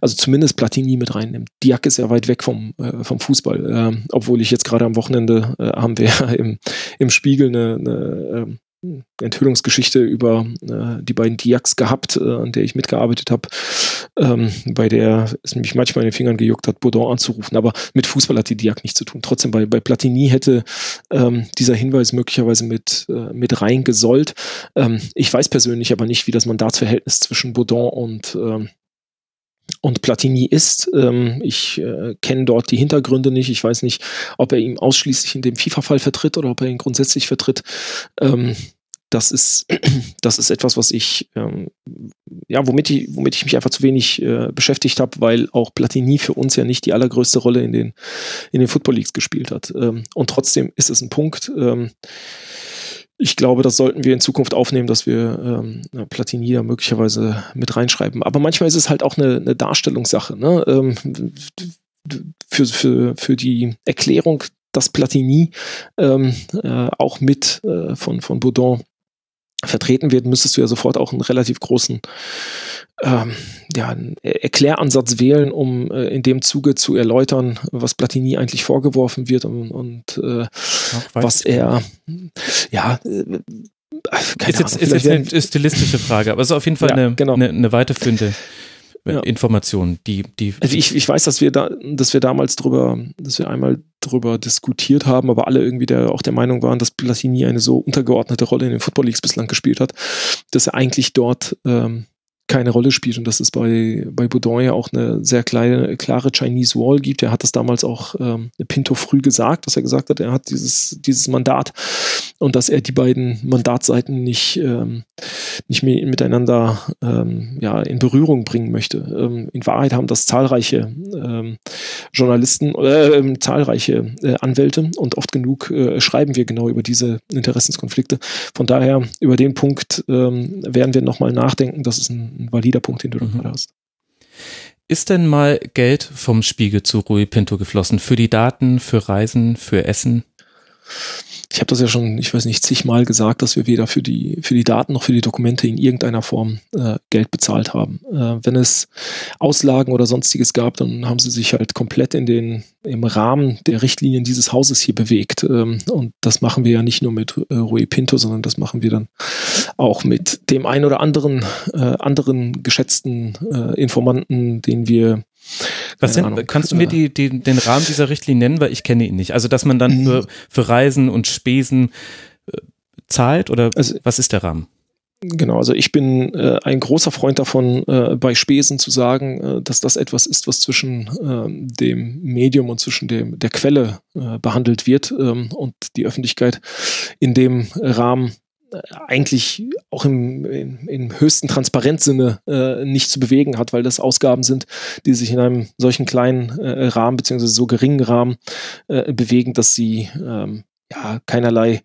Speaker 5: also zumindest Platini mit reinnimmt. Diak ist ja weit weg vom, äh, vom Fußball. Äh, obwohl ich jetzt gerade am Wochenende äh, haben wir (laughs) im, im Spiegel eine, eine ähm, Enthüllungsgeschichte über äh, die beiden Diaks gehabt, äh, an der ich mitgearbeitet habe, ähm, bei der es mich manchmal in den Fingern gejuckt hat, Baudon anzurufen. Aber mit Fußball hat die Diak nichts zu tun. Trotzdem, bei, bei Platini hätte ähm, dieser Hinweis möglicherweise mit, äh, mit reingesollt. Ähm, ich weiß persönlich aber nicht, wie das Mandatsverhältnis zwischen Baudon und ähm, und Platini ist. Ähm, ich äh, kenne dort die Hintergründe nicht. Ich weiß nicht, ob er ihn ausschließlich in dem FIFA-Fall vertritt oder ob er ihn grundsätzlich vertritt. Ähm, das ist, (clears throat) das ist etwas, was ich, ähm, ja, womit ich, womit ich mich einfach zu wenig äh, beschäftigt habe, weil auch Platini für uns ja nicht die allergrößte Rolle in den, in den Football Leagues gespielt hat. Ähm, und trotzdem ist es ein Punkt. Ähm, ich glaube, das sollten wir in Zukunft aufnehmen, dass wir ähm, Platini da möglicherweise mit reinschreiben. Aber manchmal ist es halt auch eine, eine Darstellungssache. Ne? Ähm, für, für, für die Erklärung, dass Platini ähm, äh, auch mit äh, von, von Baudon vertreten wird, müsstest du ja sofort auch einen relativ großen ähm, ja, einen Erkläransatz wählen, um äh, in dem Zuge zu erläutern, was Platini eigentlich vorgeworfen wird und, und äh, was er ja äh,
Speaker 4: ist jetzt, ist jetzt eine stilistische Frage, aber es ist auf jeden Fall ja, eine, genau. eine, eine weiterführende ja. Informationen, die, die.
Speaker 5: Also ich, ich weiß, dass wir da, dass wir damals drüber, dass wir einmal drüber diskutiert haben, aber alle irgendwie der, auch der Meinung waren, dass Platini eine so untergeordnete Rolle in den Football Leagues bislang gespielt hat, dass er eigentlich dort ähm, keine Rolle spielt und dass es bei, bei Boudin ja auch eine sehr kleine, klare Chinese Wall gibt. Er hat das damals auch ähm, Pinto früh gesagt, dass er gesagt hat, er hat dieses, dieses Mandat und dass er die beiden Mandatseiten nicht, ähm, nicht mehr miteinander ähm, ja, in Berührung bringen möchte. Ähm, in Wahrheit haben das zahlreiche ähm, Journalisten, äh, zahlreiche äh, Anwälte und oft genug äh, schreiben wir genau über diese Interessenskonflikte. Von daher, über den Punkt ähm, werden wir nochmal nachdenken. Das ist ein ein valider Punkt, den du mhm. gerade hast.
Speaker 4: Ist denn mal Geld vom Spiegel zu Rui Pinto geflossen? Für die Daten, für Reisen, für Essen?
Speaker 5: Ich habe das ja schon, ich weiß nicht, zigmal gesagt, dass wir weder für die, für die Daten noch für die Dokumente in irgendeiner Form äh, Geld bezahlt haben. Äh, wenn es Auslagen oder sonstiges gab, dann haben sie sich halt komplett in den, im Rahmen der Richtlinien dieses Hauses hier bewegt. Ähm, und das machen wir ja nicht nur mit äh, Rui Pinto, sondern das machen wir dann auch mit dem ein oder anderen, äh, anderen geschätzten äh, Informanten, den wir
Speaker 4: was sind, kannst du mir die, die, den Rahmen dieser Richtlinie nennen, weil ich kenne ihn nicht. Also dass man dann mhm. für, für Reisen und Spesen äh, zahlt oder also, was ist der Rahmen?
Speaker 5: Genau, also ich bin äh, ein großer Freund davon, äh, bei Spesen zu sagen, äh, dass das etwas ist, was zwischen ähm, dem Medium und zwischen dem, der Quelle äh, behandelt wird ähm, und die Öffentlichkeit in dem Rahmen eigentlich auch im, im, im höchsten Transparenzsinne äh, nicht zu bewegen hat, weil das Ausgaben sind, die sich in einem solchen kleinen äh, Rahmen beziehungsweise so geringen Rahmen äh, bewegen, dass sie ähm, ja keinerlei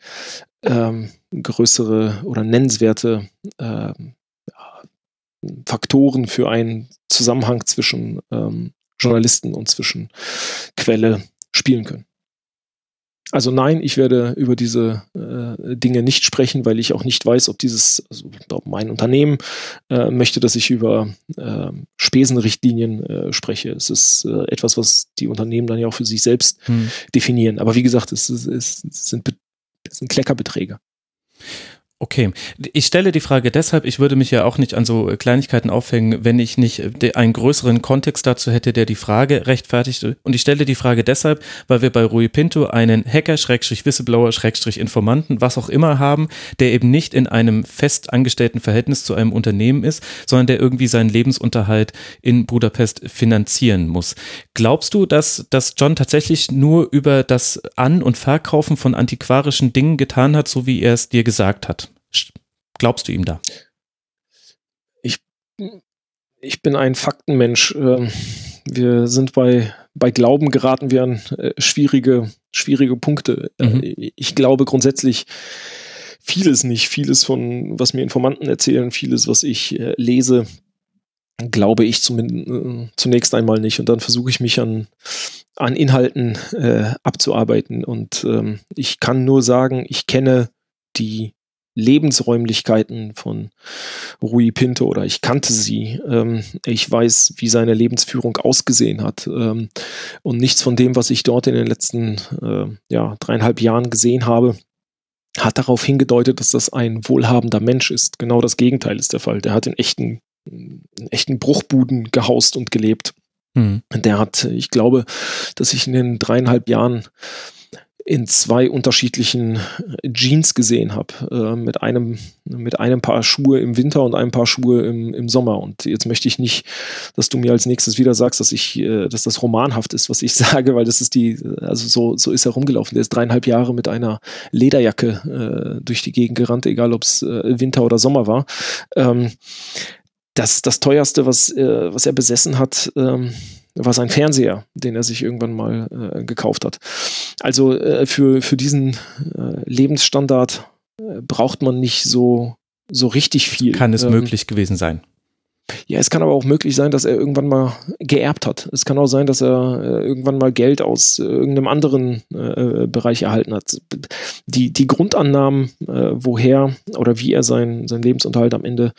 Speaker 5: ähm, größere oder nennenswerte ähm, ja, Faktoren für einen Zusammenhang zwischen ähm, Journalisten und zwischen Quelle spielen können. Also nein, ich werde über diese äh, Dinge nicht sprechen, weil ich auch nicht weiß, ob dieses, also ob mein Unternehmen äh, möchte, dass ich über äh, Spesenrichtlinien äh, spreche. Es ist äh, etwas, was die Unternehmen dann ja auch für sich selbst hm. definieren. Aber wie gesagt, es, es, es sind, es sind Kleckerbeträge.
Speaker 4: Okay, ich stelle die Frage deshalb, ich würde mich ja auch nicht an so Kleinigkeiten aufhängen, wenn ich nicht einen größeren Kontext dazu hätte, der die Frage rechtfertigt. Und ich stelle die Frage deshalb, weil wir bei Rui Pinto einen Hacker, Schrägstrich Whistleblower, Schrägstrich Informanten, was auch immer haben, der eben nicht in einem fest angestellten Verhältnis zu einem Unternehmen ist, sondern der irgendwie seinen Lebensunterhalt in Budapest finanzieren muss. Glaubst du, dass, dass John tatsächlich nur über das An- und Verkaufen von antiquarischen Dingen getan hat, so wie er es dir gesagt hat? Glaubst du ihm da?
Speaker 5: Ich, ich bin ein Faktenmensch. Ähm, wir sind bei, bei Glauben geraten wir an äh, schwierige, schwierige Punkte. Äh, mhm. Ich glaube grundsätzlich vieles nicht. Vieles von, was mir Informanten erzählen, vieles, was ich äh, lese, glaube ich zunächst einmal nicht. Und dann versuche ich mich an, an Inhalten äh, abzuarbeiten. Und ähm, ich kann nur sagen, ich kenne die Lebensräumlichkeiten von Rui Pinto oder ich kannte sie. Ähm, ich weiß, wie seine Lebensführung ausgesehen hat. Ähm, und nichts von dem, was ich dort in den letzten äh, ja, dreieinhalb Jahren gesehen habe, hat darauf hingedeutet, dass das ein wohlhabender Mensch ist. Genau das Gegenteil ist der Fall. Der hat in echten, in echten Bruchbuden gehaust und gelebt. Mhm. Der hat, ich glaube, dass ich in den dreieinhalb Jahren in zwei unterschiedlichen Jeans gesehen habe. Äh, mit, einem, mit einem Paar Schuhe im Winter und einem Paar Schuhe im, im Sommer. Und jetzt möchte ich nicht, dass du mir als nächstes wieder sagst, dass ich, äh, dass das romanhaft ist, was ich (laughs) sage, weil das ist die, also so, so ist er rumgelaufen. Der ist dreieinhalb Jahre mit einer Lederjacke äh, durch die Gegend gerannt, egal ob es äh, Winter oder Sommer war. Ähm, das, das teuerste, was, äh, was er besessen hat, ähm, war sein Fernseher, den er sich irgendwann mal äh, gekauft hat. Also äh, für, für diesen äh, Lebensstandard äh, braucht man nicht so, so richtig viel.
Speaker 4: Kann es ähm, möglich gewesen sein?
Speaker 5: Ja, es kann aber auch möglich sein, dass er irgendwann mal geerbt hat. Es kann auch sein, dass er äh, irgendwann mal Geld aus äh, irgendeinem anderen äh, Bereich erhalten hat. Die, die Grundannahmen, äh, woher oder wie er sein, sein Lebensunterhalt am Ende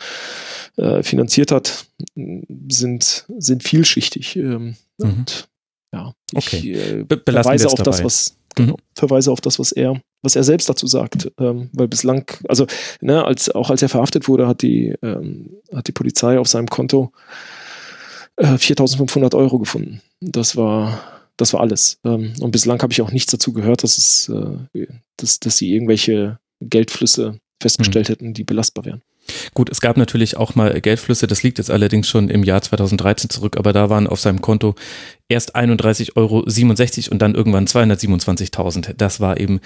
Speaker 5: äh, finanziert hat, sind, sind vielschichtig. Ähm, mhm. Und ja,
Speaker 4: ich
Speaker 5: okay. äh, verweise auf dabei. das, was genau, mhm. verweise auf das, was er, was er selbst dazu sagt. Ähm, weil bislang, also ne, als, auch als er verhaftet wurde, hat die, ähm, hat die Polizei auf seinem Konto äh, 4.500 Euro gefunden. Das war, das war alles. Ähm, und bislang habe ich auch nichts dazu gehört, dass es, äh, dass, dass sie irgendwelche Geldflüsse festgestellt mhm. hätten, die belastbar wären.
Speaker 4: Gut, es gab natürlich auch mal Geldflüsse, das liegt jetzt allerdings schon im Jahr 2013 zurück, aber da waren auf seinem Konto erst 31,67 Euro und dann irgendwann 227.000. Das war eben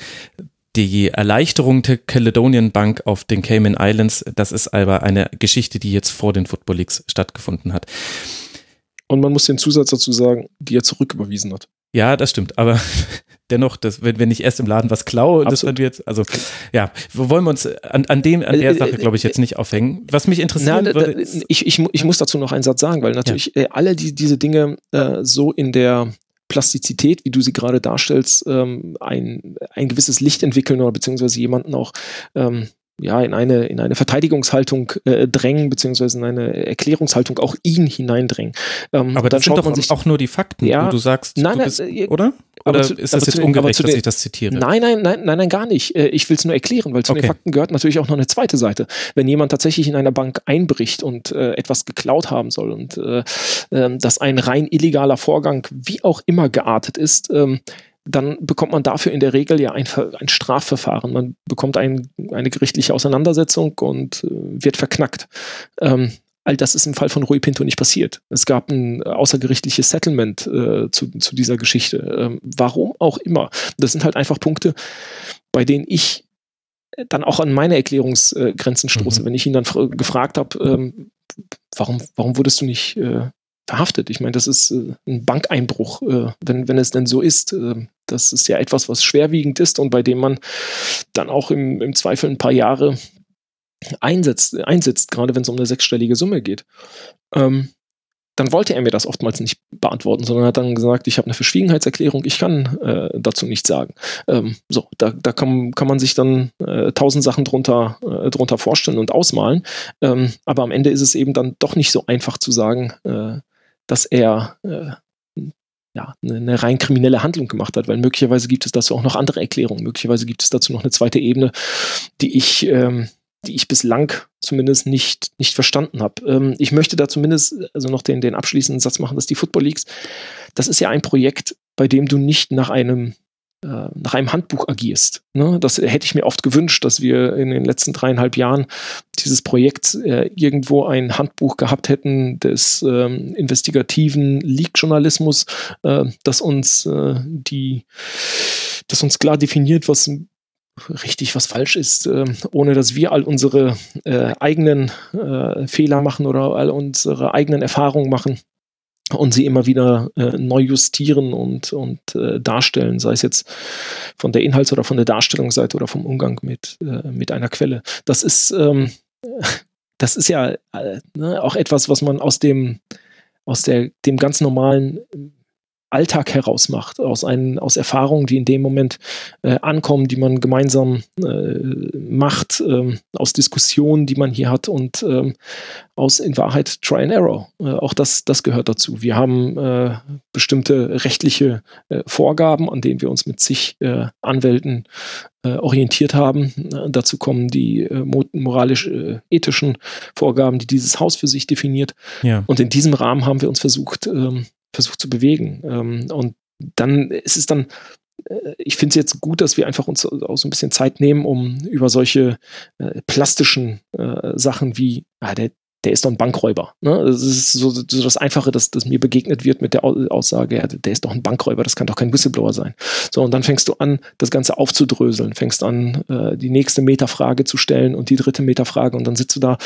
Speaker 4: die Erleichterung der Caledonian Bank auf den Cayman Islands. Das ist aber eine Geschichte, die jetzt vor den Football Leagues stattgefunden hat.
Speaker 5: Und man muss den Zusatz dazu sagen, die er zurücküberwiesen hat.
Speaker 4: Ja, das stimmt. Aber dennoch, das, wenn, wenn ich erst im Laden was klaue, das dann wird, also ja, wollen wir uns an, an dem, an der äh, Sache, glaube ich, jetzt nicht aufhängen. Was mich interessiert,
Speaker 5: Na, würde, ich, ich, ich muss dazu noch einen Satz sagen, weil natürlich ja. Äh, alle die, diese Dinge äh, so in der Plastizität, wie du sie gerade darstellst, ähm, ein, ein gewisses Licht entwickeln oder beziehungsweise jemanden auch ähm, ja, in eine, in eine Verteidigungshaltung äh, drängen, beziehungsweise in eine Erklärungshaltung auch ihn hineindrängen.
Speaker 4: Ähm, aber dann sind doch sich, auch nur die Fakten,
Speaker 5: ja,
Speaker 4: wo du sagst,
Speaker 5: nein,
Speaker 4: du bist,
Speaker 5: äh,
Speaker 4: oder? Oder zu, ist das jetzt den, ungerecht, dass den, ich das zitiere?
Speaker 5: Nein, nein, nein, nein, nein, gar nicht. Äh, ich will es nur erklären, weil zu okay. den Fakten gehört natürlich auch noch eine zweite Seite. Wenn jemand tatsächlich in einer Bank einbricht und äh, etwas geklaut haben soll und äh, äh, das ein rein illegaler Vorgang wie auch immer geartet ist, ähm, dann bekommt man dafür in der Regel ja ein, ein Strafverfahren. Man bekommt ein, eine gerichtliche Auseinandersetzung und äh, wird verknackt. Ähm, all das ist im Fall von Rui Pinto nicht passiert. Es gab ein außergerichtliches Settlement äh, zu, zu dieser Geschichte. Ähm, warum auch immer. Das sind halt einfach Punkte, bei denen ich dann auch an meine Erklärungsgrenzen stoße. Mhm. Wenn ich ihn dann gefragt habe, ähm, warum, warum wurdest du nicht äh, verhaftet. Ich meine, das ist äh, ein Bankeinbruch, äh, wenn, wenn es denn so ist. Äh, das ist ja etwas, was schwerwiegend ist und bei dem man dann auch im, im Zweifel ein paar Jahre einsetzt, einsetzt gerade wenn es um eine sechsstellige Summe geht. Ähm, dann wollte er mir das oftmals nicht beantworten, sondern hat dann gesagt, ich habe eine Verschwiegenheitserklärung, ich kann äh, dazu nichts sagen. Ähm, so, da, da kann, kann man sich dann äh, tausend Sachen drunter, äh, drunter vorstellen und ausmalen. Ähm, aber am Ende ist es eben dann doch nicht so einfach zu sagen, äh, dass er äh, ja, eine, rein kriminelle Handlung gemacht hat, weil möglicherweise gibt es dazu auch noch andere Erklärungen. Möglicherweise gibt es dazu noch eine zweite Ebene, die ich, ähm, die ich bislang zumindest nicht, nicht verstanden habe. Ähm, ich möchte da zumindest also noch den, den abschließenden Satz machen, dass die Football Leagues, das ist ja ein Projekt, bei dem du nicht nach einem nach einem Handbuch agierst. Ne? Das hätte ich mir oft gewünscht, dass wir in den letzten dreieinhalb Jahren dieses Projekt äh, irgendwo ein Handbuch gehabt hätten des ähm, investigativen Leak-Journalismus, äh, das uns äh, die, das uns klar definiert, was richtig, was falsch ist, äh, ohne dass wir all unsere äh, eigenen äh, Fehler machen oder all unsere eigenen Erfahrungen machen und sie immer wieder äh, neu justieren und, und äh, darstellen, sei es jetzt von der Inhalts- oder von der Darstellungsseite oder vom Umgang mit, äh, mit einer Quelle. Das ist, ähm, (laughs) das ist ja äh, ne, auch etwas, was man aus dem, aus der, dem ganz normalen Alltag heraus macht, aus, einen, aus Erfahrungen, die in dem Moment äh, ankommen, die man gemeinsam äh, macht, äh, aus Diskussionen, die man hier hat und ähm, aus in Wahrheit Try and Error. Äh, auch das, das gehört dazu. Wir haben äh, bestimmte rechtliche äh, Vorgaben, an denen wir uns mit zig Anwälten orientiert haben. dazu kommen die moralisch-ethischen Vorgaben, die dieses Haus für sich definiert. Ja. Und in diesem Rahmen haben wir uns versucht, ähm, versucht zu bewegen. Ähm, und dann ist es dann äh, ich finde es jetzt gut, dass wir einfach uns auch so ein bisschen Zeit nehmen, um über solche äh, plastischen äh, Sachen wie, ah, der, der ist doch ein Bankräuber. Ne? Das ist so, so das Einfache, dass, dass mir begegnet wird mit der Aussage, ja, der ist doch ein Bankräuber, das kann doch kein Whistleblower sein. So, und dann fängst du an, das Ganze aufzudröseln, fängst an, äh, die nächste Metafrage zu stellen und die dritte Metafrage und dann sitzt du da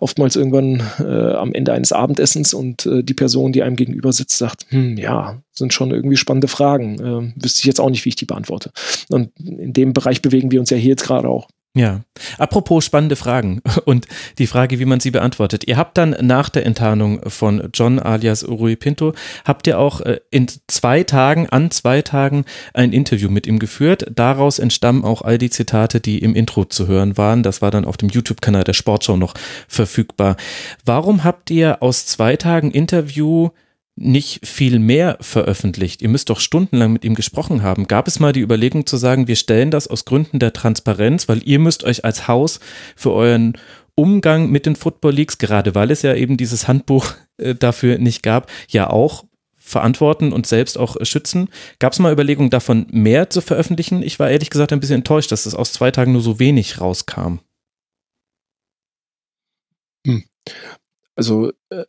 Speaker 5: oftmals irgendwann äh, am Ende eines Abendessens und äh, die Person, die einem gegenüber sitzt, sagt, hm, ja, sind schon irgendwie spannende Fragen. Äh, wüsste ich jetzt auch nicht, wie ich die beantworte. Und in dem Bereich bewegen wir uns ja hier jetzt gerade auch.
Speaker 4: Ja, apropos spannende Fragen (laughs) und die Frage, wie man sie beantwortet. Ihr habt dann nach der Enttarnung von John alias Rui Pinto, habt ihr auch äh, in zwei Tagen, an zwei Tagen ein Interview mit ihm geführt. Daraus entstammen auch all die Zitate, die im Intro zu hören waren. Das war dann auf dem YouTube-Kanal der Sportschau noch verfügbar. Warum habt ihr aus zwei Tagen Interview nicht viel mehr veröffentlicht? Ihr müsst doch stundenlang mit ihm gesprochen haben. Gab es mal die Überlegung zu sagen, wir stellen das aus Gründen der Transparenz, weil ihr müsst euch als Haus für euren Umgang mit den Football Leagues, gerade weil es ja eben dieses Handbuch äh, dafür nicht gab, ja auch verantworten und selbst auch schützen. Gab es mal Überlegungen davon, mehr zu veröffentlichen? Ich war ehrlich gesagt ein bisschen enttäuscht, dass es aus zwei Tagen nur so wenig rauskam.
Speaker 5: Hm. Also äh,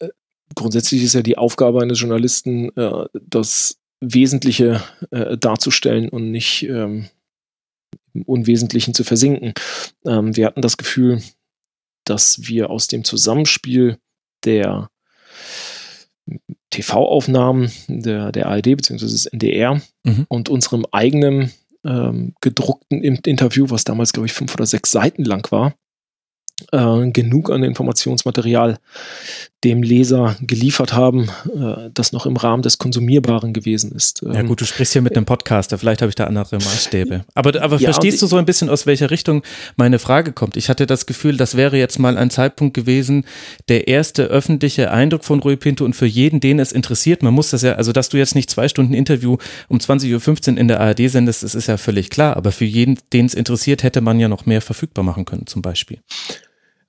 Speaker 5: grundsätzlich ist ja die Aufgabe eines Journalisten, äh, das Wesentliche äh, darzustellen und nicht ähm, im Unwesentlichen zu versinken. Ähm, wir hatten das Gefühl, dass wir aus dem Zusammenspiel der TV-Aufnahmen der, der ARD bzw. des NDR mhm. und unserem eigenen ähm, gedruckten Interview, was damals, glaube ich, fünf oder sechs Seiten lang war, äh, genug an Informationsmaterial dem Leser geliefert haben, äh, das noch im Rahmen des Konsumierbaren gewesen ist.
Speaker 4: ja gut, du sprichst hier mit einem Podcaster, vielleicht habe ich da andere Maßstäbe. Aber, aber ja, verstehst du so ein bisschen, aus welcher Richtung meine Frage kommt? Ich hatte das Gefühl, das wäre jetzt mal ein Zeitpunkt gewesen, der erste öffentliche Eindruck von Rui Pinto und für jeden, den es interessiert, man muss das ja, also dass du jetzt nicht zwei Stunden Interview um 20.15 Uhr in der ARD sendest, das ist ja völlig klar, aber für jeden, den es interessiert, hätte man ja noch mehr verfügbar machen können zum Beispiel.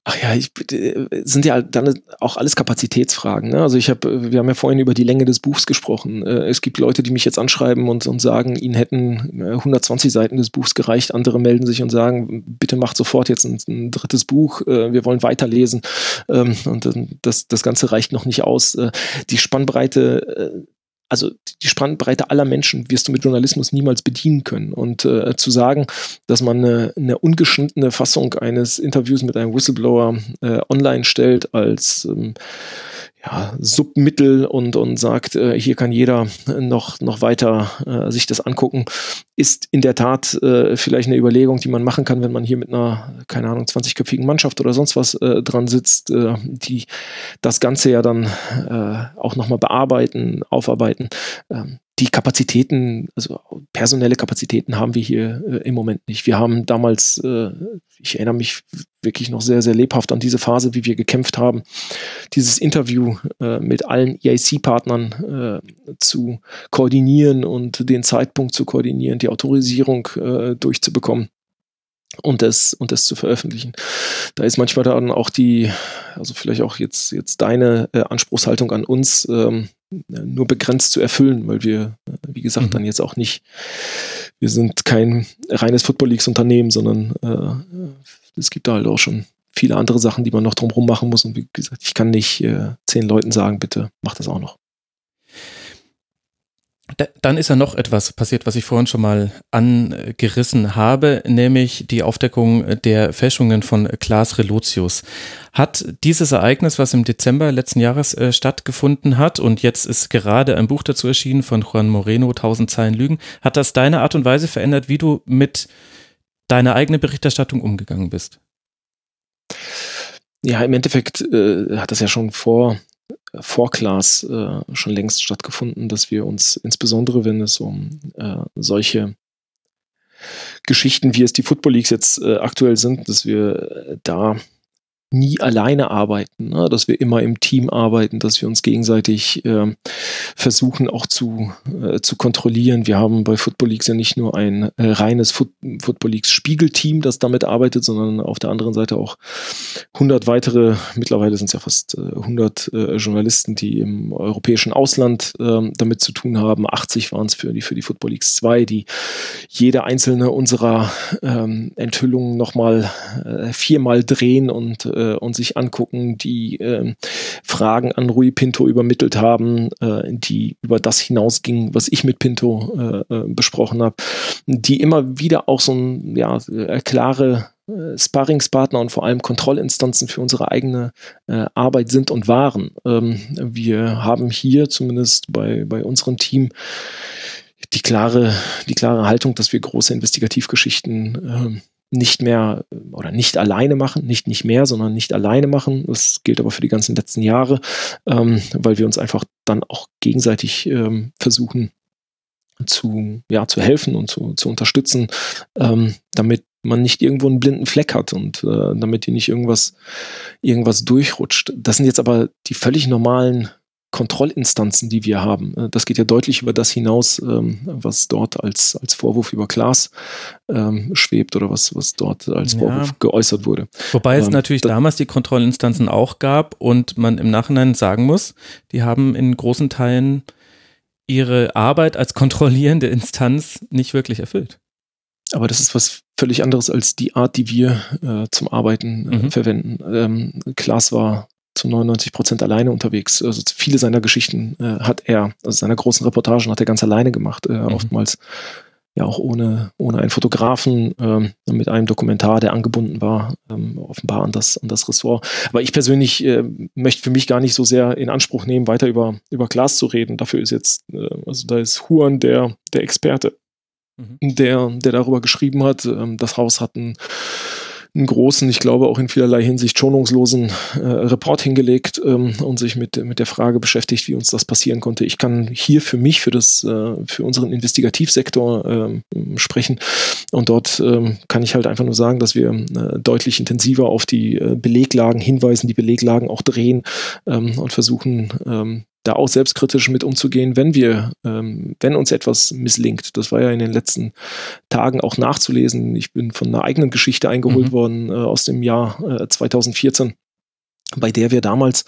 Speaker 5: Ach ja, ich, äh, sind ja dann auch alles Kapazitätsfragen. Ne? Also ich habe, wir haben ja vorhin über die Länge des Buchs gesprochen. Äh, es gibt Leute, die mich jetzt anschreiben und, und sagen, ihnen hätten 120 äh, Seiten des Buchs gereicht. Andere melden sich und sagen, bitte macht sofort jetzt ein, ein drittes Buch. Wir wollen weiterlesen. Ähm, und das, das Ganze reicht noch nicht aus. Die Spannbreite also die Spannbreite aller Menschen wirst du mit Journalismus niemals bedienen können. Und äh, zu sagen, dass man eine, eine ungeschnittene Fassung eines Interviews mit einem Whistleblower äh, online stellt als ähm, ja, Submittel und, und sagt, äh, hier kann jeder noch, noch weiter äh, sich das angucken, ist in der Tat äh, vielleicht eine Überlegung, die man machen kann, wenn man hier mit einer, keine Ahnung, 20-köpfigen Mannschaft oder sonst was äh, dran sitzt, äh, die das Ganze ja dann äh, auch nochmal bearbeiten, aufarbeiten. Ähm, die Kapazitäten, also personelle Kapazitäten haben wir hier äh, im Moment nicht. Wir haben damals, äh, ich erinnere mich wirklich noch sehr, sehr lebhaft an diese Phase, wie wir gekämpft haben, dieses Interview äh, mit allen EIC-Partnern äh, zu koordinieren und den Zeitpunkt zu koordinieren, die Autorisierung äh, durchzubekommen und das und das zu veröffentlichen. Da ist manchmal dann auch die, also vielleicht auch jetzt jetzt deine äh, Anspruchshaltung an uns ähm, nur begrenzt zu erfüllen, weil wir, äh, wie gesagt, mhm. dann jetzt auch nicht, wir sind kein reines Football Leagues Unternehmen, sondern äh, es gibt da halt auch schon viele andere Sachen, die man noch drumherum machen muss. Und wie gesagt, ich kann nicht äh, zehn Leuten sagen, bitte mach das auch noch.
Speaker 4: Dann ist ja noch etwas passiert, was ich vorhin schon mal angerissen habe, nämlich die Aufdeckung der Fälschungen von Klaas Relotius. Hat dieses Ereignis, was im Dezember letzten Jahres äh, stattgefunden hat, und jetzt ist gerade ein Buch dazu erschienen von Juan Moreno, Tausend Zeilen Lügen, hat das deine Art und Weise verändert, wie du mit deiner eigenen Berichterstattung umgegangen bist?
Speaker 5: Ja, im Endeffekt äh, hat das ja schon vor vor Class äh, schon längst stattgefunden, dass wir uns insbesondere, wenn es um äh, solche Geschichten, wie es die Football Leagues jetzt äh, aktuell sind, dass wir äh, da nie alleine arbeiten, ne? dass wir immer im Team arbeiten, dass wir uns gegenseitig äh, versuchen auch zu, äh, zu kontrollieren. Wir haben bei Football Leagues ja nicht nur ein äh, reines Foot Football Leagues Spiegelteam, das damit arbeitet, sondern auf der anderen Seite auch 100 weitere, mittlerweile sind es ja fast 100 äh, Journalisten, die im europäischen Ausland ähm, damit zu tun haben. 80 waren es für die, für die Football Leagues 2, die jede einzelne unserer ähm, Enthüllungen nochmal äh, viermal drehen und äh, und sich angucken, die äh, Fragen an Rui Pinto übermittelt haben, äh, die über das hinausgingen, was ich mit Pinto äh, äh besprochen habe, die immer wieder auch so ein ja, äh, klare äh, Sparringspartner und vor allem Kontrollinstanzen für unsere eigene äh, Arbeit sind und waren. Ähm, wir haben hier zumindest bei, bei unserem Team die klare, die klare Haltung, dass wir große Investigativgeschichten äh, nicht mehr oder nicht alleine machen, nicht nicht mehr, sondern nicht alleine machen. Das gilt aber für die ganzen letzten Jahre, ähm, weil wir uns einfach dann auch gegenseitig ähm, versuchen zu, ja, zu helfen und zu, zu unterstützen, ähm, damit man nicht irgendwo einen blinden Fleck hat und äh, damit hier nicht irgendwas, irgendwas durchrutscht. Das sind jetzt aber die völlig normalen Kontrollinstanzen, die wir haben. Äh, das geht ja deutlich über das hinaus, ähm, was dort als, als Vorwurf über Klaas ähm, schwebt oder was, was dort als Vorwurf ja. geäußert wurde.
Speaker 4: Wobei es ähm, natürlich damals die Kontrollinstanzen auch gab und man im Nachhinein sagen muss, die haben in großen Teilen ihre Arbeit als kontrollierende Instanz nicht wirklich erfüllt.
Speaker 5: Aber das ist was völlig anderes als die Art, die wir äh, zum Arbeiten äh, mhm. verwenden. Ähm, Klaas war zu 99 Prozent alleine unterwegs. Also viele seiner Geschichten äh, hat er, also seiner großen Reportagen hat er ganz alleine gemacht, äh, mhm. oftmals ja auch ohne, ohne einen Fotografen, ähm, mit einem Dokumentar, der angebunden war, ähm, offenbar an das, an das Ressort. Aber ich persönlich äh, möchte für mich gar nicht so sehr in Anspruch nehmen, weiter über, über Glas zu reden. Dafür ist jetzt, äh, also da ist Huan der, der Experte, mhm. der, der darüber geschrieben hat. Ähm, das Haus hat ein einen großen, ich glaube auch in vielerlei Hinsicht schonungslosen äh, Report hingelegt ähm, und sich mit, mit der Frage beschäftigt, wie uns das passieren konnte. Ich kann hier für mich, für das, äh, für unseren Investigativsektor äh, sprechen und dort ähm, kann ich halt einfach nur sagen, dass wir äh, deutlich intensiver auf die äh, Beleglagen hinweisen, die Beleglagen auch drehen ähm, und versuchen, ähm, da auch selbstkritisch mit umzugehen, wenn wir, ähm, wenn uns etwas misslingt. Das war ja in den letzten Tagen auch nachzulesen. Ich bin von einer eigenen Geschichte eingeholt mhm. worden äh, aus dem Jahr äh, 2014 bei der wir damals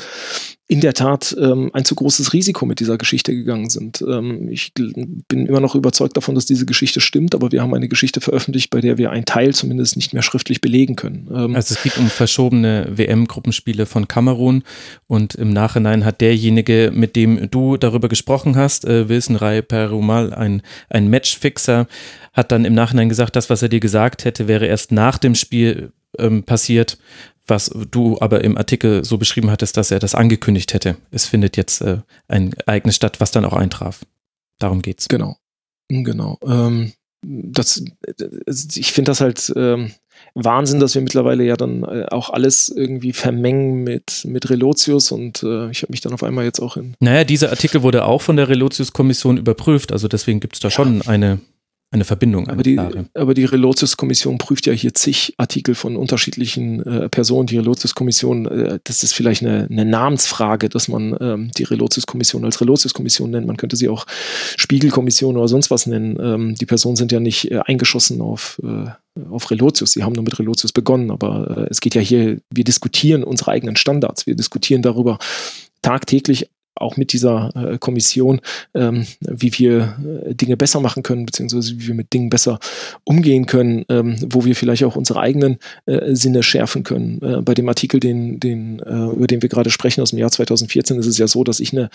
Speaker 5: in der Tat ähm, ein zu großes Risiko mit dieser Geschichte gegangen sind. Ähm, ich bin immer noch überzeugt davon, dass diese Geschichte stimmt, aber wir haben eine Geschichte veröffentlicht, bei der wir einen Teil zumindest nicht mehr schriftlich belegen können.
Speaker 4: Ähm also es geht um verschobene WM-Gruppenspiele von Kamerun und im Nachhinein hat derjenige, mit dem du darüber gesprochen hast, äh, Wilson Rai Perumal, ein, ein Matchfixer, hat dann im Nachhinein gesagt, das, was er dir gesagt hätte, wäre erst nach dem Spiel ähm, passiert was du aber im Artikel so beschrieben hattest, dass er das angekündigt hätte. Es findet jetzt äh, ein Ereignis statt, was dann auch eintraf. Darum geht's.
Speaker 5: Genau. Genau. Ähm, das, ich finde das halt ähm, Wahnsinn, dass wir mittlerweile ja dann äh, auch alles irgendwie vermengen mit, mit Relotius und äh, ich habe mich dann auf einmal jetzt auch in.
Speaker 4: Naja, dieser Artikel wurde auch von der Relotius-Kommission überprüft, also deswegen gibt's da ja. schon eine eine Verbindung.
Speaker 5: aber, die, aber die Relotius-Kommission prüft ja hier zig Artikel von unterschiedlichen äh, Personen. Die Relotius-Kommission, äh, das ist vielleicht eine, eine Namensfrage, dass man ähm, die Relotius-Kommission als Relotius-Kommission nennt. Man könnte sie auch Spiegelkommission oder sonst was nennen. Ähm, die Personen sind ja nicht äh, eingeschossen auf, äh, auf Relotius. Sie haben nur mit Relotius begonnen. Aber äh, es geht ja hier, wir diskutieren unsere eigenen Standards. Wir diskutieren darüber, tagtäglich auch mit dieser äh, Kommission, ähm, wie wir äh, Dinge besser machen können, beziehungsweise wie wir mit Dingen besser umgehen können, ähm, wo wir vielleicht auch unsere eigenen äh, Sinne schärfen können. Äh, bei dem Artikel, den, den, äh, über den wir gerade sprechen aus dem Jahr 2014, ist es ja so, dass ich eine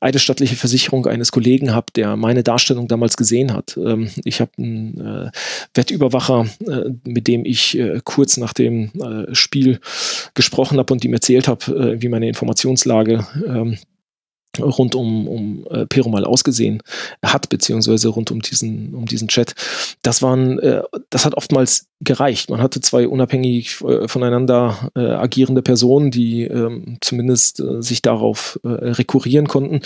Speaker 5: eidesstattliche Versicherung eines Kollegen habe, der meine Darstellung damals gesehen hat. Ähm, ich habe einen äh, Wettüberwacher, mit dem ich kurz nach dem Spiel gesprochen habe und ihm erzählt habe, wie meine Informationslage ähm, rund um, um äh, Perumal ausgesehen hat, beziehungsweise rund um diesen, um diesen Chat. Das waren, äh, das hat oftmals gereicht. Man hatte zwei unabhängig äh, voneinander äh, agierende Personen, die ähm, zumindest äh, sich darauf äh, rekurrieren konnten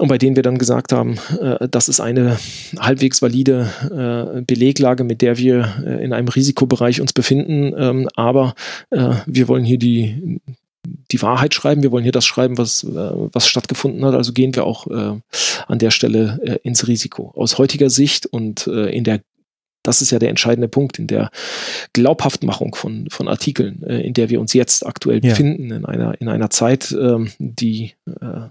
Speaker 5: und bei denen wir dann gesagt haben, äh, das ist eine halbwegs valide äh, Beleglage, mit der wir äh, in einem Risikobereich uns befinden, ähm, aber äh, wir wollen hier die die Wahrheit schreiben, wir wollen hier das schreiben, was, äh, was stattgefunden hat, also gehen wir auch äh, an der Stelle äh, ins Risiko. Aus heutiger Sicht und äh, in der das ist ja der entscheidende Punkt in der Glaubhaftmachung von, von Artikeln, äh, in der wir uns jetzt aktuell ja. befinden, in einer, in einer Zeit, ähm, die äh,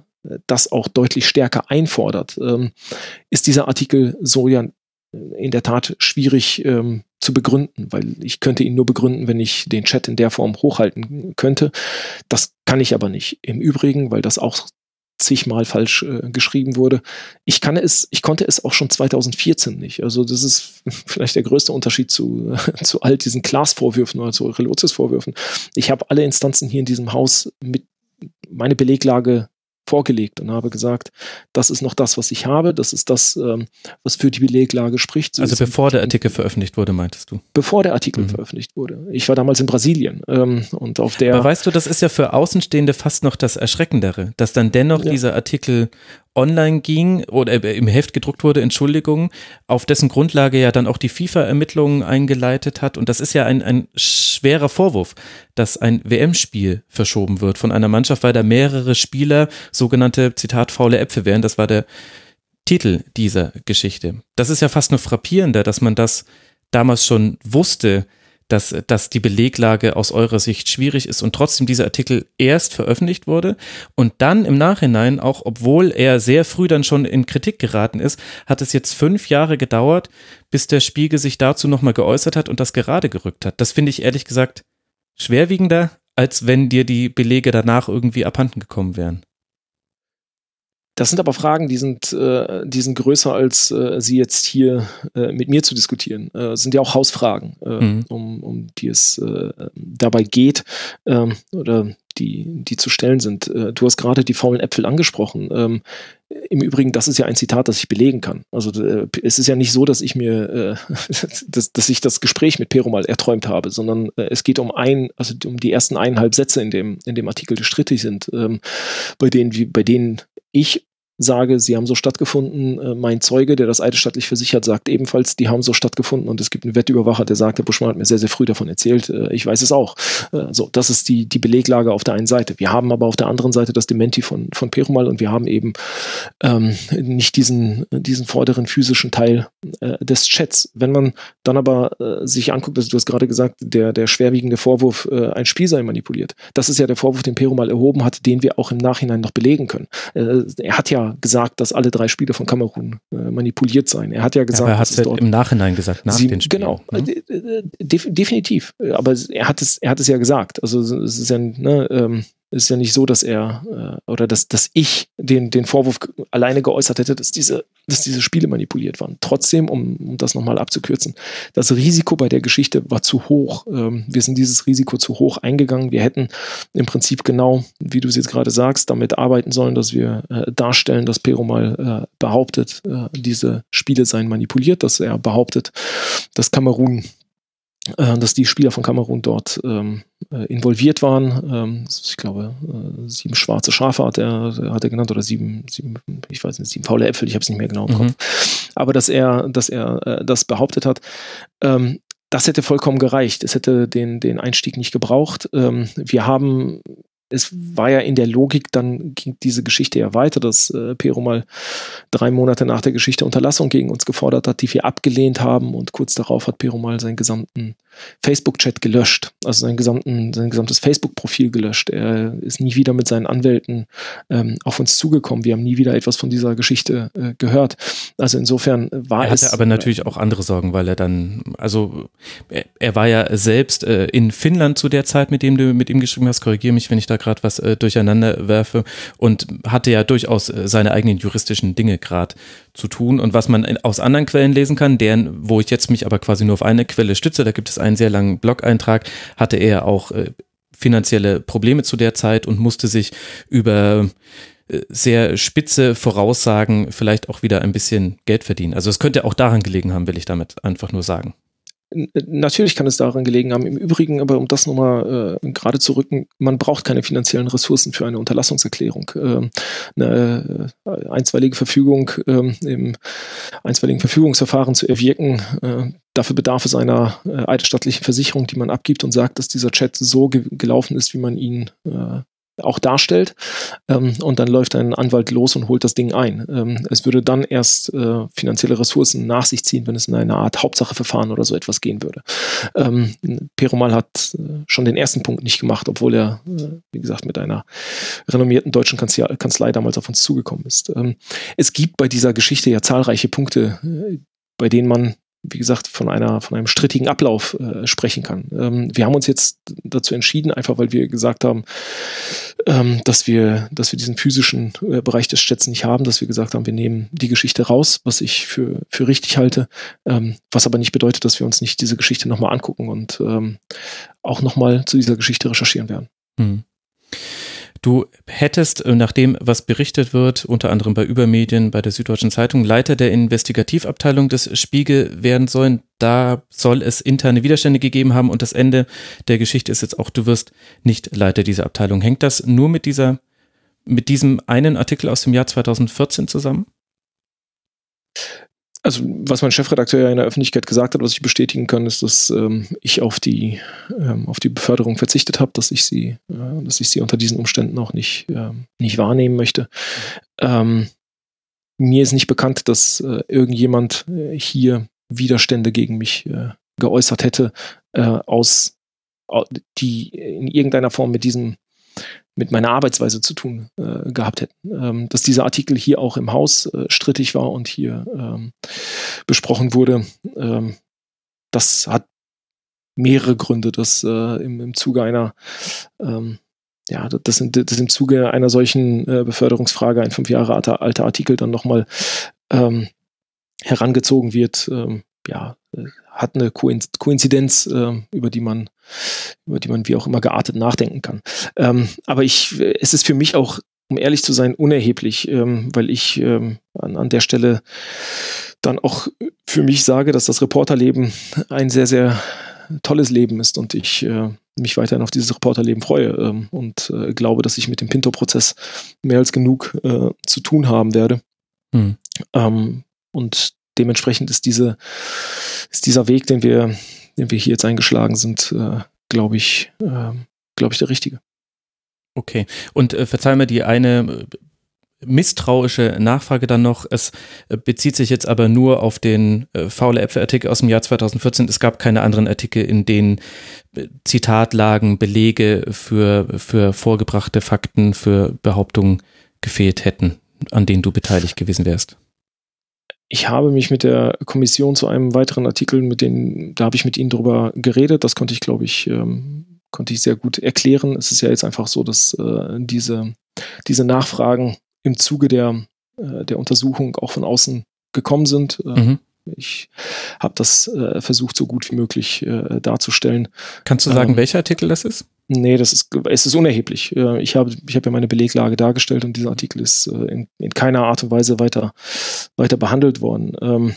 Speaker 5: das auch deutlich stärker einfordert, ähm, ist dieser Artikel so ja in der Tat schwierig ähm, zu begründen, weil ich könnte ihn nur begründen, wenn ich den Chat in der Form hochhalten könnte. Das kann ich aber nicht. Im Übrigen, weil das auch zigmal falsch äh, geschrieben wurde. Ich kann es, ich konnte es auch schon 2014 nicht. Also das ist (laughs) vielleicht der größte Unterschied zu, (laughs) zu all diesen Class-Vorwürfen oder zu Relotius-Vorwürfen. Ich habe alle Instanzen hier in diesem Haus mit meine Beleglage vorgelegt und habe gesagt, das ist noch das, was ich habe, das ist das, ähm, was für die Beleglage spricht.
Speaker 4: So also bevor der Artikel veröffentlicht wurde, meintest du?
Speaker 5: Bevor der Artikel mhm. veröffentlicht wurde. Ich war damals in Brasilien ähm, und auf der.
Speaker 4: Aber weißt du, das ist ja für Außenstehende fast noch das Erschreckendere, dass dann dennoch ja. dieser Artikel online ging oder im Heft gedruckt wurde, Entschuldigung, auf dessen Grundlage ja dann auch die FIFA-Ermittlungen eingeleitet hat. Und das ist ja ein, ein schwerer Vorwurf, dass ein WM-Spiel verschoben wird von einer Mannschaft, weil da mehrere Spieler sogenannte, Zitat, faule Äpfel wären. Das war der Titel dieser Geschichte. Das ist ja fast nur frappierender, dass man das damals schon wusste, dass, dass die Beleglage aus eurer Sicht schwierig ist und trotzdem dieser Artikel erst veröffentlicht wurde und dann im Nachhinein, auch obwohl er sehr früh dann schon in Kritik geraten ist, hat es jetzt fünf Jahre gedauert, bis der Spiegel sich dazu nochmal geäußert hat und das gerade gerückt hat. Das finde ich ehrlich gesagt schwerwiegender, als wenn dir die Belege danach irgendwie abhanden gekommen wären.
Speaker 5: Das sind aber Fragen, die sind, äh, die sind größer, als äh, sie jetzt hier äh, mit mir zu diskutieren. Äh, sind ja auch Hausfragen, äh, mhm. um, um die es äh, dabei geht ähm, oder die, die zu stellen sind. Äh, du hast gerade die faulen Äpfel angesprochen. Ähm, Im Übrigen, das ist ja ein Zitat, das ich belegen kann. Also äh, es ist ja nicht so, dass ich mir, äh, (laughs) dass, dass ich das Gespräch mit Perumal erträumt habe, sondern äh, es geht um ein, also um die ersten eineinhalb Sätze in dem, in dem Artikel, die strittig sind, ähm, bei denen, wie, bei denen ich sage, sie haben so stattgefunden. Äh, mein Zeuge, der das eidesstattlich versichert, sagt ebenfalls, die haben so stattgefunden. Und es gibt einen Wettüberwacher, der sagt, der Buschmann hat mir sehr, sehr früh davon erzählt. Äh, ich weiß es auch. Äh, so, das ist die, die Beleglage auf der einen Seite. Wir haben aber auf der anderen Seite das Dementi von, von Perumal und wir haben eben ähm, nicht diesen, diesen vorderen physischen Teil äh, des Chats. Wenn man dann aber äh, sich anguckt, also du hast gerade gesagt, der, der schwerwiegende Vorwurf, äh, ein Spiel sei manipuliert. Das ist ja der Vorwurf, den Perumal erhoben hat, den wir auch im Nachhinein noch belegen können. er hat ja gesagt, dass alle drei Spiele von Kamerun äh, manipuliert seien. Er hat ja gesagt,
Speaker 4: ja, er hat es ja im Nachhinein gesagt, nach
Speaker 5: sieben, den Spielen. Genau, ne? De definitiv. Aber er hat es, er hat es ja gesagt. Also es ist ja, ne, ähm, ist ja nicht so, dass er äh, oder dass, dass ich den, den Vorwurf alleine geäußert hätte, dass diese, dass diese Spiele manipuliert waren. Trotzdem, um, um das nochmal abzukürzen, das Risiko bei der Geschichte war zu hoch. Ähm, wir sind dieses Risiko zu hoch eingegangen. Wir hätten im Prinzip genau, wie du es jetzt gerade sagst, damit arbeiten sollen, dass wir äh, darstellen, dass Pero mal äh, behauptet, äh, diese Spiele seien manipuliert, dass er behauptet, dass Kamerun dass die Spieler von Kamerun dort ähm, äh, involviert waren. Ähm, ich glaube, äh, sieben schwarze Schafe hat er, hat er genannt oder sieben, sieben, ich weiß nicht, sieben faule Äpfel, ich habe es nicht mehr genau im Kopf. Mhm. Aber dass er, dass er äh, das behauptet hat, ähm, das hätte vollkommen gereicht. Es hätte den, den Einstieg nicht gebraucht. Ähm, wir haben es war ja in der Logik, dann ging diese Geschichte ja weiter, dass äh, Pero mal drei Monate nach der Geschichte Unterlassung gegen uns gefordert hat, die wir abgelehnt haben und kurz darauf hat Pero mal seinen gesamten Facebook-Chat gelöscht, also sein, gesamten, sein gesamtes Facebook-Profil gelöscht. Er ist nie wieder mit seinen Anwälten ähm, auf uns zugekommen. Wir haben nie wieder etwas von dieser Geschichte äh, gehört. Also insofern war
Speaker 4: er
Speaker 5: es.
Speaker 4: Er hatte aber natürlich auch andere Sorgen, weil er dann, also er, er war ja selbst äh, in Finnland zu der Zeit, mit dem du mit ihm geschrieben hast. Korrigiere mich, wenn ich da gerade was äh, durcheinander werfe und hatte ja durchaus äh, seine eigenen juristischen Dinge gerade zu tun. Und was man aus anderen Quellen lesen kann, deren, wo ich jetzt mich aber quasi nur auf eine Quelle stütze, da gibt es einen sehr langen Blog-Eintrag, hatte er auch äh, finanzielle Probleme zu der Zeit und musste sich über äh, sehr spitze Voraussagen vielleicht auch wieder ein bisschen Geld verdienen. Also es könnte auch daran gelegen haben, will ich damit einfach nur sagen.
Speaker 5: Natürlich kann es daran gelegen haben. Im Übrigen, aber um das nochmal äh, gerade zu rücken, man braucht keine finanziellen Ressourcen für eine Unterlassungserklärung. Ähm, eine äh, einstweilige Verfügung ähm, im einstweiligen Verfügungsverfahren zu erwirken, äh, dafür bedarf es einer äh, eidesstattlichen Versicherung, die man abgibt und sagt, dass dieser Chat so ge gelaufen ist, wie man ihn äh, auch darstellt. Ähm, und dann läuft ein Anwalt los und holt das Ding ein. Ähm, es würde dann erst äh, finanzielle Ressourcen nach sich ziehen, wenn es in eine Art Hauptsacheverfahren oder so etwas gehen würde. Ähm, Perumal hat äh, schon den ersten Punkt nicht gemacht, obwohl er, äh, wie gesagt, mit einer renommierten deutschen Kanzlei, Kanzlei damals auf uns zugekommen ist. Ähm, es gibt bei dieser Geschichte ja zahlreiche Punkte, äh, bei denen man wie gesagt, von einer, von einem strittigen Ablauf äh, sprechen kann. Ähm, wir haben uns jetzt dazu entschieden, einfach weil wir gesagt haben, ähm, dass wir, dass wir diesen physischen äh, Bereich des Chats nicht haben, dass wir gesagt haben, wir nehmen die Geschichte raus, was ich für, für richtig halte, ähm, was aber nicht bedeutet, dass wir uns nicht diese Geschichte nochmal angucken und ähm, auch nochmal zu dieser Geschichte recherchieren werden. Hm.
Speaker 4: Du hättest, äh, nach dem, was berichtet wird, unter anderem bei Übermedien, bei der Süddeutschen Zeitung, Leiter der Investigativabteilung des Spiegel werden sollen. Da soll es interne Widerstände gegeben haben und das Ende der Geschichte ist jetzt auch, du wirst nicht Leiter dieser Abteilung. Hängt das nur mit dieser, mit diesem einen Artikel aus dem Jahr 2014 zusammen?
Speaker 5: Also was mein Chefredakteur ja in der Öffentlichkeit gesagt hat, was ich bestätigen kann, ist, dass ähm, ich auf die ähm, auf die Beförderung verzichtet habe, dass ich sie, äh, dass ich sie unter diesen Umständen auch nicht äh, nicht wahrnehmen möchte. Ähm, mir ist nicht bekannt, dass äh, irgendjemand äh, hier Widerstände gegen mich äh, geäußert hätte, äh, aus die in irgendeiner Form mit diesem mit meiner Arbeitsweise zu tun äh, gehabt hätten. Ähm, dass dieser Artikel hier auch im Haus äh, strittig war und hier ähm, besprochen wurde, ähm, das hat mehrere Gründe, dass äh, im, im Zuge einer ähm, ja, das, sind, das im Zuge einer solchen äh, Beförderungsfrage ein fünf Jahre alter, alter Artikel dann nochmal ähm, herangezogen wird. Ähm, ja, äh, hat eine Koinzidenz, äh, über die man, über die man wie auch immer geartet nachdenken kann. Ähm, aber ich, es ist für mich auch, um ehrlich zu sein, unerheblich, ähm, weil ich ähm, an, an der Stelle dann auch für mich sage, dass das Reporterleben ein sehr, sehr tolles Leben ist und ich äh, mich weiterhin auf dieses Reporterleben freue ähm, und äh, glaube, dass ich mit dem Pinto-Prozess mehr als genug äh, zu tun haben werde. Hm. Ähm, und dementsprechend ist diese, ist dieser Weg, den wir, den wir hier jetzt eingeschlagen sind, äh, glaube ich, äh, glaube ich, der richtige.
Speaker 4: Okay. Und äh, verzeih mir die eine äh, misstrauische Nachfrage dann noch. Es äh, bezieht sich jetzt aber nur auf den äh, faule Äpfel-Artikel aus dem Jahr 2014. Es gab keine anderen Artikel, in denen äh, Zitatlagen, Belege für, für vorgebrachte Fakten, für Behauptungen gefehlt hätten, an denen du beteiligt gewesen wärst
Speaker 5: ich habe mich mit der Kommission zu einem weiteren Artikel, mit denen, da habe ich mit ihnen drüber geredet. Das konnte ich, glaube ich, ähm, konnte ich sehr gut erklären. Es ist ja jetzt einfach so, dass äh, diese, diese Nachfragen im Zuge der, äh, der Untersuchung auch von außen gekommen sind. Äh, mhm. Ich habe das äh, versucht, so gut wie möglich äh, darzustellen.
Speaker 4: Kannst du sagen, ähm, welcher Artikel das ist?
Speaker 5: Nee, das ist, es ist unerheblich. Äh, ich habe, ich habe ja meine Beleglage dargestellt und dieser Artikel ist äh, in, in keiner Art und Weise weiter, weiter behandelt worden. Ähm,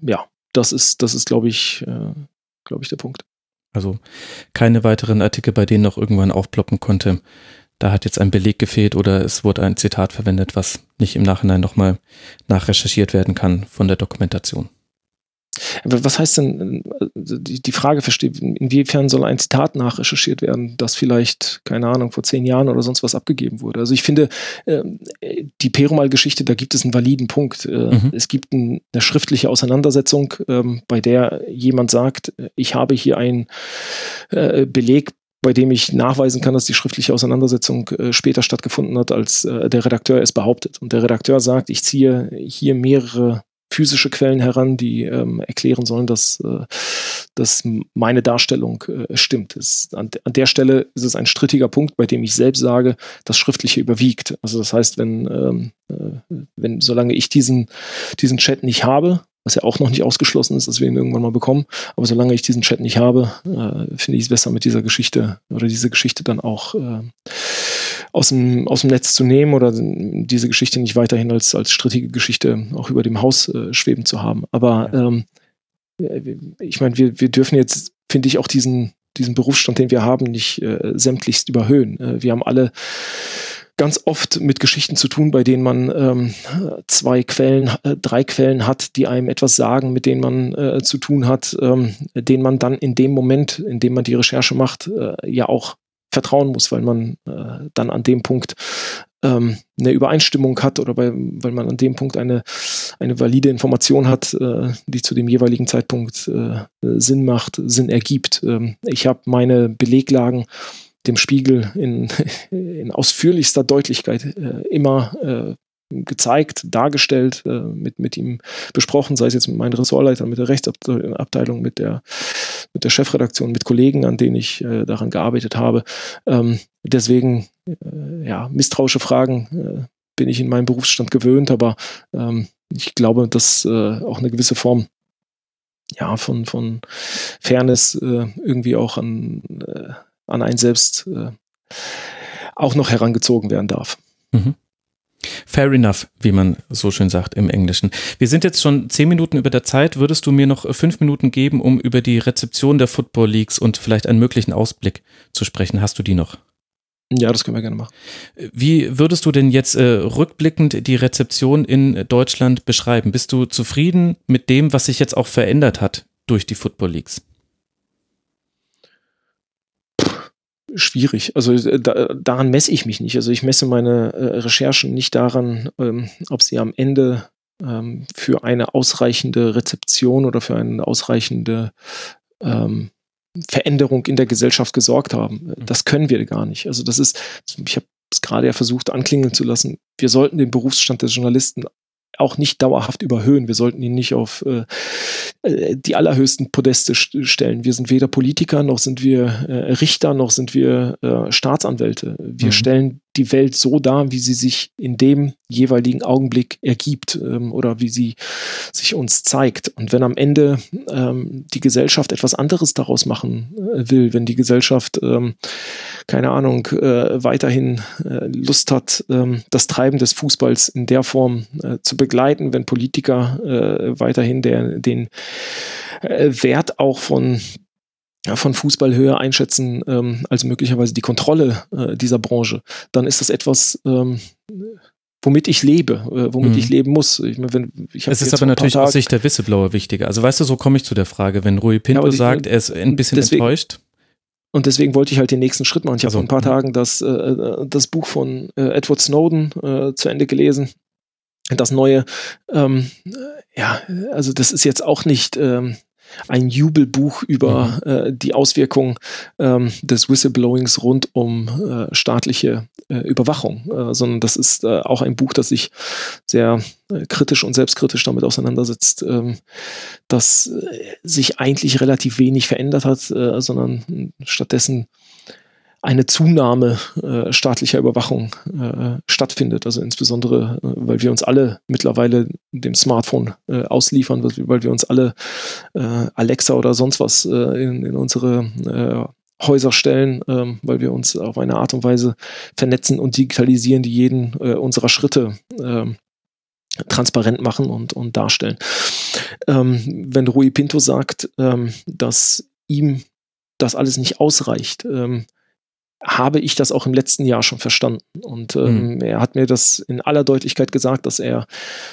Speaker 5: ja, das ist, das ist, glaube ich, äh, glaube ich, der Punkt.
Speaker 4: Also keine weiteren Artikel, bei denen noch irgendwann aufploppen konnte. Da hat jetzt ein Beleg gefehlt oder es wurde ein Zitat verwendet, was nicht im Nachhinein nochmal nachrecherchiert werden kann von der Dokumentation.
Speaker 5: Was heißt denn, äh, die Frage versteht, inwiefern soll ein Zitat nachrecherchiert werden, das vielleicht, keine Ahnung, vor zehn Jahren oder sonst was abgegeben wurde? Also ich finde, ähm, die Perumal-Geschichte, da gibt es einen validen Punkt. Äh, mhm. Es gibt eine schriftliche Auseinandersetzung, ähm, bei der jemand sagt, ich habe hier einen äh, Beleg bei dem ich nachweisen kann, dass die schriftliche Auseinandersetzung später stattgefunden hat, als der Redakteur es behauptet. Und der Redakteur sagt, ich ziehe hier mehrere physische Quellen heran, die ähm, erklären sollen, dass, äh, dass meine Darstellung äh, stimmt. Es, an, an, der Stelle ist es ein strittiger Punkt, bei dem ich selbst sage, das Schriftliche überwiegt. Also das heißt, wenn, ähm, äh, wenn solange ich diesen, diesen Chat nicht habe, was ja auch noch nicht ausgeschlossen ist, dass wir ihn irgendwann mal bekommen. Aber solange ich diesen Chat nicht habe, äh, finde ich es besser mit dieser Geschichte oder diese Geschichte dann auch, äh, aus dem, aus dem Netz zu nehmen oder diese Geschichte nicht weiterhin als, als strittige Geschichte auch über dem Haus äh, schweben zu haben. Aber ähm, ich meine, wir, wir dürfen jetzt, finde ich, auch diesen, diesen Berufsstand, den wir haben, nicht äh, sämtlichst überhöhen. Äh, wir haben alle ganz oft mit Geschichten zu tun, bei denen man ähm, zwei Quellen, äh, drei Quellen hat, die einem etwas sagen, mit denen man äh, zu tun hat, ähm, denen man dann in dem Moment, in dem man die Recherche macht, äh, ja auch vertrauen muss, weil man äh, dann an dem Punkt ähm, eine Übereinstimmung hat oder bei, weil man an dem Punkt eine, eine valide Information hat, äh, die zu dem jeweiligen Zeitpunkt äh, Sinn macht, Sinn ergibt. Ähm, ich habe meine Beleglagen dem Spiegel in, (laughs) in ausführlichster Deutlichkeit äh, immer äh, gezeigt, dargestellt, äh, mit, mit ihm besprochen, sei es jetzt mit meinen Ressortleitern, mit der Rechtsabteilung, mit der, mit der Chefredaktion, mit Kollegen, an denen ich äh, daran gearbeitet habe. Ähm, deswegen, äh, ja, misstrauische Fragen äh, bin ich in meinem Berufsstand gewöhnt, aber ähm, ich glaube, dass äh, auch eine gewisse Form ja, von, von Fairness äh, irgendwie auch an, an einen selbst auch noch herangezogen werden darf. Mhm.
Speaker 4: Fair enough, wie man so schön sagt im Englischen. Wir sind jetzt schon zehn Minuten über der Zeit. Würdest du mir noch fünf Minuten geben, um über die Rezeption der Football Leagues und vielleicht einen möglichen Ausblick zu sprechen? Hast du die noch?
Speaker 5: Ja, das können wir gerne machen.
Speaker 4: Wie würdest du denn jetzt äh, rückblickend die Rezeption in Deutschland beschreiben? Bist du zufrieden mit dem, was sich jetzt auch verändert hat durch die Football Leagues?
Speaker 5: Schwierig. Also äh, da, daran messe ich mich nicht. Also ich messe meine äh, Recherchen nicht daran, ähm, ob sie am Ende ähm, für eine ausreichende Rezeption oder für eine ausreichende ähm, Veränderung in der Gesellschaft gesorgt haben. Mhm. Das können wir gar nicht. Also das ist, ich habe es gerade ja versucht anklingeln zu lassen. Wir sollten den Berufsstand des Journalisten auch nicht dauerhaft überhöhen. Wir sollten ihn nicht auf äh, äh die allerhöchsten Podeste stellen. Wir sind weder Politiker, noch sind wir äh, Richter, noch sind wir äh, Staatsanwälte. Wir mhm. stellen die Welt so dar, wie sie sich in dem jeweiligen Augenblick ergibt ähm, oder wie sie sich uns zeigt. Und wenn am Ende ähm, die Gesellschaft etwas anderes daraus machen äh, will, wenn die Gesellschaft, ähm, keine Ahnung, äh, weiterhin äh, Lust hat, ähm, das Treiben des Fußballs in der Form äh, zu begleiten, wenn Politiker äh, weiterhin der, den äh, Wert auch von von Fußball höher einschätzen ähm, als möglicherweise die Kontrolle äh, dieser Branche, dann ist das etwas, ähm, womit ich lebe, äh, womit mhm. ich leben muss. Ich
Speaker 4: meine, wenn, ich es ist aber natürlich aus Sicht der Whistleblower wichtiger. Also weißt du, so komme ich zu der Frage, wenn Rui Pinto ja, sagt, er ist ein bisschen deswegen, enttäuscht.
Speaker 5: Und deswegen wollte ich halt den nächsten Schritt machen. Ich also, habe vor ein paar Tagen das, äh, das Buch von äh, Edward Snowden äh, zu Ende gelesen. Das neue, ähm, ja, also das ist jetzt auch nicht, ähm, ein Jubelbuch über mhm. äh, die Auswirkungen ähm, des Whistleblowings rund um äh, staatliche äh, Überwachung, äh, sondern das ist äh, auch ein Buch, das sich sehr äh, kritisch und selbstkritisch damit auseinandersetzt, ähm, dass sich eigentlich relativ wenig verändert hat, sondern stattdessen eine Zunahme äh, staatlicher Überwachung äh, stattfindet. Also insbesondere, äh, weil wir uns alle mittlerweile dem Smartphone äh, ausliefern, weil wir uns alle äh, Alexa oder sonst was äh, in, in unsere Häuser stellen, ähm, weil wir uns auf eine Art und Weise vernetzen und digitalisieren, die jeden äh, unserer Schritte äh, transparent machen und, und darstellen. Ähm, wenn Rui Pinto sagt, ähm, dass ihm das alles nicht ausreicht, ähm, habe ich das auch im letzten Jahr schon verstanden. Und ähm, mhm. er hat mir das in aller Deutlichkeit gesagt, dass er,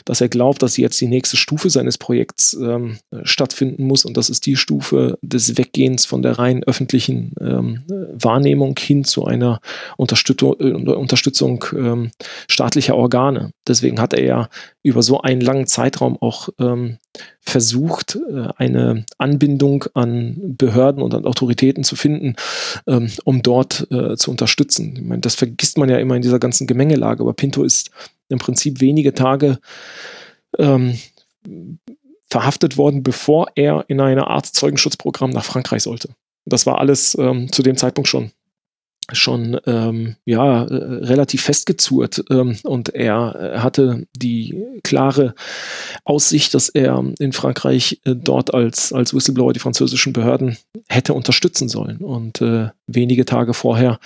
Speaker 5: dass er glaubt, dass jetzt die nächste Stufe seines Projekts ähm, stattfinden muss. Und das ist die Stufe des Weggehens von der rein öffentlichen ähm, Wahrnehmung hin zu einer Unterstützung, äh, Unterstützung ähm, staatlicher Organe. Deswegen hat er ja über so einen langen Zeitraum auch ähm, versucht, äh, eine Anbindung an Behörden und an Autoritäten zu finden, ähm, um dort äh, zu unterstützen. Ich meine, das vergisst man ja immer in dieser ganzen Gemengelage, aber Pinto ist im Prinzip wenige Tage ähm, verhaftet worden, bevor er in eine Art Zeugenschutzprogramm nach Frankreich sollte. Das war alles ähm, zu dem Zeitpunkt schon schon ähm, ja äh, relativ festgezurrt ähm, und er äh, hatte die klare Aussicht, dass er in Frankreich äh, dort als als Whistleblower die französischen Behörden hätte unterstützen sollen. Und äh, wenige Tage vorher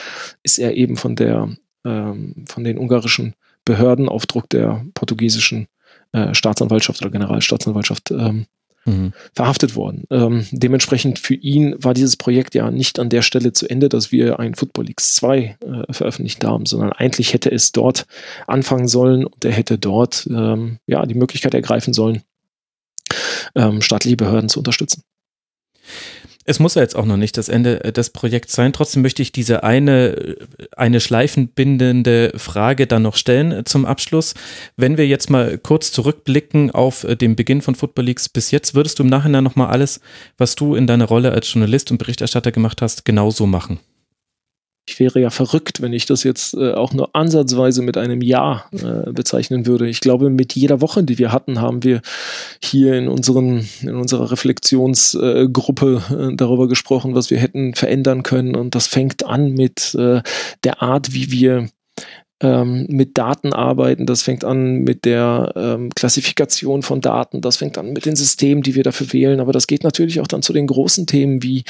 Speaker 5: ist er eben von der ähm, von den ungarischen Behörden auf Druck der portugiesischen äh, Staatsanwaltschaft oder Generalstaatsanwaltschaft ähm, mhm. verhaftet worden. Ähm, dementsprechend für ihn war dieses Projekt ja nicht an der Stelle zu Ende, dass wir ein Football Leagues 2 äh, veröffentlicht haben, sondern eigentlich hätte es dort anfangen sollen und er hätte dort ähm, ja die Möglichkeit ergreifen sollen, ähm, staatliche Behörden zu unterstützen.
Speaker 4: Es muss ja jetzt auch noch nicht das Ende äh, des Projekts sein. Trotzdem möchte ich diese eine, äh, eine schleifenbindende Frage dann noch stellen äh, zum Abschluss. Wenn wir jetzt mal kurz zurückblicken auf den Beginn von Football Leagues bis jetzt, würdest du im Nachhinein nochmal alles, was du in deiner Rolle als Journalist und Berichterstatter gemacht hast, genauso machen?
Speaker 5: Ich wäre ja verrückt, wenn ich das jetzt äh, auch nur ansatzweise mit einem Ja äh, bezeichnen würde. Ich glaube, mit jeder Woche, die wir hatten, haben wir hier in, unseren, in unserer Reflexionsgruppe äh, darüber gesprochen, was wir hätten verändern können. Und das fängt an mit äh, der Art, wie wir ähm, mit Daten arbeiten. Das fängt an mit der ähm, Klassifikation von Daten. Das fängt an mit den Systemen, die wir dafür wählen. Aber das geht natürlich auch dann zu den großen Themen wie,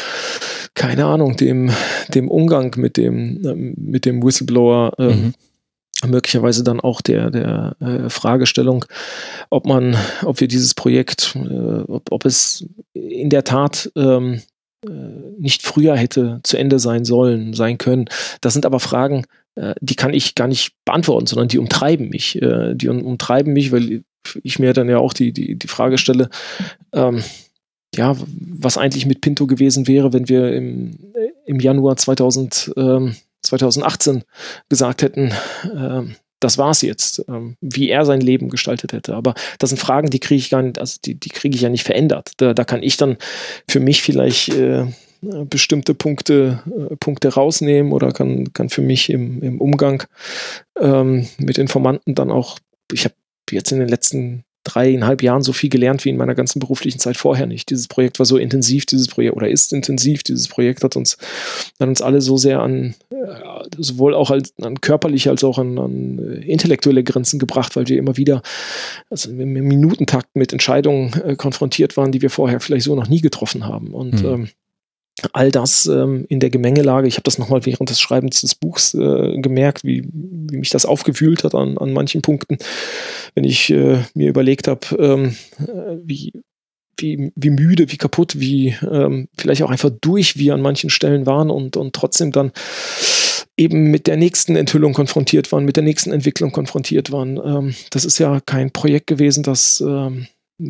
Speaker 5: keine Ahnung, dem, dem Umgang mit dem, ähm, mit dem Whistleblower. Ähm, mhm möglicherweise dann auch der, der äh, Fragestellung, ob man, ob wir dieses Projekt, äh, ob, ob es in der Tat ähm, äh, nicht früher hätte zu Ende sein sollen, sein können. Das sind aber Fragen, die kann ich gar nicht beantworten, sondern die umtreiben mich. Äh, die umtreiben mich, weil ich mir dann ja auch die, die, die Frage stelle, ähm, ja, was eigentlich mit Pinto gewesen wäre, wenn wir im, im Januar 2000, ähm, 2018 gesagt hätten, ähm, das war's jetzt, ähm, wie er sein Leben gestaltet hätte. Aber das sind Fragen, die kriege ich gar nicht, also die, die kriege ich ja nicht verändert. Da, da kann ich dann für mich vielleicht äh, bestimmte Punkte, äh, Punkte rausnehmen oder kann, kann für mich im, im Umgang ähm, mit Informanten dann auch, ich habe jetzt in den letzten dreieinhalb Jahren so viel gelernt wie in meiner ganzen beruflichen Zeit vorher nicht. Dieses Projekt war so intensiv, dieses Projekt oder ist intensiv, dieses Projekt hat uns, hat uns alle so sehr an, äh, sowohl auch als, an körperliche als auch an, an äh, intellektuelle Grenzen gebracht, weil wir immer wieder also im Minutentakt mit Entscheidungen äh, konfrontiert waren, die wir vorher vielleicht so noch nie getroffen haben. Und mhm. ähm, all das ähm, in der Gemengelage. Ich habe das nochmal während des Schreibens des Buchs äh, gemerkt, wie, wie mich das aufgewühlt hat an, an manchen Punkten, wenn ich äh, mir überlegt habe, ähm, äh, wie, wie, wie müde, wie kaputt, wie ähm, vielleicht auch einfach durch wir an manchen Stellen waren und, und trotzdem dann eben mit der nächsten Enthüllung konfrontiert waren, mit der nächsten Entwicklung konfrontiert waren. Ähm, das ist ja kein Projekt gewesen, das ähm,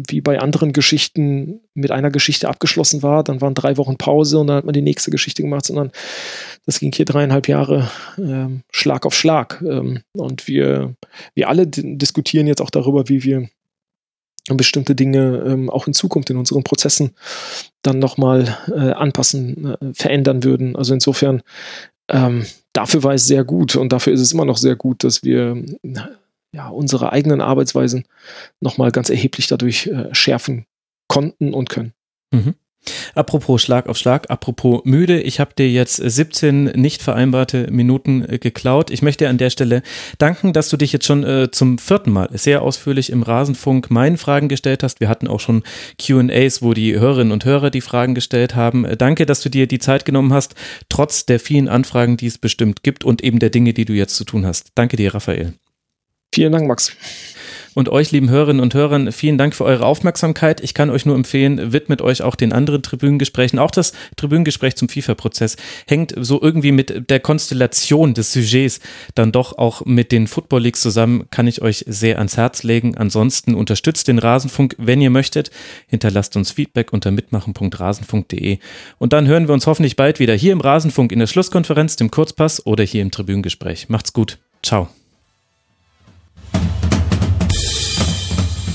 Speaker 5: wie bei anderen Geschichten mit einer Geschichte abgeschlossen war. Dann waren drei Wochen Pause und dann hat man die nächste Geschichte gemacht, sondern das ging hier dreieinhalb Jahre ähm, Schlag auf Schlag. Ähm, und wir, wir alle diskutieren jetzt auch darüber, wie wir bestimmte Dinge ähm, auch in Zukunft in unseren Prozessen dann nochmal äh, anpassen, äh, verändern würden. Also insofern, ähm, dafür war es sehr gut und dafür ist es immer noch sehr gut, dass wir ja, unsere eigenen Arbeitsweisen nochmal ganz erheblich dadurch äh, schärfen konnten und können.
Speaker 4: Mhm. Apropos Schlag auf Schlag, apropos müde, ich habe dir jetzt 17 nicht vereinbarte Minuten äh, geklaut. Ich möchte an der Stelle danken, dass du dich jetzt schon äh, zum vierten Mal sehr ausführlich im Rasenfunk meinen Fragen gestellt hast. Wir hatten auch schon QAs, wo die Hörerinnen und Hörer die Fragen gestellt haben. Äh, danke, dass du dir die Zeit genommen hast, trotz der vielen Anfragen, die es bestimmt gibt und eben der Dinge, die du jetzt zu tun hast. Danke dir, Raphael.
Speaker 5: Vielen Dank, Max.
Speaker 4: Und euch, lieben Hörerinnen und Hörern, vielen Dank für eure Aufmerksamkeit. Ich kann euch nur empfehlen, widmet euch auch den anderen Tribünengesprächen. Auch das Tribünengespräch zum FIFA-Prozess hängt so irgendwie mit der Konstellation des Sujets dann doch auch mit den Football Leagues zusammen, kann ich euch sehr ans Herz legen. Ansonsten unterstützt den Rasenfunk, wenn ihr möchtet. Hinterlasst uns Feedback unter mitmachen.rasenfunk.de. Und dann hören wir uns hoffentlich bald wieder hier im Rasenfunk in der Schlusskonferenz, dem Kurzpass oder hier im Tribünengespräch. Macht's gut. Ciao.